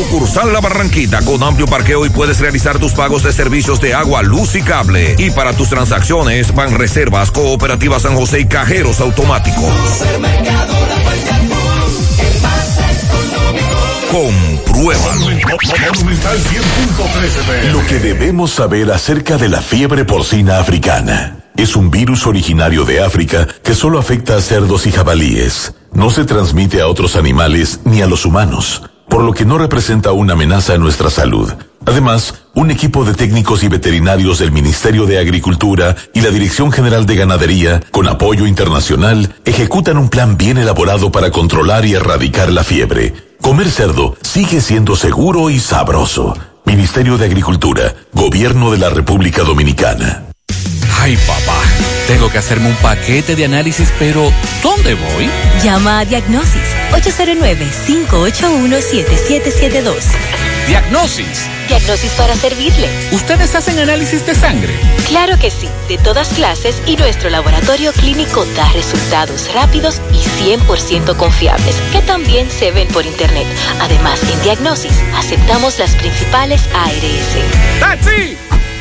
Sucursal La Barranquita con amplio parqueo y puedes realizar tus pagos de servicios de agua, luz y cable. Y para tus transacciones, van reservas, cooperativa San José y cajeros automáticos. Compruébalo. Lo que debemos saber acerca de la fiebre porcina africana. Es un virus originario de África que solo afecta a cerdos y jabalíes. No se transmite a otros animales ni a los humanos, por lo que no representa una amenaza a nuestra salud. Además, un equipo de técnicos y veterinarios del Ministerio de Agricultura y la Dirección General de Ganadería, con apoyo internacional, ejecutan un plan bien elaborado para controlar y erradicar la fiebre. Comer cerdo sigue siendo seguro y sabroso. Ministerio de Agricultura, Gobierno de la República Dominicana. Ay, papá, tengo que hacerme un paquete de análisis, pero ¿dónde voy? Llama a Diagnosis 809-581-7772. Diagnosis. Diagnosis para servirle. ¿Ustedes hacen análisis de sangre? Claro que sí, de todas clases y nuestro laboratorio clínico da resultados rápidos y 100% confiables, que también se ven por internet. Además, en Diagnosis aceptamos las principales ARS. ¡Taxi!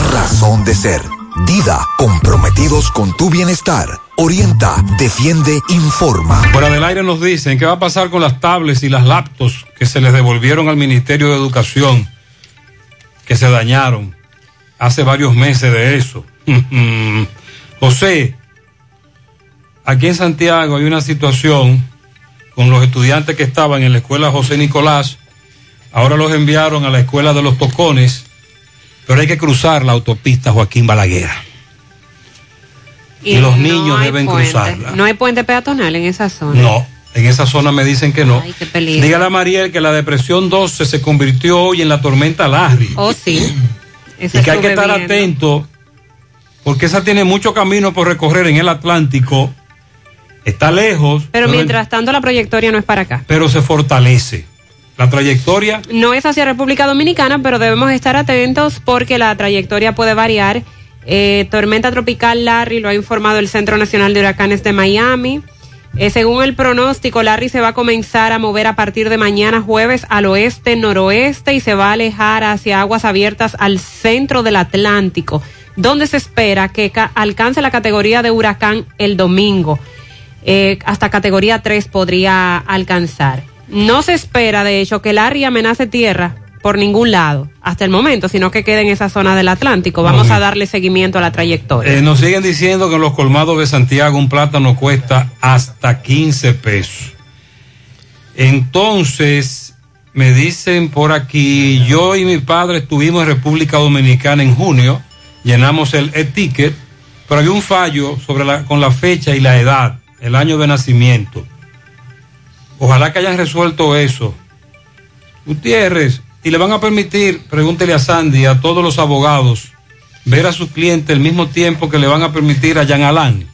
razón de ser. Dida, comprometidos con tu bienestar. Orienta, defiende, informa. Fuera del aire nos dicen qué va a pasar con las tablets y las laptops que se les devolvieron al Ministerio de Educación, que se dañaron hace varios meses de eso. José, aquí en Santiago hay una situación con los estudiantes que estaban en la escuela José Nicolás, ahora los enviaron a la escuela de los Tocones, pero hay que cruzar la autopista Joaquín Balaguer. Y, los no niños deben puente. cruzarla. No hay puente peatonal en esa zona. No, en esa zona me dicen que no. Ay, qué peligro. Dígale a Mariel que la depresión 12 se convirtió hoy en la tormenta Larry. Oh, sí. Esa y que hay que estar viendo. atento porque esa tiene mucho camino por recorrer en el Atlántico. Está lejos, Pero pero, mientras tanto la trayectoria no es para acá. pero se fortalece. La trayectoria No es hacia República Dominicana, pero debemos estar atentos porque la trayectoria puede variar. Eh, tormenta tropical Larry lo ha informado el Centro Nacional de Huracanes de Miami. Eh, según el pronóstico, Larry se va a comenzar a mover a partir de mañana jueves al oeste, noroeste y se va a alejar hacia aguas abiertas al centro del Atlántico, donde se espera que ca- alcance la categoría de huracán el domingo. Eh, hasta categoría 3 podría alcanzar. No se espera, de hecho, que Larry amenace tierra por ningún lado hasta el momento, sino que quede en esa zona del Atlántico. Vamos a darle seguimiento a la trayectoria. Eh, nos siguen diciendo que en los colmados de Santiago un plátano cuesta hasta 15 pesos. Entonces, me dicen por aquí, yo y mi padre estuvimos en República Dominicana en junio, llenamos el e-ticket, pero había un fallo sobre la, con la fecha y la edad, el año de nacimiento. Ojalá que hayan resuelto eso. Gutiérrez, y le van a permitir, pregúntele a Sandy, a todos los abogados, ver a su cliente el mismo tiempo que le van a permitir a Jean Alain.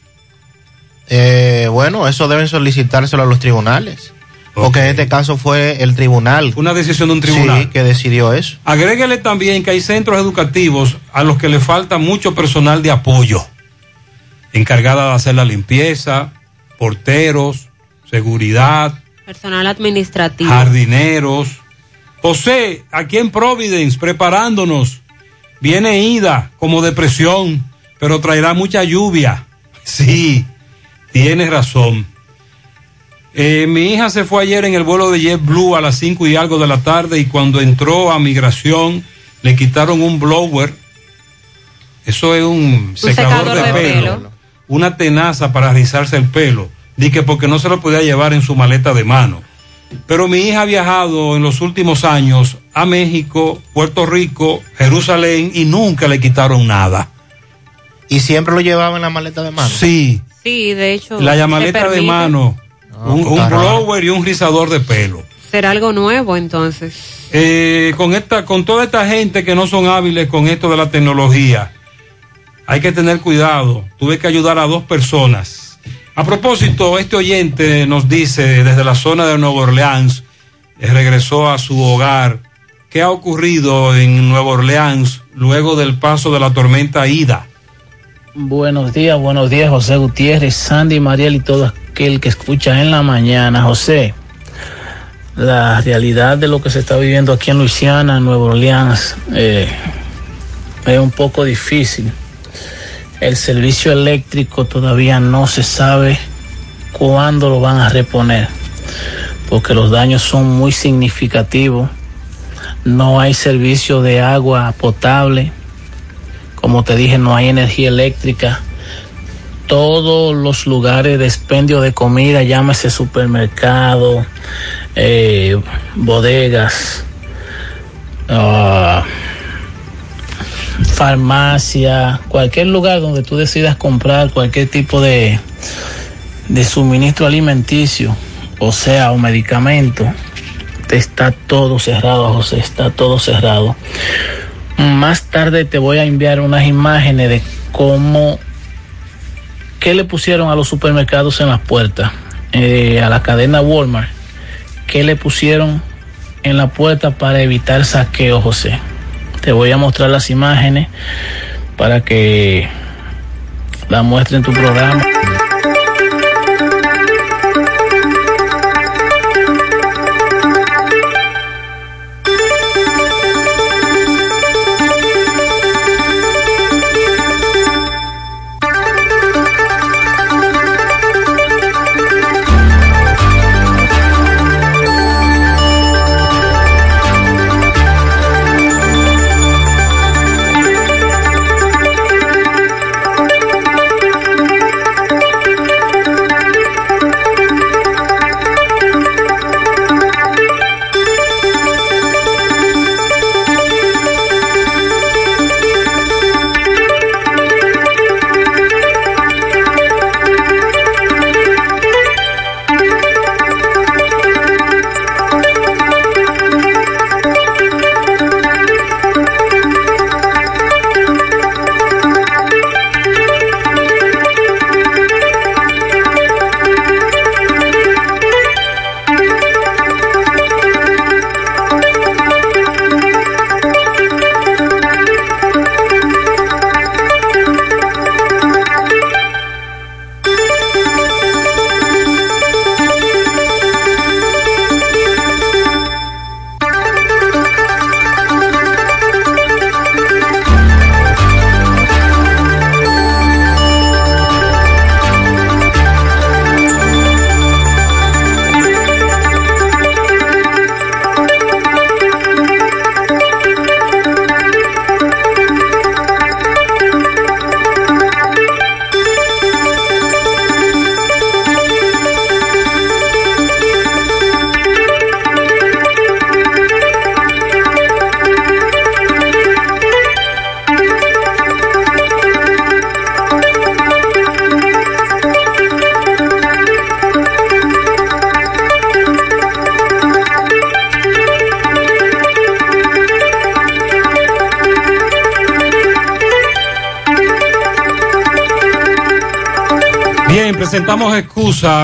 Eh, bueno, eso deben solicitárselo a los tribunales. Porque en este caso fue el tribunal. Una decisión de un tribunal. Sí, que decidió eso. Agréguele también que hay centros educativos a los que le falta mucho personal de apoyo, encargada de hacer la limpieza, porteros, seguridad, Personal administrativo. jardineros. José, aquí en Providence, preparándonos. Viene Ida como depresión, pero traerá mucha lluvia. Sí, tienes razón. Eh, mi hija se fue ayer en el vuelo de JetBlue a las 5 y algo de la tarde y cuando entró a migración le quitaron un blower. Eso es un, secador, de, pelo, Una tenaza para rizarse el pelo. Dije porque no se lo podía llevar en su maleta de mano. Pero mi hija ha viajado en los últimos años a México, Puerto Rico, Jerusalén y nunca le quitaron nada. ¿Y siempre lo llevaba en la maleta de mano? Sí, Sí, de hecho. la maleta de mano, un, un está raro. blower y un rizador de pelo. Será algo nuevo entonces. Eh, con esta, con toda esta gente que no son hábiles con esto de la tecnología, hay que tener cuidado. Tuve que ayudar a dos personas. A propósito, este oyente nos dice desde la zona de Nueva Orleans, eh, regresó a su hogar. ¿Qué ha ocurrido en Nueva Orleans luego del paso de la tormenta Ida? Buenos días, buenos días, José Gutiérrez, Sandy, Mariel y todo aquel que escucha en la mañana. José, la realidad de lo que se está viviendo aquí en Luisiana, en Nueva Orleans, eh, es un poco difícil. El servicio eléctrico todavía no se sabe cuándo lo van a reponer, porque los daños son muy significativos. No hay servicio de agua potable. Como te dije, no hay energía eléctrica. Todos los lugares de expendio de comida, llámese supermercado, eh, bodegas, ah, farmacia, cualquier lugar donde tú decidas comprar cualquier tipo de, de suministro alimenticio, o sea, o medicamento, está todo cerrado, José, está todo cerrado. Más tarde te voy a enviar unas imágenes de cómo, qué le pusieron a los supermercados en las puertas, eh, a la cadena Walmart, qué le pusieron en la puerta para evitar saqueo, José. Te voy a mostrar las imágenes para que la muestre en tu programa.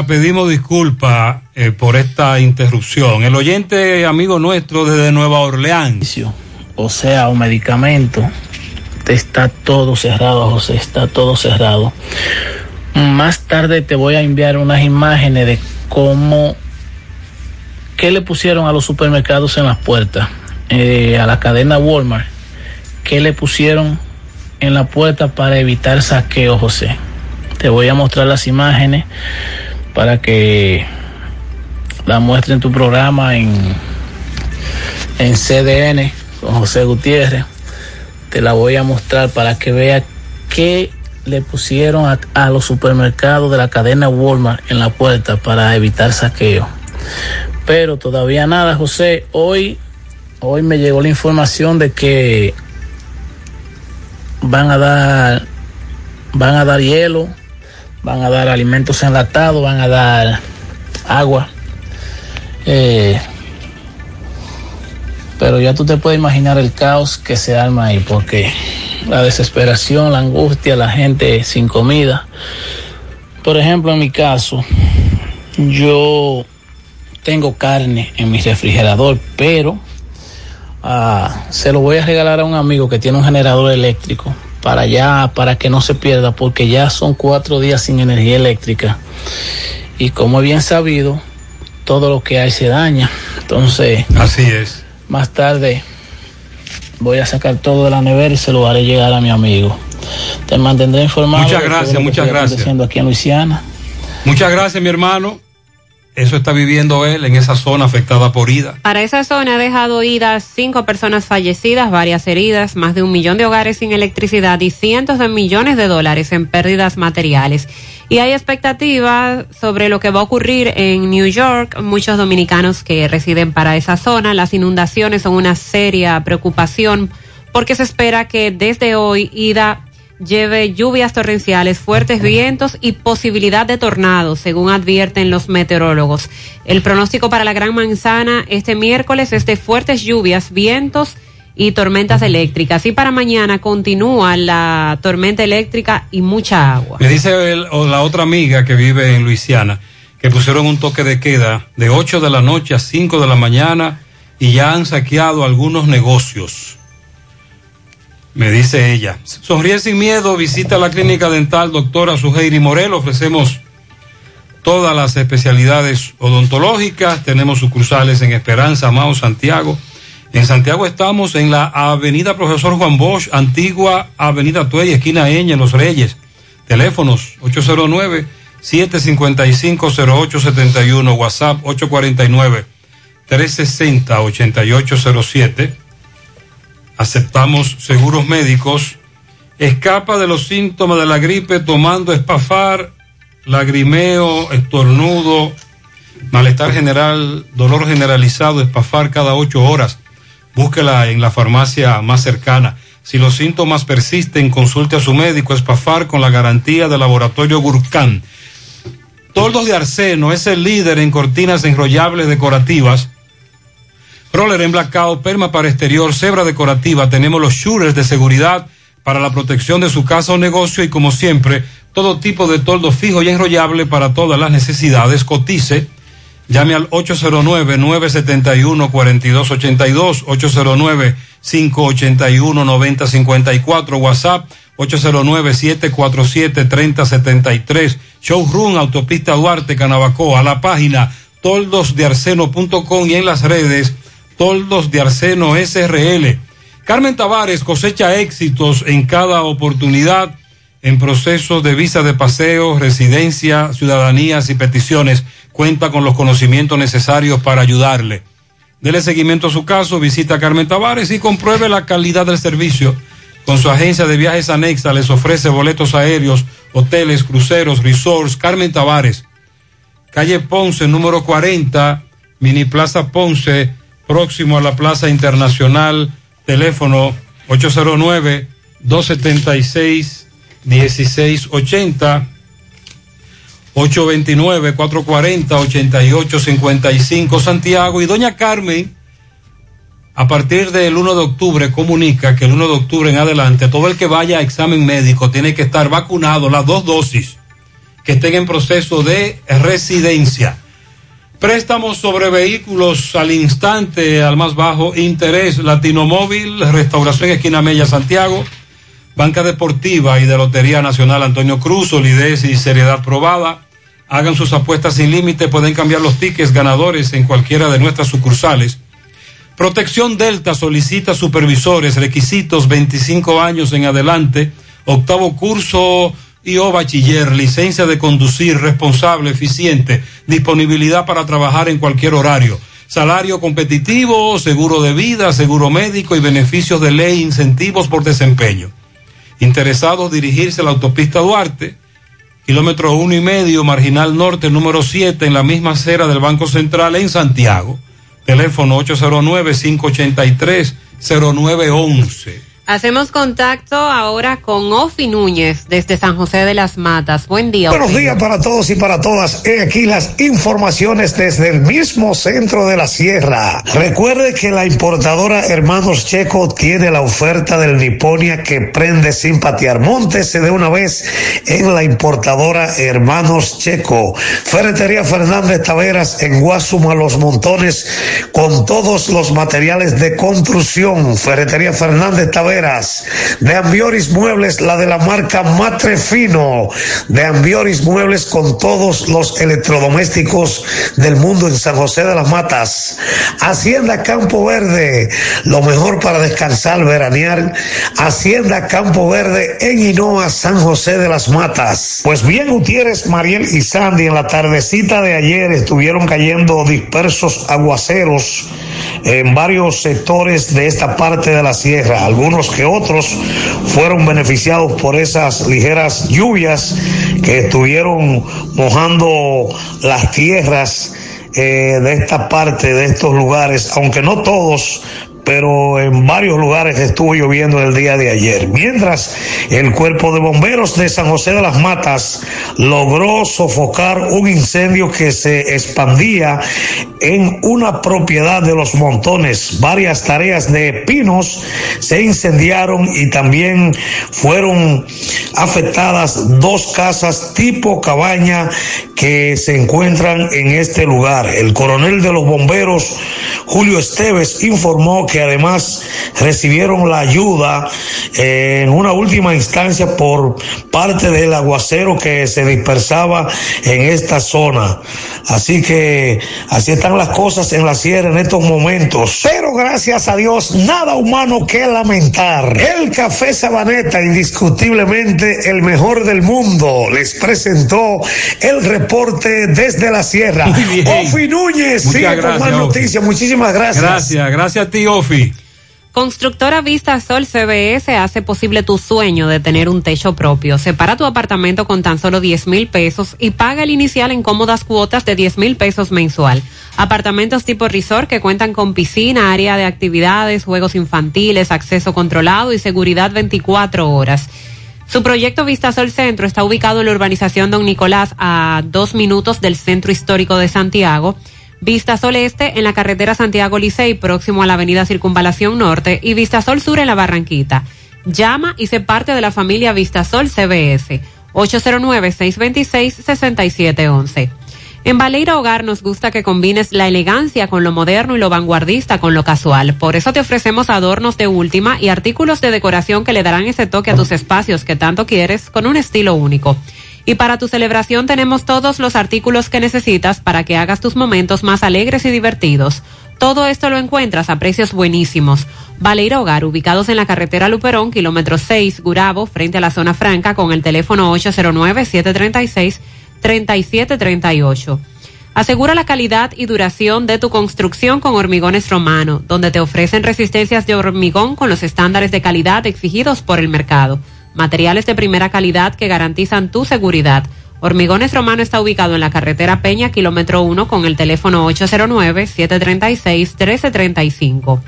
Pedimos disculpas eh, por esta interrupción. El oyente amigo nuestro desde Nueva Orleans. O sea, un medicamento. Está todo cerrado, José, está todo cerrado. Más tarde te voy a enviar unas imágenes de cómo, qué le pusieron a los supermercados en las puertas, eh, a la cadena Walmart, qué le pusieron en la puerta para evitar saqueo, José. Te voy a mostrar las imágenes para que la muestre en tu programa en, en CDN con José Gutiérrez. Te la voy a mostrar para que vea qué le pusieron a, a los supermercados de la cadena Walmart en la puerta para evitar saqueo. Pero todavía nada, José. Hoy, hoy me llegó la información de que van a dar, van a dar hielo, van a dar alimentos enlatados, van a dar agua. Eh, pero ya tú te puedes imaginar el caos que se arma ahí, porque la desesperación, la angustia, la gente sin comida. Por ejemplo, en mi caso, yo tengo carne en mi refrigerador, pero ah, se lo voy a regalar a un amigo que tiene un generador eléctrico para allá, para que no se pierda, porque ya son cuatro días sin energía eléctrica. Y como es bien sabido, todo lo que hay se daña. Entonces, así es. Más tarde voy a sacar todo de la nevera y se lo haré llegar a mi amigo. Te mantendré informado. Muchas gracias, muchas gracias. aquí en Luisiana. Muchas gracias, mi hermano. Eso está viviendo él en esa zona afectada por ida. Para esa zona ha dejado idas cinco personas fallecidas, varias heridas, más de un millón de hogares sin electricidad y cientos de millones de dólares en pérdidas materiales. Y hay expectativas sobre lo que va a ocurrir en New York. Muchos dominicanos que residen para esa zona, las inundaciones son una seria preocupación porque se espera que desde hoy Ida lleve lluvias torrenciales, fuertes vientos y posibilidad de tornados, según advierten los meteorólogos. El pronóstico para la Gran Manzana este miércoles es de fuertes lluvias, vientos y tormentas eléctricas. Y para mañana continúa la tormenta eléctrica y mucha agua. Me dice el- o la otra amiga que vive en Luisiana que pusieron un toque de queda de 8 de la noche a 5 de la mañana y ya han saqueado algunos negocios. Me dice ella. Sonríe sin miedo, visita la clínica dental doctora Suheiri Morel. Ofrecemos todas las especialidades odontológicas. Tenemos sucursales en Esperanza, Mao, Santiago. En Santiago estamos en la avenida Profesor Juan Bosch, antigua avenida Tuey, esquina Eña, en Los Reyes. Teléfonos 809-755-0871, WhatsApp 849-360-8807. Aceptamos seguros médicos. Escapa de los síntomas de la gripe tomando espafar, lagrimeo, estornudo, malestar general, dolor generalizado, espafar cada ocho horas. Búsquela en la farmacia más cercana. Si los síntomas persisten, consulte a su médico. Espafar con la garantía del laboratorio Gurkhan. Toldos de Arseno es el líder en cortinas enrollables decorativas. Roller emblacado, perma para exterior, cebra decorativa. Tenemos los shooters de seguridad para la protección de su casa o negocio y como siempre, todo tipo de toldo fijo y enrollable para todas las necesidades. Cotice. Llame al 809-971-4282, 809-581-9054, WhatsApp 809-747-3073, Showroom Autopista Duarte, Canabacoa, la página toldosdearseno.com y en las redes Toldos de Arseno SRL. Carmen Tavares cosecha éxitos en cada oportunidad en procesos de visa de paseo, residencia, ciudadanías y peticiones. Cuenta con los conocimientos necesarios para ayudarle. Dele seguimiento a su caso, visita a Carmen Tavares y compruebe la calidad del servicio. Con su agencia de viajes anexa les ofrece boletos aéreos, hoteles, cruceros, resorts. Carmen Tavares, calle Ponce, número 40, Mini Plaza Ponce, próximo a la Plaza Internacional, teléfono 809-276-1680, 829-440-8855 Santiago y doña Carmen, a partir del 1 de octubre, comunica que el 1 de octubre en adelante, todo el que vaya a examen médico tiene que estar vacunado las dos dosis que estén en proceso de residencia. Préstamos sobre vehículos al instante, al más bajo interés. Latino Móvil, Restauración Esquina Mella, Santiago. Banca Deportiva y de Lotería Nacional Antonio Cruz, solidez y seriedad probada. Hagan sus apuestas sin límite, pueden cambiar los tickets ganadores en cualquiera de nuestras sucursales. Protección Delta solicita supervisores, requisitos 25 años en adelante, octavo curso y o bachiller, licencia de conducir, responsable, eficiente, disponibilidad para trabajar en cualquier horario, salario competitivo, seguro de vida, seguro médico y beneficios de ley, incentivos por desempeño. Interesados dirigirse a la autopista Duarte, kilómetro uno y medio, marginal norte, número 7, en la misma acera del Banco Central en Santiago. Teléfono 809-583-0911. Hacemos contacto ahora con Ofi Núñez desde San José de las Matas. Buen día. Buenos Ofi. días para todos y para todas. He aquí las informaciones desde el mismo centro de la sierra. Recuerde que la importadora Hermanos Checo tiene la oferta del Niponia que prende sin patear. Móntese de una vez en la importadora Hermanos Checo. Ferretería Fernández Taveras en Guasuma Los Montones con todos los materiales de construcción. Ferretería Fernández Taveras de Ambioris Muebles, la de la marca Matre Fino, de Ambioris Muebles con todos los electrodomésticos del mundo en San José de las Matas. Hacienda Campo Verde, lo mejor para descansar, veranear. Hacienda Campo Verde en Hinoa, San José de las Matas. Pues bien, Gutiérrez, Mariel y Sandy, en la tardecita de ayer estuvieron cayendo dispersos aguaceros en varios sectores de esta parte de la sierra. Algunos que otros fueron beneficiados por esas ligeras lluvias que estuvieron mojando las tierras eh, de esta parte, de estos lugares, aunque no todos, pero en varios lugares estuvo lloviendo el día de ayer. Mientras el cuerpo de bomberos de San José de las Matas logró sofocar un incendio que se expandía en una propiedad de los montones. Varias tareas de pinos se incendiaron y también fueron afectadas dos casas tipo cabaña que se encuentran en este lugar. El coronel de los bomberos, Julio Esteves, informó que además recibieron la ayuda eh, en una última instancia por parte del aguacero que se dispersaba en esta zona. Así que así están las cosas en la sierra en estos momentos. Pero gracias a Dios, nada humano que lamentar. El café Sabaneta, indiscutiblemente el mejor del mundo, les presentó el reporte desde la sierra. Ofi Núñez, sigue con más noticias. Muchísimas gracias. Gracias, gracias a ti, Ofi. Constructora Vista Sol CBS hace posible tu sueño de tener un techo propio. Separa tu apartamento con tan solo 10 mil pesos y paga el inicial en cómodas cuotas de 10 mil pesos mensual. Apartamentos tipo resort que cuentan con piscina, área de actividades, juegos infantiles, acceso controlado y seguridad 24 horas. Su proyecto Vistasol Centro está ubicado en la urbanización Don Nicolás a dos minutos del centro histórico de Santiago. Vistasol Este en la carretera Santiago Licey, próximo a la avenida Circunvalación Norte, y Vistasol Sur en la Barranquita. Llama y sé parte de la familia Vistasol CBS. 809-626-6711. En Baleira Hogar nos gusta que combines la elegancia con lo moderno y lo vanguardista con lo casual. Por eso te ofrecemos adornos de última y artículos de decoración que le darán ese toque a tus espacios que tanto quieres con un estilo único. Y para tu celebración tenemos todos los artículos que necesitas para que hagas tus momentos más alegres y divertidos. Todo esto lo encuentras a precios buenísimos. Baleira Hogar, ubicados en la carretera Luperón, kilómetro 6, Gurabo, frente a la zona franca, con el teléfono 809-736-3738. Asegura la calidad y duración de tu construcción con Hormigones Romano, donde te ofrecen resistencias de hormigón con los estándares de calidad exigidos por el mercado. Materiales de primera calidad que garantizan tu seguridad. Hormigones Romano está ubicado en la carretera Peña, kilómetro 1, con el teléfono 809-736-1335.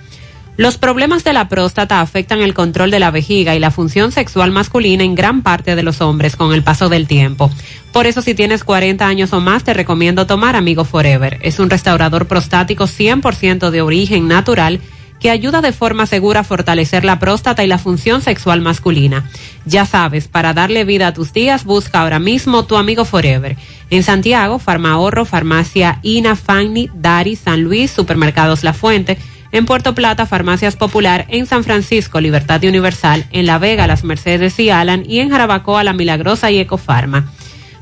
Los problemas de la próstata afectan el control de la vejiga y la función sexual masculina en gran parte de los hombres con el paso del tiempo. Por eso si tienes 40 años o más te recomiendo tomar Amigo Forever. Es un restaurador prostático 100% de origen natural que ayuda de forma segura a fortalecer la próstata y la función sexual masculina. Ya sabes, para darle vida a tus días, busca ahora mismo tu amigo Forever. En Santiago, Farmahorro, Farmacia Ina, Fanny, Dari, San Luis, Supermercados La Fuente. En Puerto Plata, Farmacias Popular, en San Francisco, Libertad Universal, en La Vega, Las Mercedes y Alan, y en Jarabacoa, La Milagrosa y Ecofarma.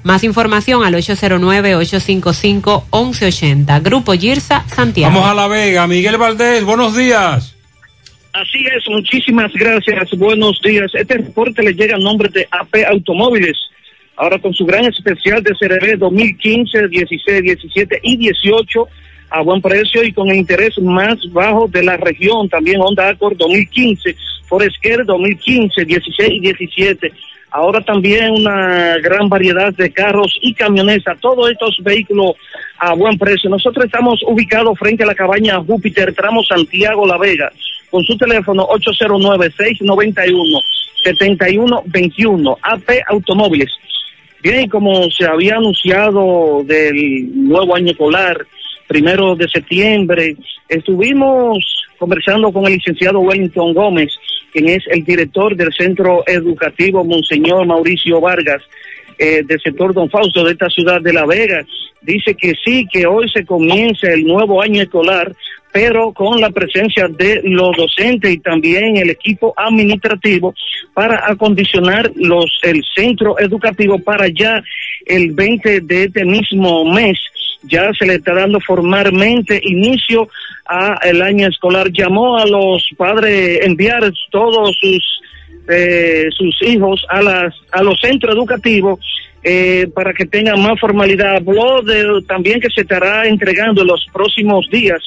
Más información al 809-855-1180. Grupo Girsa, Santiago. Vamos a La Vega. Miguel Valdés, buenos días. Así es, muchísimas gracias. Buenos días. Este reporte le llega a nombre de AP Automóviles. Ahora con su gran especial de CRB 2015, 16, 17 y 18 a buen precio y con el interés más bajo de la región. También Honda Accord 2015, Forester 2015, 16 y 17. Ahora también una gran variedad de carros y camionetas, todos estos vehículos a buen precio. Nosotros estamos ubicados frente a la cabaña Júpiter, tramo Santiago La Vega, con su teléfono 809-691-7121, AP Automóviles. Bien, como se había anunciado del nuevo año escolar, primero de septiembre, estuvimos conversando con el licenciado Wellington Gómez, quien es el director del Centro Educativo Monseñor Mauricio Vargas, eh, del sector Don Fausto de esta ciudad de La Vega. Dice que sí, que hoy se comienza el nuevo año escolar, pero con la presencia de los docentes y también el equipo administrativo para acondicionar los el centro educativo para ya el 20 de este mismo mes ya se le está dando formalmente inicio a el año escolar. Llamó a los padres enviar todos sus eh, sus hijos a las a los centros educativos eh, para que tengan más formalidad. Habló de también que se estará entregando en los próximos días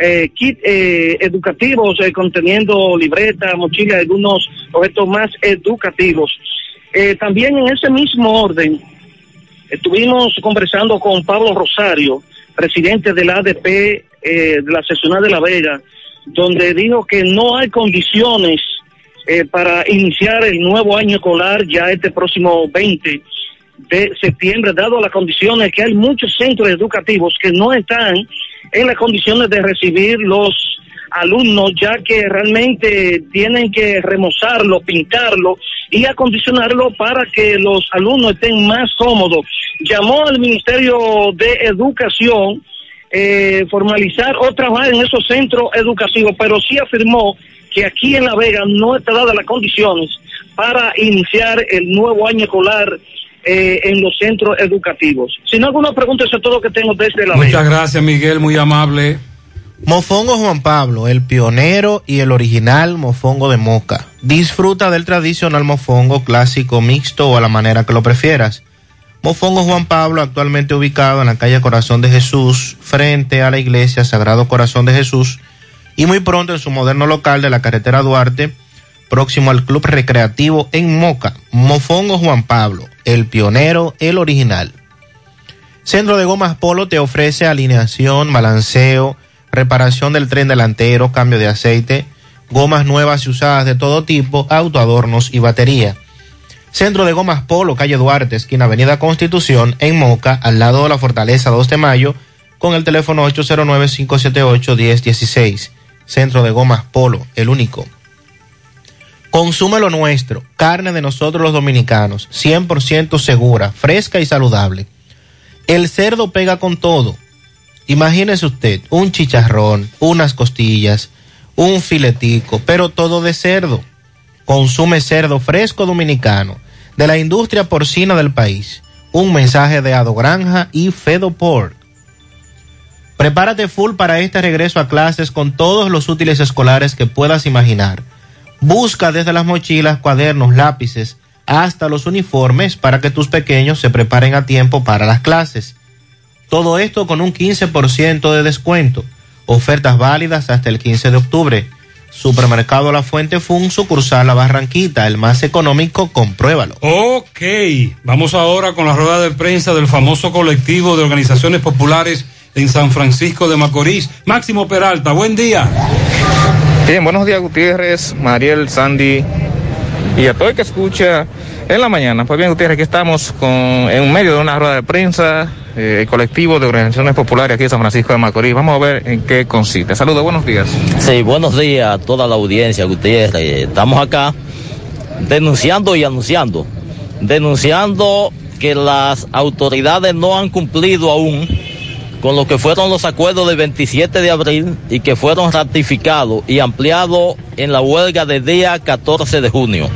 eh, kit eh, educativos eh, conteniendo libreta, mochila, algunos objetos más educativos. Eh, también en ese mismo orden, estuvimos conversando con Pablo Rosario, presidente de la ADP eh, de la seccional de La Vega, donde dijo que no hay condiciones eh, para iniciar el nuevo año escolar ya este próximo 20 de septiembre, dado las condiciones que hay muchos centros educativos que no están en las condiciones de recibir los alumnos, ya que realmente tienen que remozarlo, pintarlo y acondicionarlo para que los alumnos estén más cómodos. Llamó al Ministerio de Educación eh, formalizar o trabajar en esos centros educativos, pero sí afirmó que aquí en La Vega no está dadas las condiciones para iniciar el nuevo año escolar eh, en los centros educativos. Si no, alguna pregunta, eso es todo lo que tengo desde La Vega. Muchas gracias, Miguel, muy amable. Mofongo Juan Pablo, el pionero y el original mofongo de Moca. Disfruta del tradicional mofongo clásico mixto o a la manera que lo prefieras. Mofongo Juan Pablo, actualmente ubicado en la calle Corazón de Jesús, frente a la iglesia Sagrado Corazón de Jesús, y muy pronto en su moderno local de la carretera Duarte, próximo al Club Recreativo en Moca. Mofongo Juan Pablo, el pionero, el original. Centro de Gomas Polo te ofrece alineación, balanceo, reparación del tren delantero, cambio de aceite, gomas nuevas y usadas de todo tipo, autoadornos y batería. Centro de Gomas Polo, calle Duarte, esquina Avenida Constitución, en Moca, al lado de la Fortaleza 2 de Mayo, con el teléfono 809-578-1016. Centro de Gomas Polo, el único. Consume lo nuestro, carne de nosotros los dominicanos, 100% segura, fresca y saludable. El cerdo pega con todo. Imagínese usted un chicharrón, unas costillas, un filetico, pero todo de cerdo. Consume cerdo fresco dominicano, de la industria porcina del país. Un mensaje de Ado Granja y Fedoport. Prepárate full para este regreso a clases con todos los útiles escolares que puedas imaginar. Busca desde las mochilas, cuadernos, lápices, hasta los uniformes para que tus pequeños se preparen a tiempo para las clases. Todo esto con un 15% de descuento. Ofertas válidas hasta el 15 de octubre. Supermercado La Fuente Fun, sucursal La Barranquita, el más económico, compruébalo. Ok, vamos ahora con la rueda de prensa del famoso colectivo de organizaciones populares en San Francisco de Macorís. Máximo Peralta, buen día. Bien, buenos días Gutiérrez, Mariel, Sandy y a todo el que escucha En la mañana, pues bien, Gutiérrez, aquí estamos con, en medio de una rueda de prensa, eh, el colectivo de organizaciones populares aquí de San Francisco de Macorís. Vamos a ver en qué consiste. Saludos, buenos días. Sí, buenos días a toda la audiencia, Gutiérrez. Estamos acá denunciando y anunciando. Denunciando que las autoridades no han cumplido aún con lo que fueron los acuerdos del 27 de abril y que fueron ratificados y ampliados en la huelga del día 14 de junio.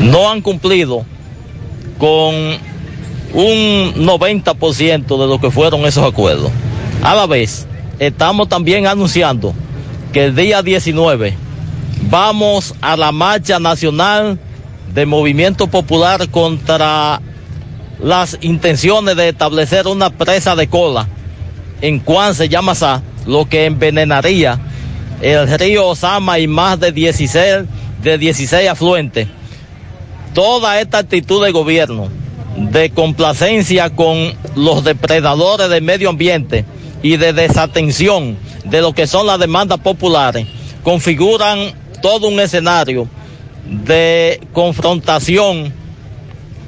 No han cumplido con un 90% de lo que fueron esos acuerdos. A la vez, estamos también anunciando que el día 19 vamos a la marcha nacional de Movimiento Popular contra las intenciones de establecer una presa de cola en Juan se llama lo que envenenaría el río Osama y más de 16, de 16 afluentes. Toda esta actitud de gobierno de complacencia con los depredadores del medio ambiente y de desatención de lo que son las demandas populares configuran todo un escenario de confrontación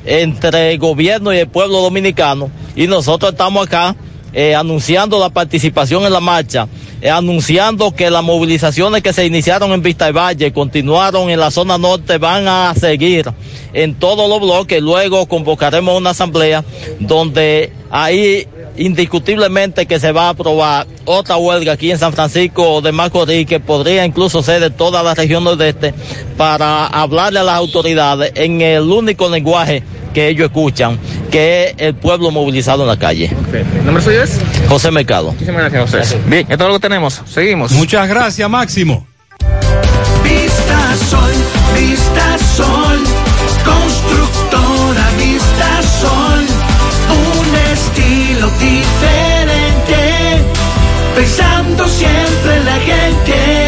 entre el gobierno y el pueblo dominicano. Y nosotros estamos acá eh, anunciando la participación en la marcha, anunciando que las movilizaciones que se iniciaron en Vista del Valle continuaron en la zona norte, van a seguir en todos los bloques. Luego convocaremos una asamblea donde ahí indiscutiblemente que se va a aprobar otra huelga aquí en San Francisco de Macorís que podría incluso ser de toda la región nordeste para hablarle a las autoridades en el único lenguaje que ellos escuchan, que es el pueblo movilizado en la calle. ¿El nombre suyo es? José Mercado. Muchísimas gracias, José. Bien, esto es lo que tenemos. Seguimos. Muchas gracias, Máximo. Vista Sol, Vista Sol, constructora Vista Sol, un estilo diferente, pensando siempre en la gente,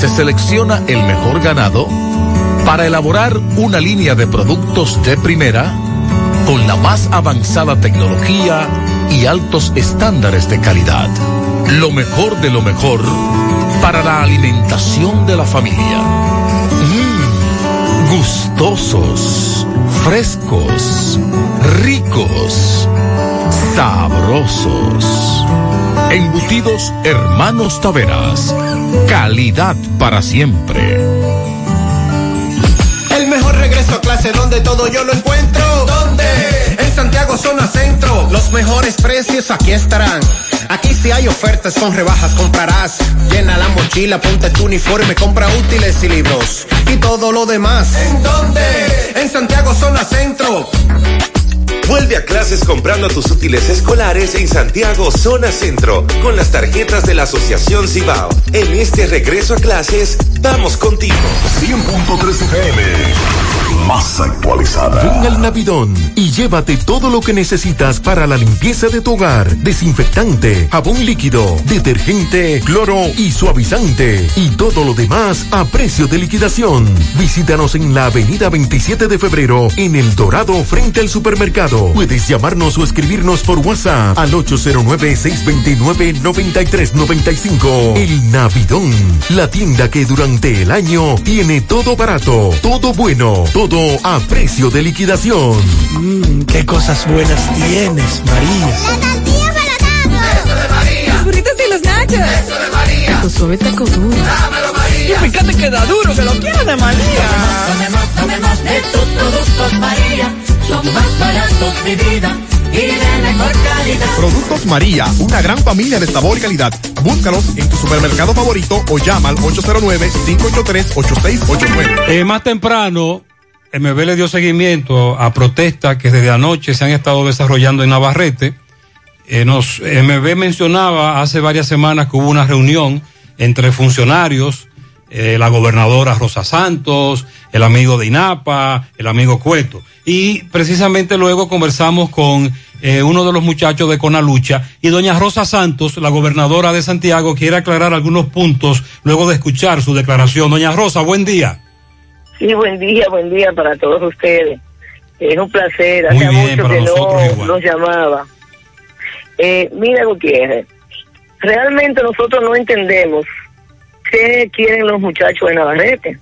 se selecciona el mejor ganado para elaborar una línea de productos de primera con la más avanzada tecnología y altos estándares de calidad. Lo mejor de lo mejor para la alimentación de la familia. Mm, gustosos, frescos, ricos, sabrosos. Embutidos Hermanos Taveras. Calidad para siempre. El mejor regreso a clase donde todo yo lo encuentro. Santiago Zona Centro. Los mejores precios aquí estarán. Aquí si hay ofertas con rebajas comprarás. Llena la mochila, ponte tu uniforme, compra útiles y libros. Y todo lo demás. ¿En dónde? En Santiago Zona Centro. Vuelve a clases comprando tus útiles escolares en Santiago, zona centro, con las tarjetas de la Asociación Cibao. En este regreso a clases, vamos contigo. 100.3 FM. Más actualizada. Ven al Navidón y llévate todo lo que necesitas para la limpieza de tu hogar. Desinfectante, jabón líquido, detergente, cloro y suavizante. Y todo lo demás a precio de liquidación. Visítanos en la avenida 27 de febrero, en El Dorado, frente al supermercado. Puedes llamarnos o escribirnos por WhatsApp al 809-629-9395. El Navidón, la tienda que durante el año tiene todo barato, todo bueno, todo a precio de liquidación. Mmm, qué cosas buenas tienes, María. La tortilla para Eso de María. Los burritos y los nachos. Eso de María. Tu suave taco duro. Dámelo, María. Y fíjate que da duro, que lo quiero de María. Tomemos, tomemos de tus productos María. Son más baratos de vida y de mejor calidad. Productos María, una gran familia de sabor y calidad. Búscalos en tu supermercado favorito o llama al 809-583-8689. Eh, más temprano, MB le dio seguimiento a protestas que desde anoche se han estado desarrollando en Navarrete. Eh, nos, MB mencionaba hace varias semanas que hubo una reunión entre funcionarios eh, la gobernadora Rosa Santos, el amigo de INAPA, el amigo Cueto. Y precisamente luego conversamos con eh, uno de los muchachos de Conalucha y doña Rosa Santos, la gobernadora de Santiago, quiere aclarar algunos puntos luego de escuchar su declaración. Doña Rosa, buen día. Sí, buen día, buen día para todos ustedes. Es un placer, hace bien, mucho que no nos llamaba. Eh, mira, Gutiérrez, realmente nosotros no entendemos qué quieren los muchachos de Navarrete,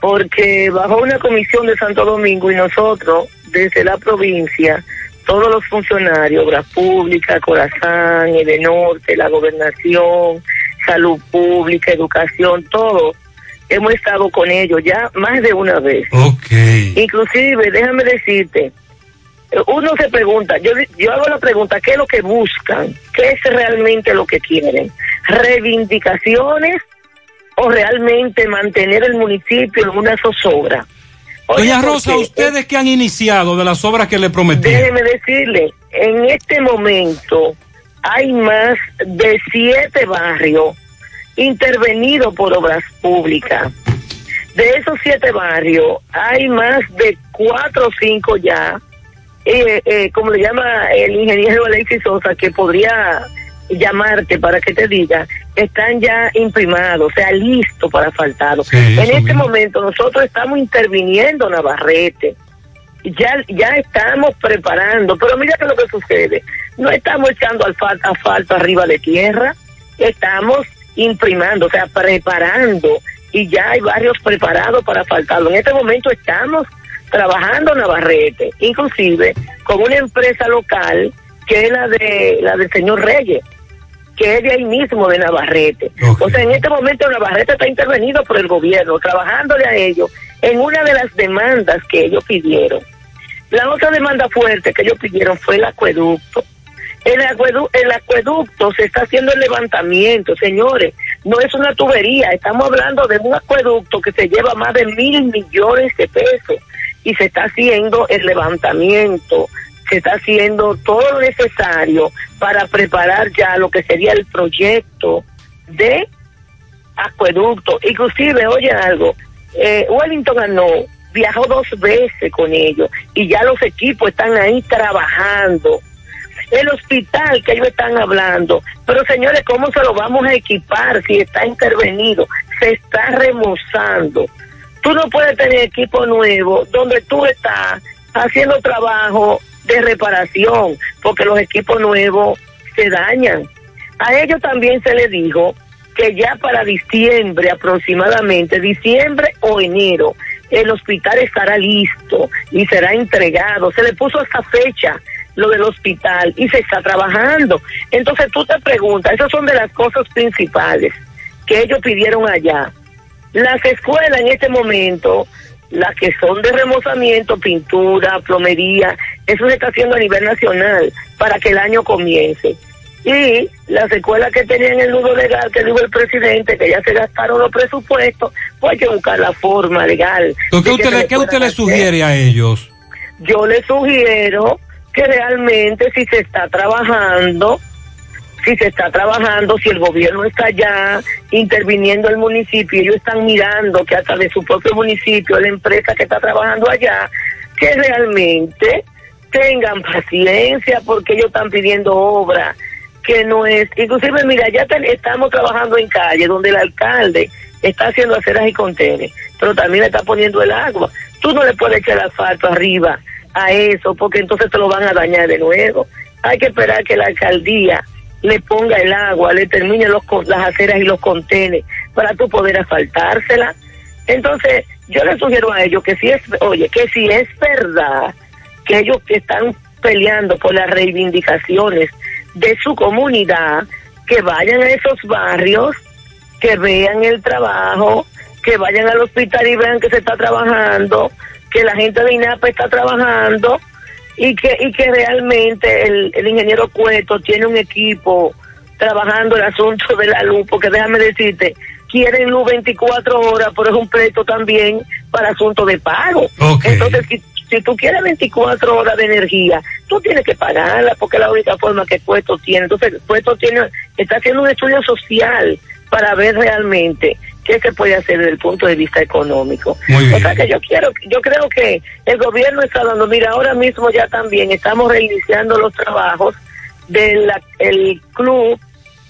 porque bajo una comisión de Santo Domingo y nosotros, desde la provincia, todos los funcionarios, Obras Públicas, Corazán, Norte, la Gobernación, Salud Pública, Educación, todos, hemos estado con ellos ya más de una vez. Inclusive, déjame decirte, uno se pregunta, yo, yo hago la pregunta, ¿qué es lo que buscan? ¿Qué es realmente lo que quieren? ¿Reivindicaciones o realmente mantener el municipio en una zozobra? Oye, Doña porque- Rosa, ustedes que han iniciado de las obras que le prometí. Déjeme decirle, en este momento hay más de siete barrios intervenidos por obras públicas. De esos siete barrios, hay más de cuatro o cinco ya, eh, eh, como le llama el ingeniero Alexis Sosa, que podría llamarte para que te diga, están ya imprimados, o sea, listos para faltarlos. Sí, en este mismo. momento nosotros estamos interviniendo Navarrete ya ya estamos preparando, pero mira que lo que sucede, no estamos echando asfalto, asfalto arriba de tierra, estamos imprimando, o sea, preparando y ya hay barrios preparados para asfaltarlo. En este momento estamos trabajando Navarrete, inclusive con una empresa local que es la de la del señor Reyes que es de ahí mismo de Navarrete. O sea, en este momento Navarrete está intervenido por el gobierno, trabajándole a ellos en una de las demandas que ellos pidieron. La otra demanda fuerte que ellos pidieron fue el acueducto. El, acuedu- el acueducto se está haciendo el levantamiento, señores. No es una tubería, estamos hablando de un acueducto que se lleva más de mil millones de pesos y se está haciendo el levantamiento, se está haciendo todo lo necesario para preparar ya lo que sería el proyecto de acueducto. Inclusive, oye algo, eh, Wellington ganó, viajó dos veces con ellos y ya los equipos están ahí trabajando. El hospital que ellos están hablando, pero señores, ¿cómo se lo vamos a equipar si está intervenido? Se está remozando. Tú no puedes tener equipo nuevo donde tú estás haciendo trabajo de reparación, porque los equipos nuevos se dañan. A ellos también se les dijo que ya para diciembre aproximadamente, diciembre o enero, el hospital estará listo y será entregado. Se le puso esta fecha lo del hospital y se está trabajando. Entonces tú te preguntas, esas son de las cosas principales que ellos pidieron allá. Las escuelas en este momento, las que son de remozamiento, pintura, plomería, eso se está haciendo a nivel nacional para que el año comience. Y las escuelas que tenían el nudo legal, que dijo el presidente, que ya se gastaron los presupuestos, pues hay que buscar la forma legal. ¿Qué usted, le- qué usted le hacer. sugiere a ellos? Yo le sugiero que realmente si se está trabajando, si se está trabajando, si el gobierno está ya interviniendo el municipio, ellos están mirando que hasta de su propio municipio, la empresa que está trabajando allá, que realmente tengan paciencia porque ellos están pidiendo obra que no es, inclusive mira, ya estamos trabajando en calle donde el alcalde está haciendo aceras y contenes, pero también le está poniendo el agua. Tú no le puedes echar asfalto arriba a eso porque entonces te lo van a dañar de nuevo. Hay que esperar que la alcaldía le ponga el agua, le termine los, las aceras y los contenes para tú poder asfaltársela. Entonces, yo le sugiero a ellos que si es, oye, que si es verdad que ellos que están peleando por las reivindicaciones de su comunidad, que vayan a esos barrios, que vean el trabajo, que vayan al hospital y vean que se está trabajando, que la gente de INAPA está trabajando y que y que realmente el, el ingeniero Cueto tiene un equipo trabajando el asunto de la luz, porque déjame decirte, quieren luz 24 horas, pero es un pleito también para asunto de pago. Entonces, si, si tú quieres 24 horas de energía, tú tienes que pagarla, porque es la única forma que Cueto tiene. Entonces, Cueto tiene, está haciendo un estudio social para ver realmente qué se puede hacer desde el punto de vista económico. O sea que yo quiero, yo creo que el gobierno está dando, mira, ahora mismo ya también estamos reiniciando los trabajos del el club,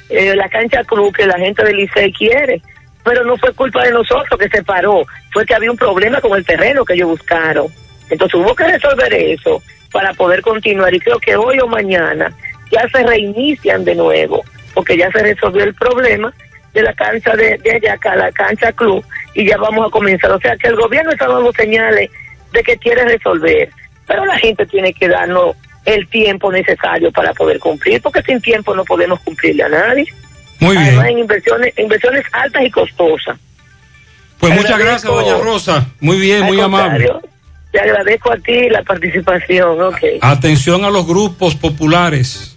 eh, la cancha club que la gente del Licey quiere. Pero no fue culpa de nosotros que se paró, fue que había un problema con el terreno que ellos buscaron. Entonces hubo que resolver eso para poder continuar y creo que hoy o mañana ya se reinician de nuevo, porque ya se resolvió el problema de la cancha de, de allá acá, la cancha club, y ya vamos a comenzar. O sea que el gobierno está dando señales de que quiere resolver, pero la gente tiene que darnos el tiempo necesario para poder cumplir, porque sin tiempo no podemos cumplirle a nadie. Muy bien. Además, en inversiones, inversiones altas y costosas. Pues muchas gracias, doña Rosa. Muy bien, muy amable. Te agradezco a ti la participación, ok. Atención a los grupos populares.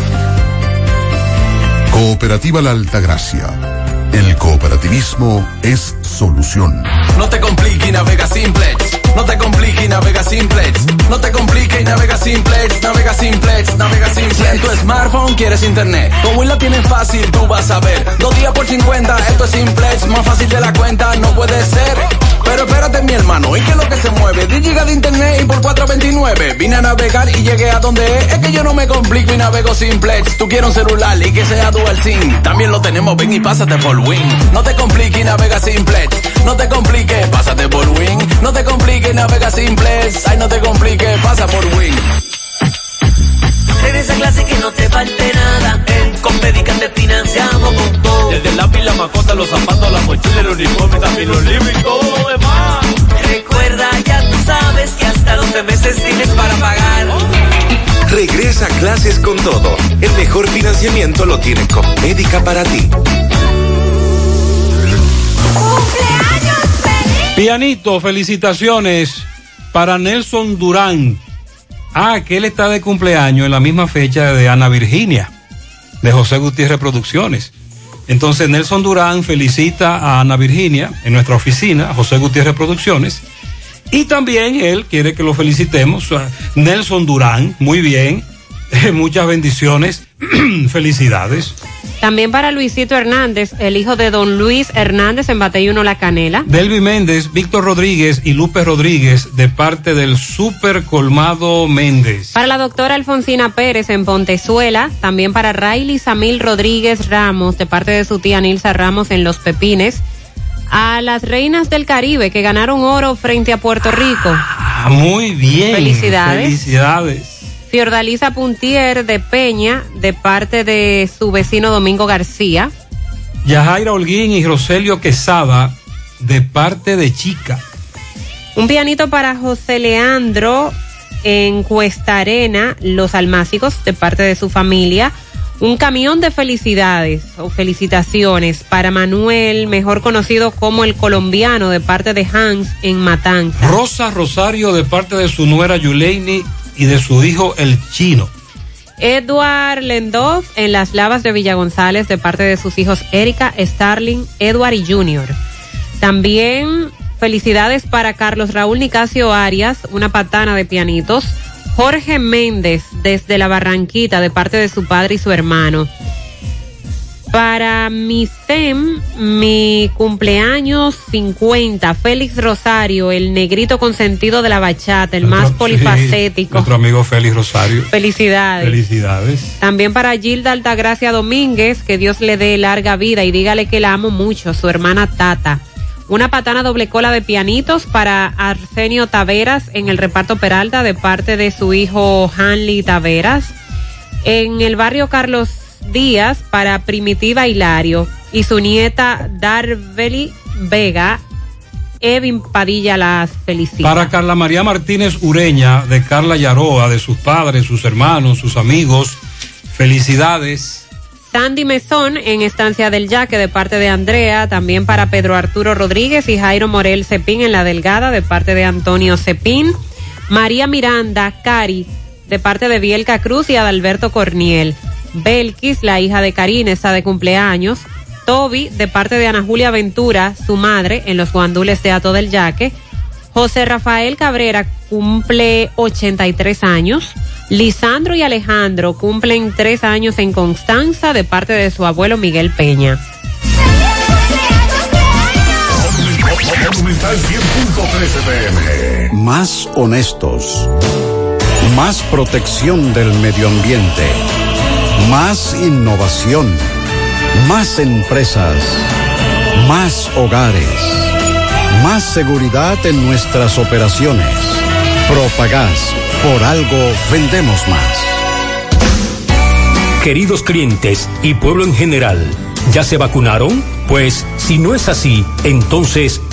Cooperativa La Altagracia. El cooperativismo es solución. No te compliques y navega simplex. No te compliques y navega simplex. No te compliques y navega simplex. Navega simplex, navega simplex. Si en tu smartphone quieres internet, Win la tienes fácil, tú vas a ver. Dos días por 50, esto es simplex. Más fácil de la cuenta, no puede ser. Pero espérate, mi hermano, ¿y qué es lo que se mueve? 10 gigas de internet y por 4.29. Vine a navegar y llegué a donde es. Es que yo no me complico y navego simplex. Tú quieres un celular y que sea dual SIM. También lo tenemos, ven y pásate por Win. No te compliques y navega simplex. No te compliques, pásate por Win. No te compliques, navega simplex. Ay, no te compliques, pasa por Win. Esa clase que no te falte nada. En Compedica te financiamos con todo. Desde el lápiz, la mascota, los zapatos, la mochila, el uniforme, también los libros y todo lo demás. Recuerda, ya tú sabes que hasta 12 meses tienes para pagar. Regresa a clases con todo. El mejor financiamiento lo tiene Médica para ti. Pianito, felicitaciones para Nelson Durán. Ah, que él está de cumpleaños en la misma fecha de Ana Virginia, de José Gutiérrez Producciones. Entonces Nelson Durán felicita a Ana Virginia en nuestra oficina, José Gutiérrez Producciones. Y también él quiere que lo felicitemos. Nelson Durán, muy bien. Muchas bendiciones. Felicidades. También para Luisito Hernández, el hijo de don Luis Hernández en Bateyuno La Canela. Delvi Méndez, Víctor Rodríguez y Lupe Rodríguez de parte del Super Colmado Méndez. Para la doctora Alfonsina Pérez en Pontezuela, también para Riley Samil Rodríguez Ramos, de parte de su tía Nilsa Ramos en Los Pepines. A las reinas del Caribe que ganaron oro frente a Puerto Rico. Ah, muy bien. Felicidades. Felicidades. Fiordalisa Puntier de Peña, de parte de su vecino Domingo García. Yajaira Holguín y Roselio Quesada de parte de Chica. Un pianito para José Leandro en Cuesta Arena, Los Almácigos, de parte de su familia. Un camión de felicidades o felicitaciones para Manuel, mejor conocido como el colombiano, de parte de Hans en Matanza. Rosa Rosario de parte de su nuera Yuleini y de su hijo el chino. Edward Lendov en Las Lavas de Villa González, de parte de sus hijos Erika, Starling, Edward y Junior. También felicidades para Carlos Raúl Nicasio Arias, una patana de pianitos. Jorge Méndez desde la Barranquita de parte de su padre y su hermano. Para mi SEM, mi cumpleaños 50, Félix Rosario, el negrito consentido de la bachata, el más Sí, polifacético. nuestro amigo Félix Rosario. Felicidades. Felicidades. También para Gilda Altagracia Domínguez, que Dios le dé larga vida y dígale que la amo mucho, su hermana Tata. Una patana doble cola de pianitos para Arsenio Taveras en el reparto Peralta de parte de su hijo Hanley Taveras. En el barrio Carlos Díaz para Primitiva Hilario y su nieta Darveli Vega. Evin Padilla las felicita. Para Carla María Martínez Ureña, de Carla Yaroa, de sus padres, sus hermanos, sus amigos. Felicidades. Sandy Mesón en Estancia del Yaque de parte de Andrea, también para Pedro Arturo Rodríguez y Jairo Morel Cepín en La Delgada de parte de Antonio Cepín. María Miranda Cari de parte de Bielka Cruz y Adalberto Corniel. Belkis, la hija de Karina, está de cumpleaños. Toby, de parte de Ana Julia Ventura, su madre, en los guandules de Ato del Yaque. José Rafael Cabrera cumple 83 años. Lisandro y Alejandro cumplen tres años en Constanza de parte de su abuelo Miguel Peña. Monumental 100.13 pm. Más honestos. Más protección del medio ambiente. Más innovación. Más empresas. Más hogares. Más seguridad en nuestras operaciones. Propagás. Por algo vendemos más. Queridos clientes y pueblo en general, ¿ya se vacunaron? Pues si no es así, entonces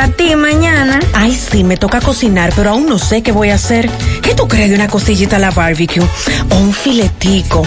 a ti mañana. Ay, sí, me toca cocinar, pero aún no sé qué voy a hacer. ¿Qué tú crees de una cosillita a la barbecue? O un filetico.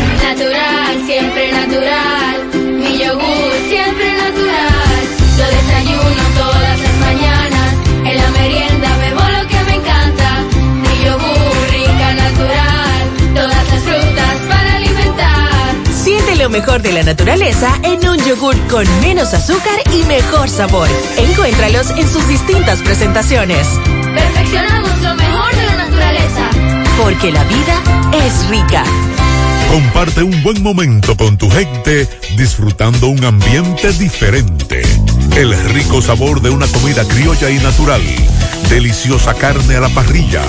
Lo mejor de la naturaleza en un yogur con menos azúcar y mejor sabor. Encuéntralos en sus distintas presentaciones. Perfeccionamos lo mejor de la naturaleza. Porque la vida es rica. Comparte un buen momento con tu gente disfrutando un ambiente diferente. El rico sabor de una comida criolla y natural. Deliciosa carne a la parrilla.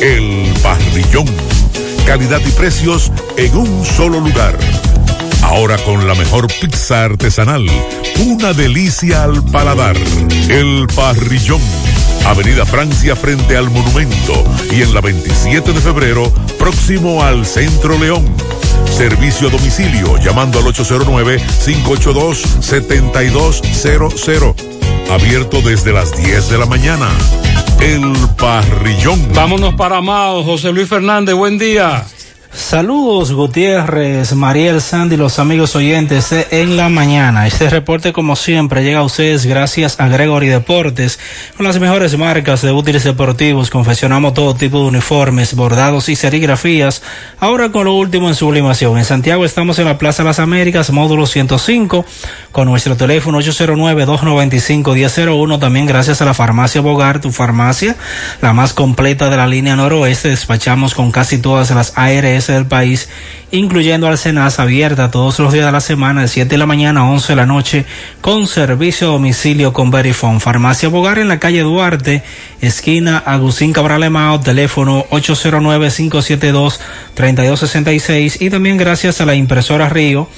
El parrillón. Calidad y precios en un solo lugar. Ahora con la mejor pizza artesanal. Una delicia al paladar. El parrillón. Avenida Francia frente al monumento y en la 27 de febrero próximo al Centro León. Servicio a domicilio llamando al 809-582-7200. Abierto desde las 10 de la mañana. El parrillón. Vámonos para Mao, José Luis Fernández, buen día. Saludos Gutiérrez, Mariel Sandy, los amigos oyentes de En la Mañana. Este reporte como siempre llega a ustedes gracias a Gregory Deportes. Con las mejores marcas de útiles deportivos confeccionamos todo tipo de uniformes, bordados y serigrafías. Ahora con lo último en sublimación. En Santiago estamos en la Plaza Las Américas, módulo 105, con nuestro teléfono 809-295-1001. También gracias a la farmacia Bogar, tu farmacia, la más completa de la línea noroeste. Despachamos con casi todas las ARS del país, incluyendo al abierta todos los días de la semana de 7 de la mañana a 11 de la noche con servicio a domicilio con Verifone. Farmacia Bogar en la calle Duarte, esquina Agustín Cabral Emao, teléfono 809-572-3266 y también gracias a la impresora Río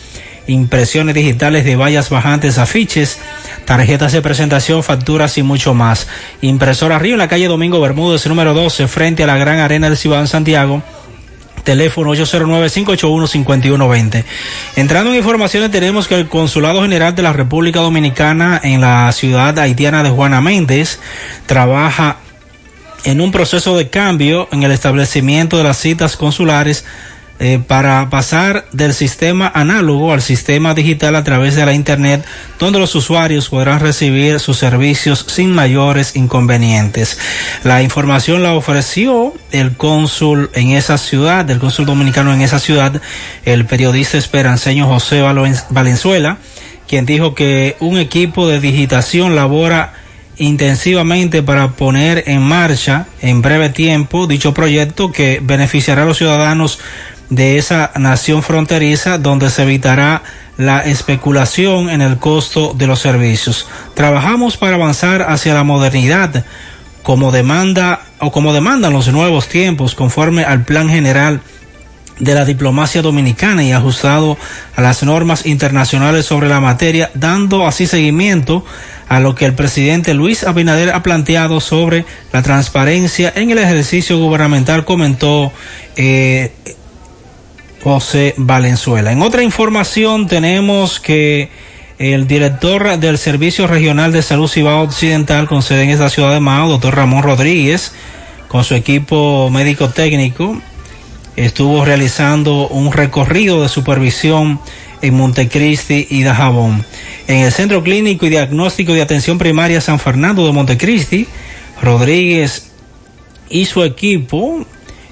impresiones digitales de vallas bajantes, afiches, tarjetas de presentación, facturas y mucho más. Impresora Río en la calle Domingo Bermúdez, número 12, frente a la Gran Arena del en Santiago teléfono 809-581-5120. Entrando en informaciones, tenemos que el Consulado General de la República Dominicana en la ciudad haitiana de Juana Méndez trabaja en un proceso de cambio en el establecimiento de las citas consulares eh, para pasar del sistema análogo al sistema digital a través de la Internet, donde los usuarios podrán recibir sus servicios sin mayores inconvenientes. La información la ofreció el cónsul en esa ciudad, el cónsul dominicano en esa ciudad, el periodista esperanceño José Valenzuela, quien dijo que un equipo de digitación labora intensivamente para poner en marcha en breve tiempo dicho proyecto que beneficiará a los ciudadanos de esa nación fronteriza donde se evitará la especulación en el costo de los servicios. Trabajamos para avanzar hacia la modernidad como demanda o como demandan los nuevos tiempos conforme al plan general de la diplomacia dominicana y ajustado a las normas internacionales sobre la materia, dando así seguimiento a lo que el presidente Luis Abinader ha planteado sobre la transparencia en el ejercicio gubernamental, comentó eh, José Valenzuela. En otra información tenemos que el director del Servicio Regional de Salud Cibao Occidental con sede en esta ciudad de Mao, doctor Ramón Rodríguez, con su equipo médico técnico, estuvo realizando un recorrido de supervisión en Montecristi y Dajabón. En el Centro Clínico y Diagnóstico de Atención Primaria San Fernando de Montecristi, Rodríguez y su equipo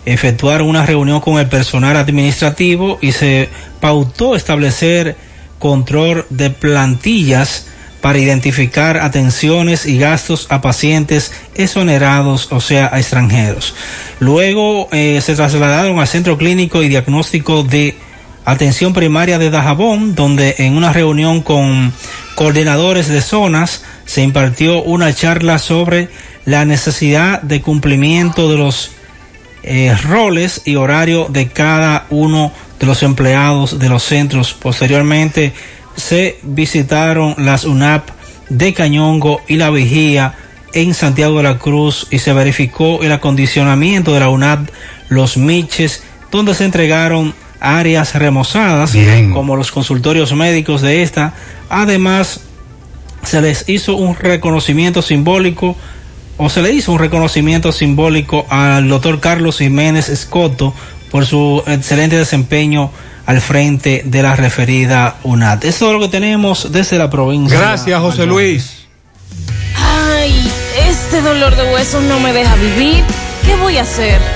efectuaron una reunión con el personal administrativo y se pautó establecer control de plantillas para identificar atenciones y gastos a pacientes exonerados, o sea, a extranjeros. Luego eh, se trasladaron al Centro Clínico y Diagnóstico de Atención Primaria de Dajabón, donde en una reunión con coordinadores de zonas se impartió una charla sobre la necesidad de cumplimiento de los eh, roles y horario de cada uno de los empleados de los centros. Posteriormente se visitaron las UNAP de Cañongo y la Vigía en Santiago de la Cruz y se verificó el acondicionamiento de la UNAP Los Miches, donde se entregaron áreas remozadas como los consultorios médicos de esta. Además, se les hizo un reconocimiento simbólico o se le hizo un reconocimiento simbólico al doctor Carlos Jiménez Escoto por su excelente desempeño al frente de la referida UNAT. Eso es lo que tenemos desde la provincia. Gracias, José Luis. Ay, este dolor de huesos no me deja vivir. ¿Qué voy a hacer?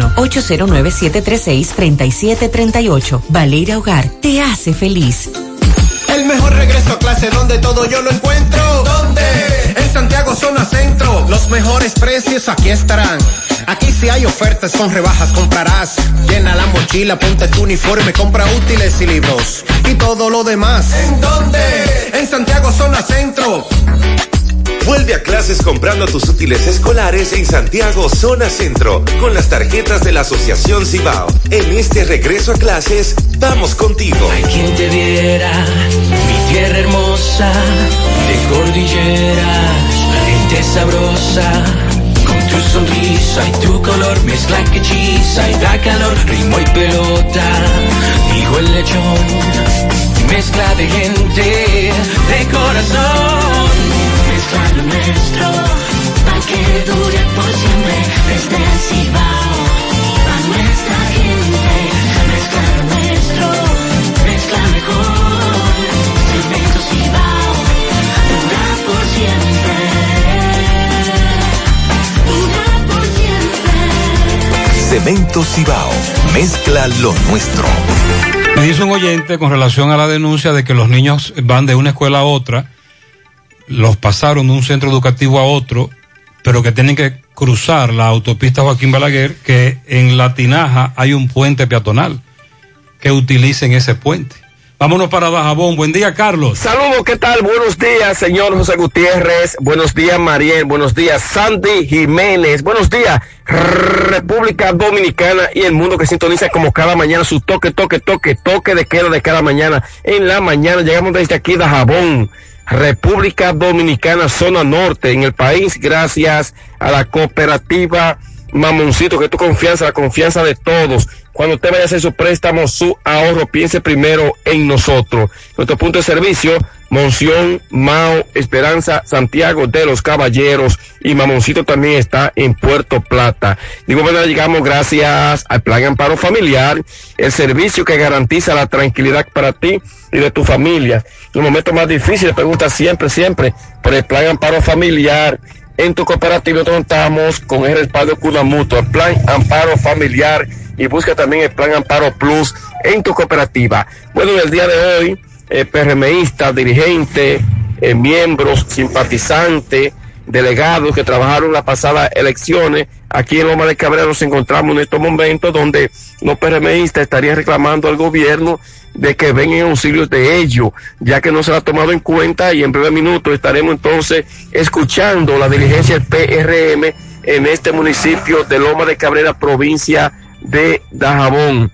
809-736-3738. Valeria Hogar te hace feliz. El mejor regreso a clase donde todo yo lo encuentro. ¿Dónde? En Santiago Zona Centro. Los mejores precios aquí estarán. Aquí si hay ofertas con rebajas comprarás. Llena la mochila, ponte tu uniforme, compra útiles y libros. Y todo lo demás. ¿En dónde? En Santiago Zona Centro. Vuelve a clases comprando tus útiles escolares en Santiago Zona Centro con las tarjetas de la Asociación Cibao. En este regreso a clases, vamos contigo. Hay quien te viera, mi tierra hermosa, de cordilleras, gente sabrosa. Con tu sonrisa y tu color, mezcla que hechiza y da calor, ritmo y pelota, dijo el lechón. Mezcla de gente, de corazón lo nuestro, pa' que dure por siempre, desde el Cibao, pa' nuestra gente, mezcla lo nuestro, mezcla mejor, Cemento Cibao, dura por siempre, dura por siempre. Cemento Cibao. Mezcla lo nuestro. Me dice un oyente con relación a la denuncia de que los niños van de una escuela a otra, los pasaron de un centro educativo a otro, pero que tienen que cruzar la autopista Joaquín Balaguer, que en La Tinaja hay un puente peatonal, que utilicen ese puente. Vámonos para Dajabón. Buen día, Carlos. Saludos, ¿qué tal? Buenos días, señor José Gutiérrez. Buenos días, Mariel. Buenos días, Sandy Jiménez. Buenos días, República Dominicana y el mundo que sintoniza como cada mañana su toque, toque, toque, toque de queda de cada mañana. En la mañana llegamos desde aquí, Dajabón. República Dominicana, zona norte, en el país, gracias a la cooperativa Mamoncito, que tu confianza, la confianza de todos. Cuando usted vaya a hacer su préstamo, su ahorro, piense primero en nosotros. Nuestro punto de servicio, Monción, Mao, Esperanza, Santiago de los Caballeros y Mamoncito también está en Puerto Plata. Igual manera llegamos gracias al Plan Amparo Familiar, el servicio que garantiza la tranquilidad para ti y de tu familia. En los momentos más difíciles, pregunta siempre, siempre por el Plan Amparo Familiar en tu cooperativa contamos con el respaldo Cuna Mutua, el plan Amparo Familiar y busca también el plan Amparo Plus en tu cooperativa. Bueno, en el día de hoy, eh, PRMistas, dirigentes, eh, miembros, simpatizantes, delegados que trabajaron las pasadas elecciones, aquí en Loma de Cabrera nos encontramos en estos momentos donde los PRMistas estarían reclamando al gobierno de que vengan en auxilios de ellos, ya que no se ha tomado en cuenta y en breve minuto estaremos entonces escuchando la diligencia del PRM en este municipio de Loma de Cabrera, provincia de Dajabón.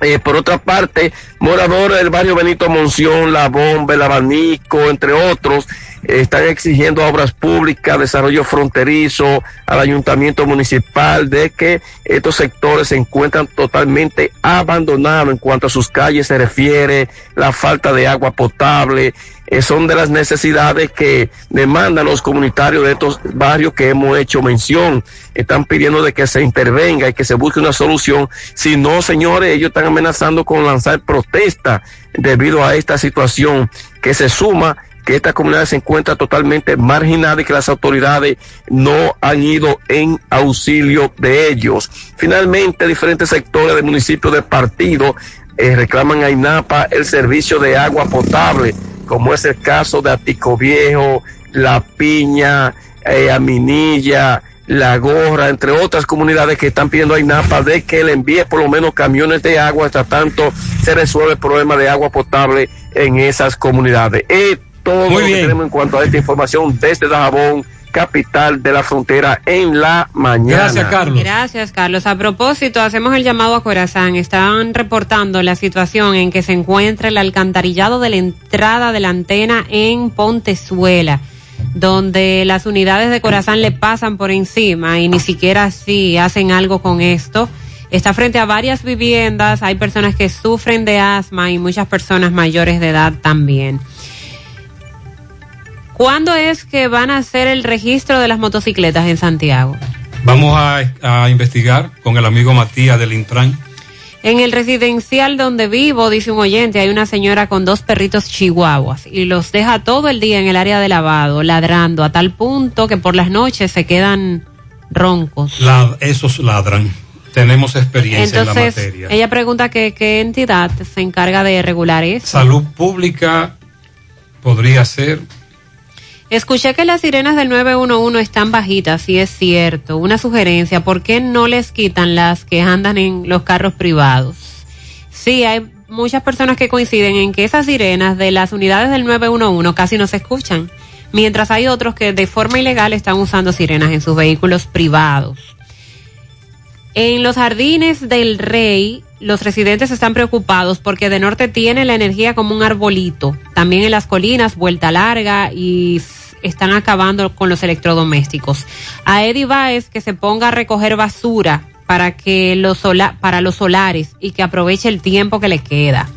Eh, por otra parte, moradores del barrio Benito Monción, La Bomba, El Abanico, entre otros, están exigiendo obras públicas, desarrollo fronterizo, al ayuntamiento municipal, de que estos sectores se encuentran totalmente abandonados en cuanto a sus calles se refiere, la falta de agua potable, eh, son de las necesidades que demandan los comunitarios de estos barrios que hemos hecho mención. Están pidiendo de que se intervenga y que se busque una solución. Si no, señores, ellos están amenazando con lanzar protesta debido a esta situación que se suma que esta comunidad se encuentra totalmente marginada y que las autoridades no han ido en auxilio de ellos. Finalmente, diferentes sectores del municipio de partido eh, reclaman a INAPA el servicio de agua potable, como es el caso de Atico Viejo, La Piña, eh, Aminilla, La Gorra, entre otras comunidades que están pidiendo a INAPA de que le envíe por lo menos camiones de agua hasta tanto se resuelve el problema de agua potable en esas comunidades. Todo Muy lo que bien. tenemos en cuanto a esta información desde Dajabón, capital de la frontera, en la mañana. Gracias, Carlos. A propósito, hacemos el llamado a Corazán. Están reportando la situación en que se encuentra el alcantarillado de la entrada de la antena en Pontezuela, donde las unidades de Corazán le pasan por encima y ni siquiera así hacen algo con esto. Está frente a varias viviendas, hay personas que sufren de asma y muchas personas mayores de edad también. ¿Cuándo es que van a hacer el registro de las motocicletas en Santiago? Vamos a, a investigar con el amigo Matías del Intran. En el residencial donde vivo, dice un oyente, hay una señora con dos perritos chihuahuas y los deja todo el día en el área de lavado, ladrando, a tal punto que por las noches se quedan roncos. La- esos ladran. Tenemos experiencia en la materia. ella pregunta que qué entidad se encarga de regular eso. Salud pública podría ser. Escuché que las sirenas del 911 están bajitas, y es cierto. Una sugerencia, ¿por qué no les quitan las que andan en los carros privados? Sí, hay muchas personas que coinciden en que esas sirenas de las unidades del 911 casi no se escuchan, mientras hay otros que de forma ilegal están usando sirenas en sus vehículos privados. En los jardines del rey, los residentes están preocupados porque de norte tiene la energía como un arbolito. También en las colinas, vuelta larga y están acabando con los electrodomésticos. A Eddie Baez que se ponga a recoger basura para que los para los solares y que aproveche el tiempo que le queda.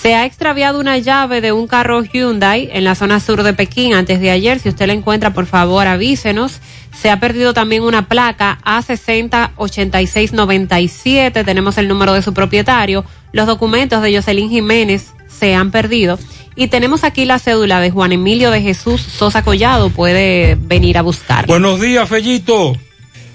Se ha extraviado una llave de un carro Hyundai en la zona sur de Pekín antes de ayer. Si usted la encuentra, por favor, avísenos. Se ha perdido también una placa A608697. Tenemos el número de su propietario. Los documentos de Jocelyn Jiménez se han perdido. Y tenemos aquí la cédula de Juan Emilio de Jesús Sosa Collado. Puede venir a buscar. Buenos días, Fellito.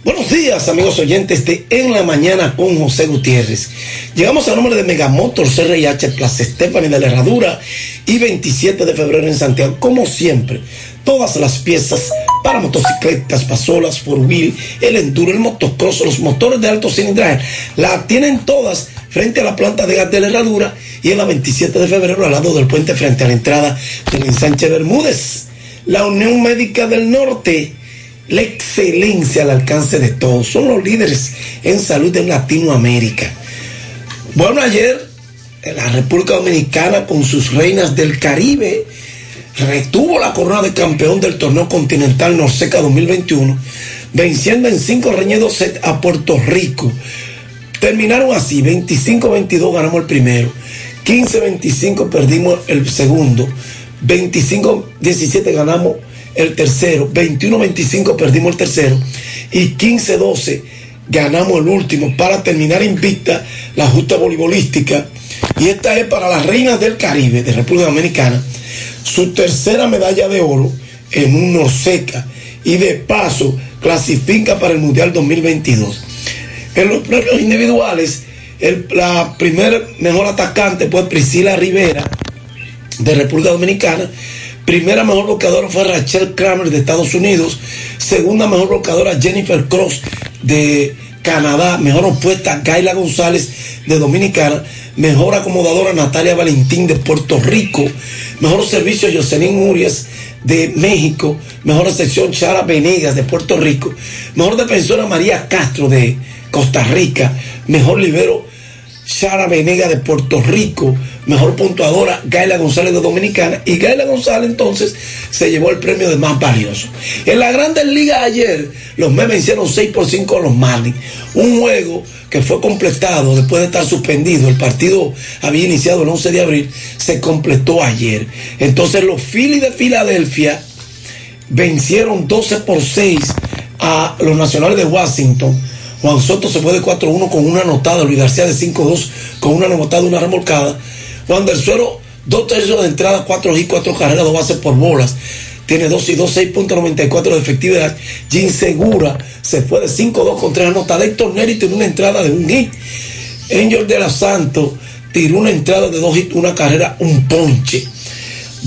Buenos días, amigos oyentes de En la Mañana con José Gutiérrez. Llegamos al nombre de Megamotor CRIH Plaza Estefani de la Herradura y 27 de febrero en Santiago. Como siempre, todas las piezas para motocicletas, pasolas, four wheel, el enduro, el motocross, los motores de alto cilindraje, la tienen todas frente a la planta de gas de la Herradura y en la 27 de febrero al lado del puente frente a la entrada del ensanche Bermúdez. La Unión Médica del Norte la excelencia al alcance de todos. Son los líderes en salud en Latinoamérica. Bueno, ayer la República Dominicana con sus reinas del Caribe retuvo la corona de campeón del torneo continental Norseca 2021, venciendo en cinco reñidos a Puerto Rico. Terminaron así, 25-22 ganamos el primero, 15-25 perdimos el segundo, 25-17 ganamos el tercero, 21-25 perdimos el tercero y 15-12 ganamos el último para terminar invicta la justa voleibolística. Y esta es para las reinas del Caribe de República Dominicana su tercera medalla de oro en un Norseca y de paso clasifica para el Mundial 2022. En los premios individuales, la primera mejor atacante fue Priscila Rivera de República Dominicana Primera mejor bloqueadora fue Rachel Kramer de Estados Unidos. Segunda mejor bloqueadora Jennifer Cross de Canadá. Mejor opuesta Gaila González de Dominicana. Mejor acomodadora Natalia Valentín de Puerto Rico. Mejor servicio Jocelyn Murias de México. Mejor recepción Chara Venegas de Puerto Rico. Mejor defensora María Castro de Costa Rica. Mejor libero Chara Venegas de Puerto Rico mejor puntuadora Gaila González de Dominicana y Gaila González entonces se llevó el premio de más valioso. En la Grandes Ligas ayer los Mets vencieron 6 por 5 a los Marlins, un juego que fue completado después de estar suspendido, el partido había iniciado el 11 de abril, se completó ayer. Entonces los Phillies de Filadelfia vencieron 12 por 6 a los Nacionales de Washington. Juan Soto se fue de 4-1 con una anotada, Luis García de 5-2 con una anotada, una remolcada. Juan del Suero, dos tercios de entrada, cuatro y cuatro carreras, dos bases por bolas. Tiene 2 y 2, 6.94 de efectividad. Jim Segura se fue de 5-2 con tres anotadas. Héctor Neri tiene una entrada de un hit. Angel de la Santo tiró una entrada de dos hits, una carrera, un ponche.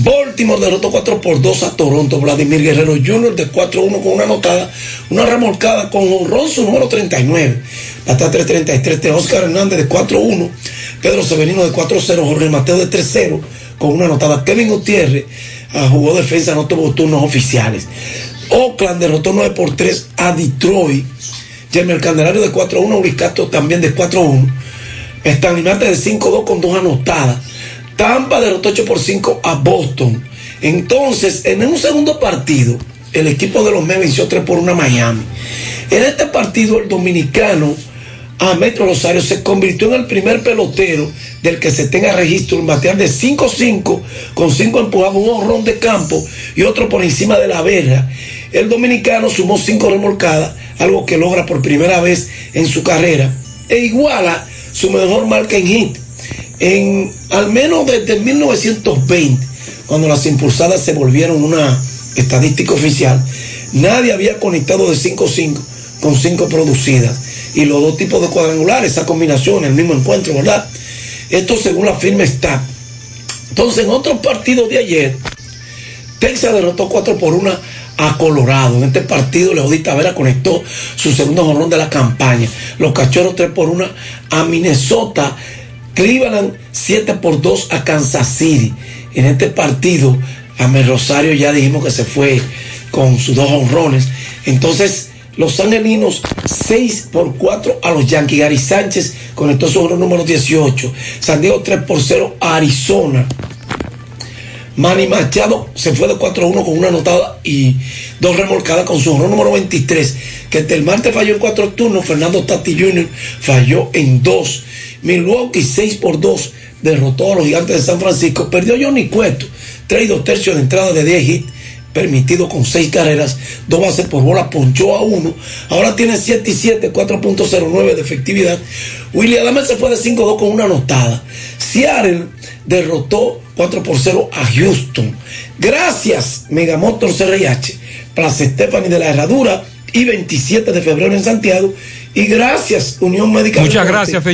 Baltimore derrotó 4 por 2 a Toronto. Vladimir Guerrero Jr. de 4-1 con una anotada, una remolcada con honrón su número 39. Hasta 333 de Oscar Hernández de 4-1. Pedro Severino de 4-0. Jorge Mateo de 3-0 con una anotada. Kevin Gutiérrez ah, jugó defensa, no tuvo turnos oficiales. Oakland derrotó 9 por 3 a Detroit. Jeremy Candelario de 4-1. Uricato también de 4-1. Stanley de 5-2 con dos anotadas. Tampa derrotó 8 por 5 a Boston. Entonces, en un segundo partido, el equipo de los Mets venció 3 por 1 a Miami. En este partido, el dominicano Metro Rosario se convirtió en el primer pelotero del que se tenga registro en batear de 5-5 con 5 empujados, un honrón de campo y otro por encima de la verja. El dominicano sumó 5 remolcadas, algo que logra por primera vez en su carrera, e iguala su mejor marca en hit en al menos desde 1920, cuando las impulsadas se volvieron una estadística oficial, nadie había conectado de 5-5 con 5 producidas. Y los dos tipos de cuadrangulares, esa combinación, el mismo encuentro, ¿verdad? Esto según la firma está. Entonces, en otros partidos de ayer, Texas derrotó 4 por 1 a Colorado. En este partido, Leodita Vera conectó su segundo jornón de la campaña. Los cachorros 3 por 1 a Minnesota Cleveland 7 por 2 a Kansas City. En este partido, Amel Rosario ya dijimos que se fue con sus dos honrones. Entonces, los angelinos 6 por 4 a los Yankees. Gary Sánchez conectó su honor número 18. San Diego 3 por 0 a Arizona. Manny Machado se fue de 4 a 1 con una anotada y dos remolcadas con su honor número 23. Que el martes falló en cuatro turnos. Fernando Tati Jr. falló en dos. Milwaukee 6 por 2 derrotó a los gigantes de San Francisco. Perdió Johnny Cueto. 3 y 2 tercios de entrada de 10 hits. Permitido con 6 carreras. 2 bases por bola. Ponchó a 1. Ahora tiene 7 y 7. 4.09 de efectividad. William Adams se fue de 5-2 con una anotada. Seattle derrotó 4 por 0 a Houston. Gracias, Megamotor CRH. Plaza Stephanie de la Herradura y 27 de febrero en Santiago. Y gracias, Unión Médica. Muchas gracias, Fellito.